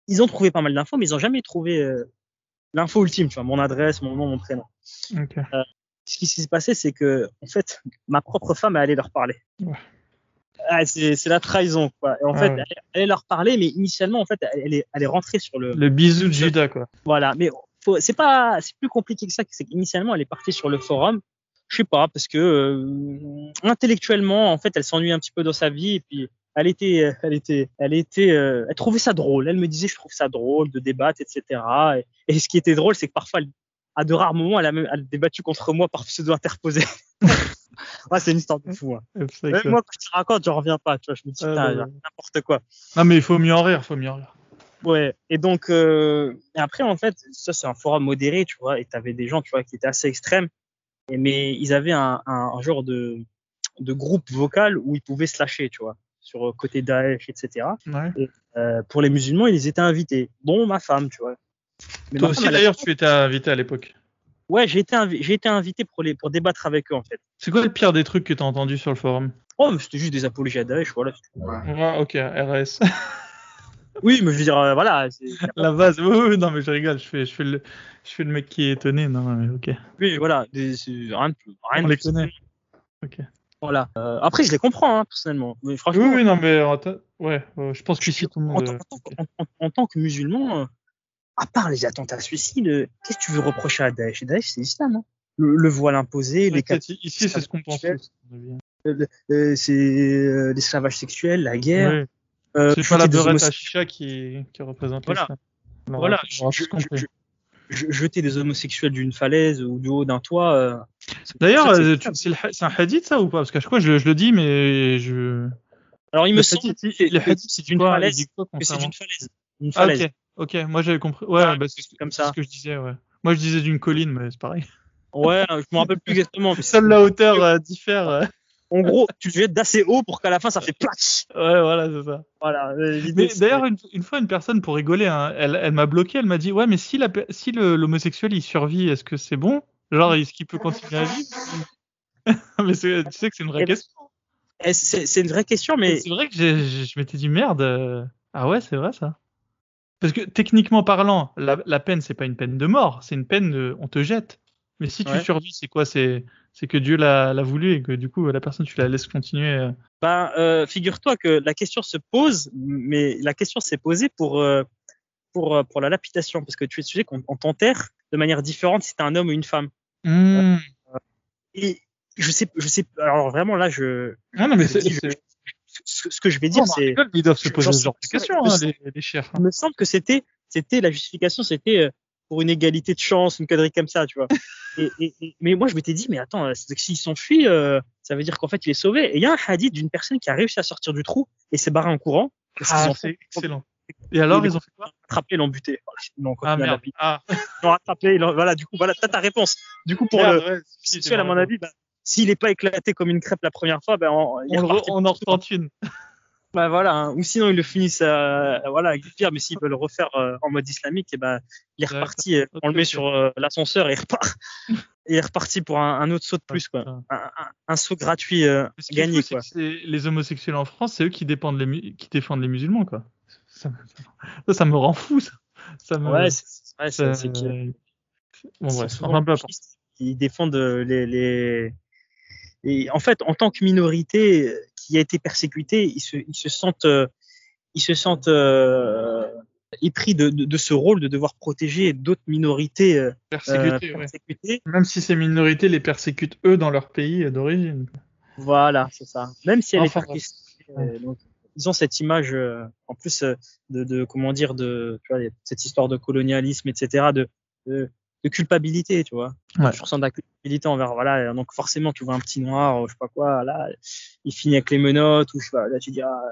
Ils ont trouvé pas mal d'infos, mais ils ont jamais trouvé euh, l'info ultime, tu vois, mon adresse, mon nom, mon prénom. Ok. Ce qui s'est passé, c'est que, en fait, ma propre femme est allée leur parler. Ouais. Ah, c'est la trahison, quoi. Et en Ah fait, ouais. elle, elle est leur parler, mais initialement, en fait, elle, est, elle est rentrée sur le, Le bisou de Judas, quoi. voilà. Mais c'est pas, c'est plus compliqué que ça. C'est qu'initialement, elle est partie sur le forum. Je sais pas, parce que euh, intellectuellement, en fait, elle s'ennuie un petit peu dans sa vie et puis elle était, elle était, elle était, euh, elle trouvait ça drôle. Elle me disait, je trouve ça drôle de débattre, etc. Et, et ce qui était drôle, c'est que parfois, elle- à de rares moments, elle a même elle a débattu contre moi par pseudo interposé. [LAUGHS] ouais, c'est une histoire de fou. hein. [LAUGHS] Même moi, quand je te raconte, j'en reviens pas. Tu vois, je me dis, putain, genre, ouais. n'importe quoi. Non, mais il faut mieux en rire, faut mieux en rire. Ouais. Et donc, euh, et après, en fait, ça, c'est un forum modéré, tu vois, et t'avais des gens, tu vois, qui étaient assez extrêmes, et, mais ils avaient un, un, un genre de, de groupe vocal où ils pouvaient se lâcher, tu vois, sur euh, côté Daesh, etc. Ouais. Euh, pour les musulmans, ils étaient invités, dont ma femme, tu vois. Mais Toi aussi, d'ailleurs, tu étais invité à l'époque. Ouais, j'ai été, invi- j'ai été invité pour, les, pour débattre avec eux, en fait. C'est quoi le pire des trucs que t'as entendu sur le forum? Oh, mais c'était juste des apologies à Daesh, voilà. Ouais, ok, RS. [LAUGHS] Oui, mais je veux dire, euh, voilà. [LAUGHS] La base. Oui, oui, non, mais je rigole, je fais, je fais, le, je fais le mec qui est étonné. Non, mais ok. Oui, voilà. Des, rien de plus. Rien On de les plus. connaît. Ok. Voilà. Euh, après, je les comprends, hein, personnellement. Mais Oui, franchement, oui, non, mais ouais, euh, je pense qu'ici tout le en, monde. tant- euh, en tant- en- en- en tant que musulman, euh, à part les attentats suicides, euh, qu'est-ce que tu veux reprocher à Daesh? Daesh, c'est l'islam. Hein. Le, le voile imposé, les Ici, c'est ce qu'on pense. mon avis. euh, c'est euh, l'esclavage sexuel, la guerre. Euh, C'est pas la beurette à chicha qui, qui représente Voilà. Voilà, je- je- je- jeter des homosexuels d'une falaise ou du haut d'un toit. euh, D'ailleurs, euh, c'est- un hadith ça ou pas? Parce qu'à chaque fois je, le- je le dis, mais je. alors il me le semble que le hadith, c'est d'une falaise. c'est d'une falaise. Une Ah, falaise. Ok, moi j'avais compris. Ouais, Ah, bah, c'est ce- comme ça. ce que je disais, ouais. Moi je disais d'une colline, mais c'est pareil. Ouais, je me rappelle plus exactement. mais [LAUGHS] Seule la hauteur euh, diffère. euh. En gros, tu te jettes d'assez haut pour qu'à la fin ça fait platch. Ouais, voilà, c'est ça. Voilà. euh, d'ailleurs, une, une fois, une personne, pour rigoler, hein, elle, elle m'a bloqué, elle m'a dit Ouais, mais si la pe- si le- l'homosexuel il survit, est-ce que c'est bon? Genre, est-ce qu'il peut continuer à vivre? [LAUGHS] Mais tu sais que c'est une vraie Eh ben, question. Eh, c'est une vraie question, mais C'est vrai que je m'étais dit merde. euh, Ah ouais, c'est vrai ça. Parce que techniquement parlant, la, la peine, c'est pas une peine de mort, c'est une peine de, on te jette. Mais si tu Ouais. survis, c'est quoi? C'est que Dieu l'a voulu et que du coup la personne tu la laisses continuer. euh. ben, euh, figure-toi que la question se pose, mais la question s'est posée pour euh, pour pour la lapidation, parce que tu sais qu'on on t'enterre de manière différente si t'es un homme ou une femme. Hmm. Et je sais, je sais. Alors vraiment là, je Ah non mais c'est- ce, ce que je vais dire, Oh, c'est ils doivent se poser j'en ce genre de sais- questions, hein, les, les chers. il me semble que c'était c'était la justification, c'était euh, pour une égalité de chance, une connerie comme ça, tu vois. [LAUGHS] Et, et- et- mais moi, je m'étais dit, mais attends, euh, s'il s'enfuit, euh, ça veut dire qu'en fait, il est sauvé. Et il y a un hadith d'une personne qui a réussi à sortir du trou et s'est barré en courant. Ah, c'est excellent. Et alors, ils ont fait quoi? ils l'ont buté. Voilà, ils Ah merde. Ah, Ils l'ont ils l'ont- voilà, du coup, voilà, t'as ta réponse. Du coup, pour merde, le ouais, si, à mon avis, bah, s'il n'est pas éclaté comme une crêpe la première fois, ben, on, re- en retente une. [LAUGHS] Bah voilà, hein. ou sinon ils le finissent euh, voilà avec du pire, mais s'ils veulent le refaire euh, en mode islamique, et ben il est reparti, euh, on le met sur euh, l'ascenseur et il repart. [LAUGHS] Il est reparti pour un, un autre saut de plus quoi, un, un- un saut gratuit gagné fou, quoi. les homosexuels en France, c'est eux qui, dépendent les mu- qui défendent les musulmans, quoi. Ça, me- ça, ça me rend fou, ça. ça me, Ouais, c'est ouais, Bon, bref, qui défendent les, les et en fait en tant que minorité euh, qui a été persécutée, ils se, ils se sentent euh, ils se sentent euh, épris de, de, de ce rôle de devoir protéger d'autres minorités euh, ouais. persécutées. Même si ces minorités les persécutent eux dans leur pays d'origine. Voilà, c'est ça. Même si elle Enfin, est persécutée, euh, donc, ils ont cette image, euh, en plus de, de comment dire, de tu vois, cette histoire de colonialisme, etc., de, de, de culpabilité, tu vois. Ouais. Tu ressens de la culpabilité envers, voilà, donc forcément, tu vois un petit noir, je sais pas quoi, là, il finit avec les menottes, ou je sais pas, là, tu dis, ah,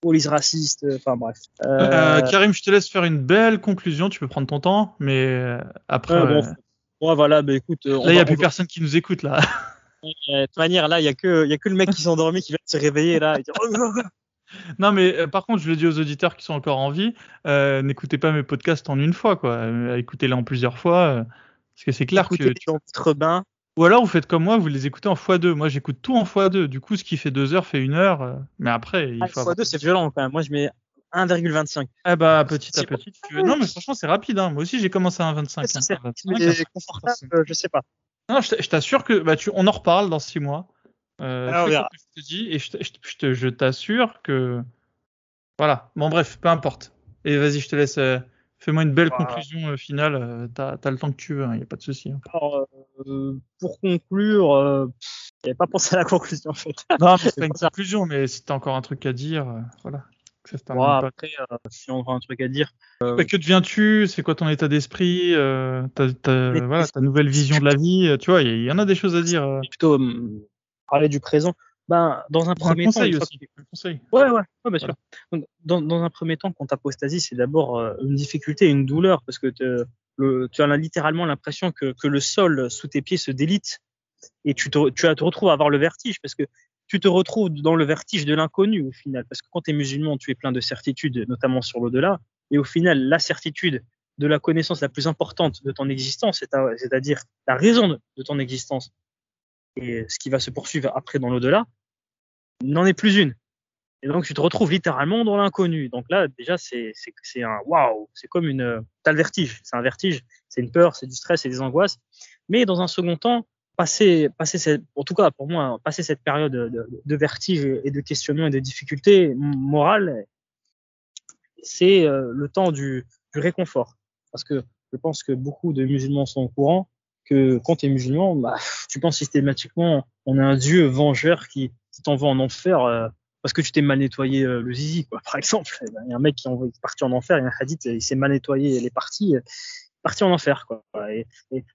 police raciste, euh, enfin bref. Euh, Karim, je te laisse faire une belle conclusion, tu peux prendre ton temps, mais après... bon, ouais, voilà, bah écoute... là, il n'y a plus personne qui nous écoute, là. de toute manière, là, il n'y a, que, y a que le mec qui s'est endormi qui vient de se réveiller, là, et dire, oh, oh, oh. Non, mais par contre, je le dis aux auditeurs qui sont encore en vie, n'écoutez pas mes podcasts en une fois, quoi. Écoutez-les en plusieurs fois, parce que c'est clair que... Bain, ou alors vous faites comme moi, vous les écoutez en x2. Moi j'écoute tout en x2. Du coup, ce qui fait 2 heures fait 1 heure. Euh, mais après, il ah, faut. x2 c'est violent quand même. Moi je mets 1,25. Ah bah petit à petit. Non mais franchement c'est rapide. Hein. Moi aussi j'ai commencé à 1,25. C'est hein. hein. confortable, je sais pas. Non, je t'assure que bah, tu... on en reparle dans 6 mois. Euh, Alors, je te dis et je t'assure que voilà. Bon bref, peu importe. Et vas-y, je te laisse. Euh, Fais-moi une belle conclusion euh, finale. T'as as le temps que tu veux, il hein, n'y a pas de souci. Hein. Pour conclure, j'avais pas pensé à la conclusion en fait. Non, [LAUGHS] c'est pas une conclusion, mais si t'as encore un truc à dire, voilà. bon, après, si on a un truc à dire. que deviens-tu? C'est quoi ton état d'esprit ta, voilà, ta nouvelle vision de la vie Tu vois, il y, en a des choses à dire. Plutôt parler du présent. Ben, dans un premier temps, aussi. conseil. Ouais, ouais, ouais bien sûr. dans, dans, un premier temps, quand apostasie, c'est d'abord euh, une difficulté, une douleur, parce que le, tu as littéralement l'impression que, que le sol sous tes pieds se délite et tu te, tu te retrouves à avoir le vertige, parce que tu te retrouves dans le vertige de l'inconnu au final, parce que quand tu es musulman, tu es plein de certitudes, notamment sur l'au-delà, et au final, la certitude de la connaissance la plus importante de ton existence, c'est-à-dire la raison de ton existence, et ce qui va se poursuivre après dans l'au-delà, n'en est plus une. Et donc tu te retrouves littéralement dans l'inconnu. Donc là, déjà, c'est c'est un waouh, c'est comme une t'as le vertige, c'est un vertige, c'est une peur, c'est du stress, c'est des angoisses. Mais dans un second temps, passer passer cette, en tout cas pour moi, passer cette période de, de vertige et de questionnement et de difficultés morales, c'est euh, le temps du, du réconfort. Parce que je pense que beaucoup de musulmans sont au courant que quand tu es musulman, bah, [LAUGHS] tu penses systématiquement on a un Dieu vengeur qui, qui t'envoie en enfer euh, parce que tu t'es mal nettoyé euh, le zizi, quoi. [LAUGHS] Par exemple, eh ben, il y a un mec qui est parti en enfer, il y a un hadith, il s'est mal nettoyé les parties, euh, parti en enfer, quoi. Et,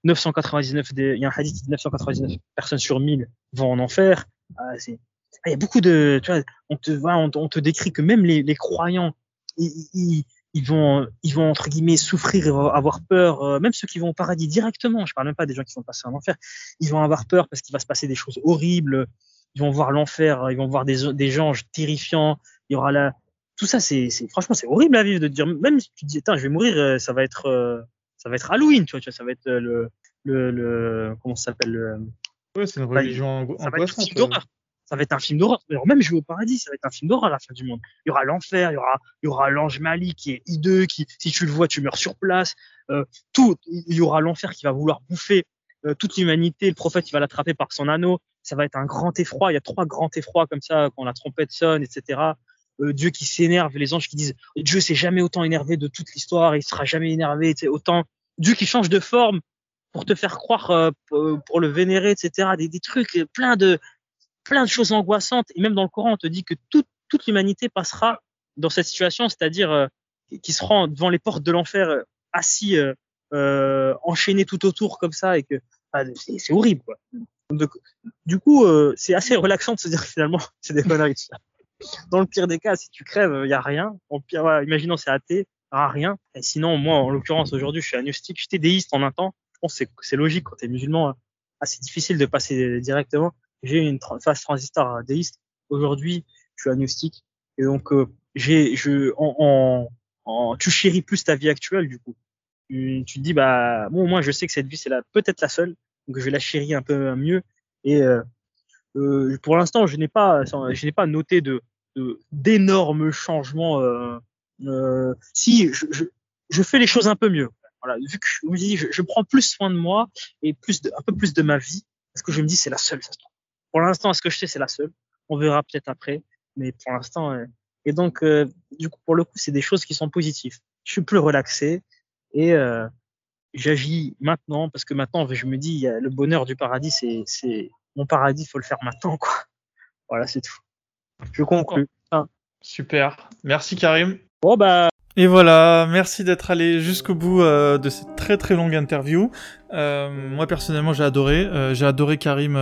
999, des, il y a un hadith, 999 personnes sur 1000 vont en enfer. Ah, c'est, il y a beaucoup de, tu vois, on te, on, on te décrit que même les, les croyants, ils, ils, ils vont, ils vont entre guillemets souffrir avoir peur. Euh, même ceux qui vont au paradis directement, je parle même pas des gens qui vont passer en enfer, ils vont avoir peur parce qu'il va se passer des choses horribles. Ils vont voir l'enfer, ils vont voir des, des gens terrifiants. Il y aura là, tout ça, c'est, c'est franchement, c'est horrible à vivre de dire. Même si tu te dis, je vais mourir, euh, ça va être, euh, ça va être Halloween, tu vois, tu vois ça va être le, le, le comment ça s'appelle le. Ouais, c'est une religion angoissante ça va être un film d'horreur. même jouer au paradis, ça va être un film d'horreur à la fin du monde. Il y aura l'enfer, il y aura, l'ange Mali qui est hideux, qui, si tu le vois, tu meurs sur place. Euh, tout, il y aura l'enfer qui va vouloir bouffer euh, toute l'humanité. Le prophète, il va l'attraper par son anneau. Ça va être un grand effroi. Il y a trois grands effrois comme ça quand la trompette sonne, etc. Euh, Dieu qui s'énerve, les anges qui disent Dieu s'est jamais autant énervé de toute l'histoire, il sera jamais énervé, autant Dieu qui change de forme pour te faire croire, pour le vénérer, etc. Des, des trucs plein de plein de choses angoissantes. Et même dans le Coran, on te dit que toute, toute l'humanité passera dans cette situation, c'est-à-dire euh, qui se rend devant les portes de l'enfer euh, assis, euh, euh, enchaîné tout autour comme ça, et que ah, c'est horrible. Donc, du coup, euh, c'est assez relaxant de se dire finalement [LAUGHS] c'est des conneries. Dans le pire des cas, si tu crèves, il y a rien. En pire, imaginons c'est athée, a rien. Et sinon, moi, en l'occurrence, aujourd'hui, je suis agnostique, j'étais déiste en un temps. Je pense que c'est logique quand tu es musulman. assez hein. difficile de passer directement j'ai une phase transistor déiste. Aujourd'hui, je suis agnostique. Et donc, euh, j'ai, je, en, en, tu chéris plus ta vie actuelle, du coup. Tu, tu te dis, bah, moi, je sais que cette vie, c'est la, peut-être la seule. Donc, je la chérir un peu mieux. Et, euh, euh pour l'instant, je n'ai pas, je n'ai pas noté de, d'énormes changements. Euh, euh, si, je, je, je, fais les choses un peu mieux. Voilà, vu que je me dis, je, je prends plus soin de moi et plus de, un peu plus de ma vie, parce que je me dis, c'est la seule, ça se. Pour l'instant, ce que je sais, c'est la seule. On verra peut-être après, mais pour l'instant. Euh... Et donc, euh, du coup, pour le coup, c'est des choses qui sont positives. Je suis plus relaxé et euh, j'agis maintenant parce que maintenant, je me dis, le bonheur du paradis, c'est, c'est mon paradis, faut le faire maintenant, quoi. Voilà, c'est tout. Je conclue. Super. Merci Karim. Bon bah et voilà, merci d'être allé jusqu'au bout euh, de cette très très longue interview. Euh, moi personnellement j'ai adoré, euh, j'ai adoré Karim.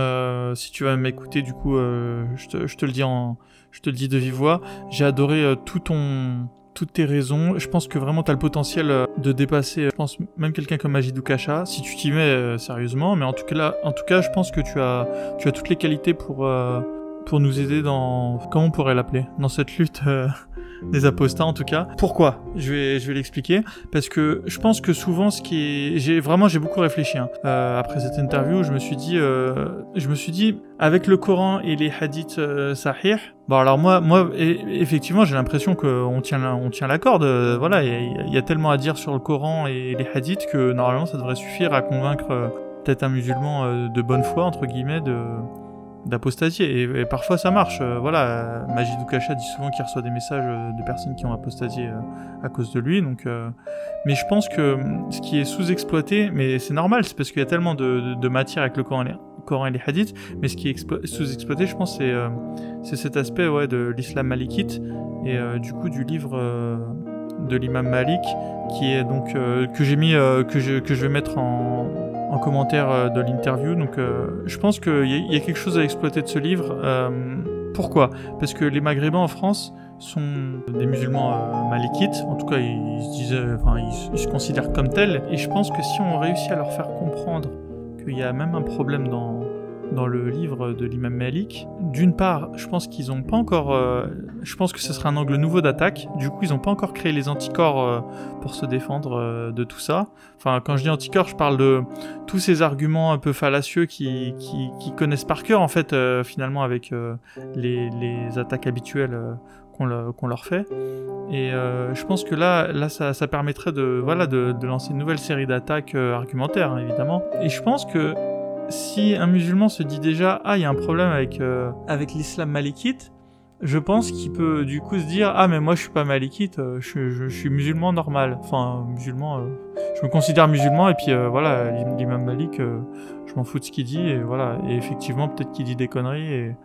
si tu vas m'écouter, du coup, je te, je, te, le dis en, je te le dis de vive voix. J'ai adoré tout ton toutes tes raisons. Je pense que vraiment tu as le potentiel euh, de dépasser, je pense, même quelqu'un comme Majidou Kacha, si tu t'y mets euh, sérieusement. Mais en tout, cas, là, en tout cas, je pense que tu as, tu as toutes les qualités pour, euh, pour nous aider dans. Comment on pourrait l'appeler Dans cette lutte [LAUGHS] des apostats en tout cas. Pourquoi? Je vais, je vais l'expliquer. Parce que je pense que souvent, ce qui est, j'ai vraiment, j'ai beaucoup réfléchi hein. euh, après cette interview. Je me suis dit, euh, je me suis dit, avec le Coran et les hadiths euh, sahih. Bon alors moi, moi, effectivement, j'ai l'impression qu'on tient, on tient la corde. Euh, voilà, il y, a tellement à dire sur le Coran et les hadiths que normalement, ça devrait suffire à convaincre euh, peut-être un musulman de bonne foi entre guillemets de d'apostasier et, parfois ça marche euh, voilà Majid Oukasha dit souvent qu'il reçoit des messages euh, de personnes qui ont apostasié euh, à cause de lui donc mais je pense que ce qui est sous-exploité mais c'est normal c'est parce qu'il y a tellement de, matière avec le Coran, Coran, et les hadiths mais ce qui est sous-exploité je pense c'est c'est cet aspect ouais de l'islam malikite et du coup du livre de l'imam Malik qui est donc que j'ai mis que je que je vais mettre en en commentaire euh, de l'interview. Donc euh, je pense qu'il y, y, a quelque chose à exploiter de ce livre. Euh, pourquoi? Parce que les Maghrébins en France sont des musulmans malikites, en tout cas ils, se disent, enfin, ils, se considèrent comme tels, et je pense que si on réussit à leur faire comprendre qu'il y a même un problème dans, dans le livre de l'imam Malik. D'une part, je pense qu'ils n'ont pas encore... Euh, je pense que ce sera un angle nouveau d'attaque. Du coup, ils n'ont pas encore créé les anticorps euh, pour se défendre euh, de tout ça. Enfin, quand je dis anticorps, je parle de tous ces arguments un peu fallacieux qui, connaissent par cœur, en fait, finalement, avec les, attaques habituelles qu'on leur fait. Et je pense que là, là ça, permettrait de, voilà, de, lancer une nouvelle série d'attaques argumentaires, hein, évidemment. Et je pense que si un musulman se dit déjà ah il y a un problème avec euh, avec l'islam malikite, je pense qu'il peut du coup se dire ah mais moi je suis pas malikite, euh, je, je, suis musulman normal, enfin musulman, euh, je me considère musulman et puis voilà l'imam Malik, je m'en fous de ce qu'il dit et voilà. Et effectivement peut-être qu'il dit des conneries et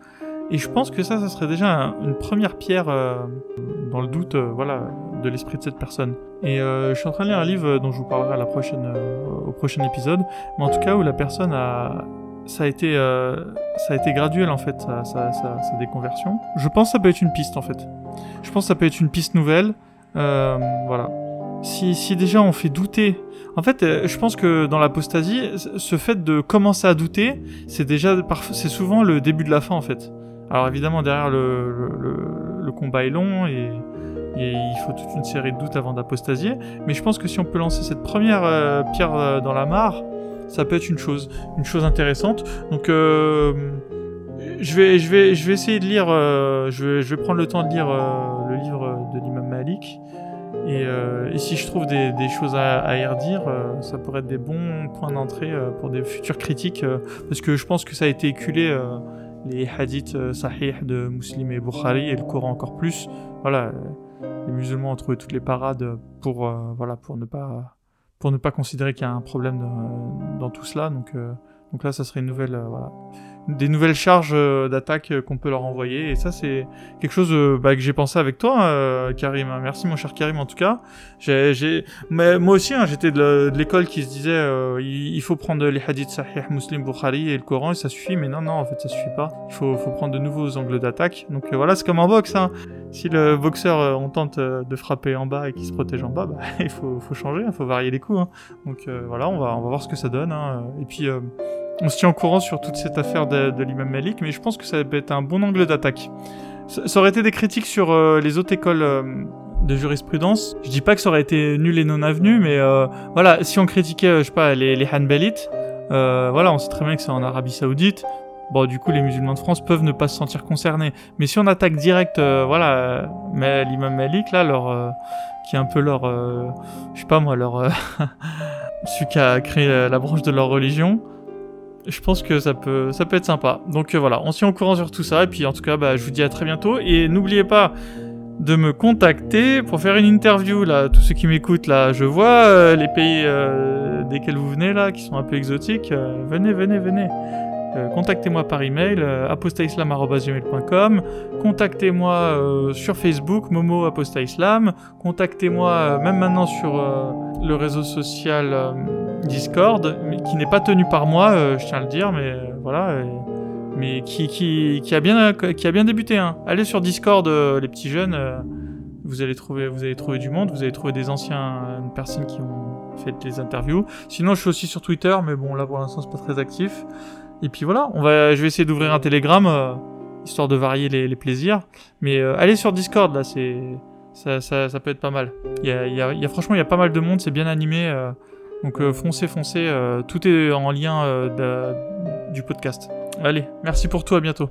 et je pense que ça, ça serait déjà une première pierre dans le doute, voilà, de l'esprit de cette personne. Et euh, je suis en train de lire un livre dont je vous parlerai à la prochaine, euh, au prochain épisode, mais en tout cas où la personne a, ça a été, euh, ça a été graduel en fait, sa, déconversion. Je pense que ça peut être une piste en fait. Je pense que ça peut être une piste nouvelle. voilà. Si, si déjà on fait douter en fait, je pense que dans l'apostasie, ce fait de commencer à douter, c'est déjà, c'est souvent le début de la fin en fait. Alors évidemment, derrière le, combat est long et, il faut toute une série de doutes avant d'apostasier. Mais je pense que si on peut lancer cette première euh, pierre euh, dans la mare, ça peut être une chose, une chose intéressante. Donc euh, je vais, je vais, je vais essayer de lire. je, vais, je vais prendre le temps de lire le livre de l'imam Malik. Et, si je trouve des, des choses à, à, y redire, ça pourrait être des bons points d'entrée pour des futures critiques, parce que je pense que ça a été éculé les hadiths sahih de Muslim et Bukhari et le Coran encore plus. Voilà, les musulmans ont trouvé toutes les parades pour, euh, voilà, pour, ne, pas, pour ne pas considérer qu'il y a un problème dans tout cela. Donc, euh, donc là, ça serait une nouvelle, euh, voilà, des nouvelles charges euh, d'attaque euh, qu'on peut leur envoyer. Et ça, c'est quelque chose euh, bah, que j'ai pensé avec toi, Karim. Merci, mon cher Karim, en tout cas. J'ai, Mais moi aussi, hein, j'étais de l'école qui se disait il faut prendre les hadiths Sahih, Muslim, Bukhari et le Coran et ça suffit. Mais non, non, en fait, ça suffit pas. Il faut, faut prendre de nouveaux angles d'attaque. Donc voilà, c'est comme en boxe. Hein. Si le boxeur, on tente de frapper en bas et qu'il se protège en bas, bah, [LAUGHS] il faut, faut changer, il faut varier les coups. Hein. Donc voilà, on va, on va voir ce que ça donne. Hein. Et puis on se tient au courant sur toute cette affaire de, l'imam Malik, mais je pense que ça peut être un bon angle d'attaque. Ça, aurait été des critiques sur euh, les autres écoles euh, de jurisprudence. Je dis pas que ça aurait été nul et non avenu, mais euh, voilà, si on critiquait, je sais pas, les, les Hanbalites, voilà, on sait très bien que c'est en Arabie Saoudite. Bon, du coup, les musulmans de France peuvent ne pas se sentir concernés. Mais si on attaque direct, voilà, mais l'imam Malik, là, qui est un peu leur, je sais pas moi, leur, [LAUGHS] celui qui a créé la branche de leur religion, je pense que ça peut, ça peut être sympa. Donc euh, voilà, on s'y au courant sur tout ça. Et puis en tout cas, bah, je vous dis à très bientôt. Et n'oubliez pas de me contacter pour faire une interview. Là, tous ceux qui m'écoutent, là, je vois euh, les pays euh, desquels vous venez, là, qui sont un peu exotiques. venez, venez, venez. Contactez-moi par email, apostaislam.com. Contactez-moi sur Facebook, Momo Apostaislam. Contactez-moi même maintenant sur le réseau social Discord, qui n'est pas tenu par moi, euh, je tiens à le dire, mais euh, voilà. mais qui, a bien, qui a bien débuté. Hein. Allez sur Discord, les petits jeunes, vous, allez trouver, vous allez trouver du monde, vous allez trouver des anciennes personnes qui ont fait des interviews. Sinon, je suis aussi sur Twitter, mais bon, là pour l'instant, c'est pas très actif. Et puis voilà, on va, je vais essayer d'ouvrir un Telegram, histoire de varier les, les plaisirs. Mais allez sur Discord, là, c'est ça, ça, ça, peut être pas mal. Il y a, y a, franchement, il y a pas mal de monde, c'est bien animé. Euh, donc euh, foncez, foncez. Euh, tout est en lien du podcast. Allez, merci pour tout, à bientôt.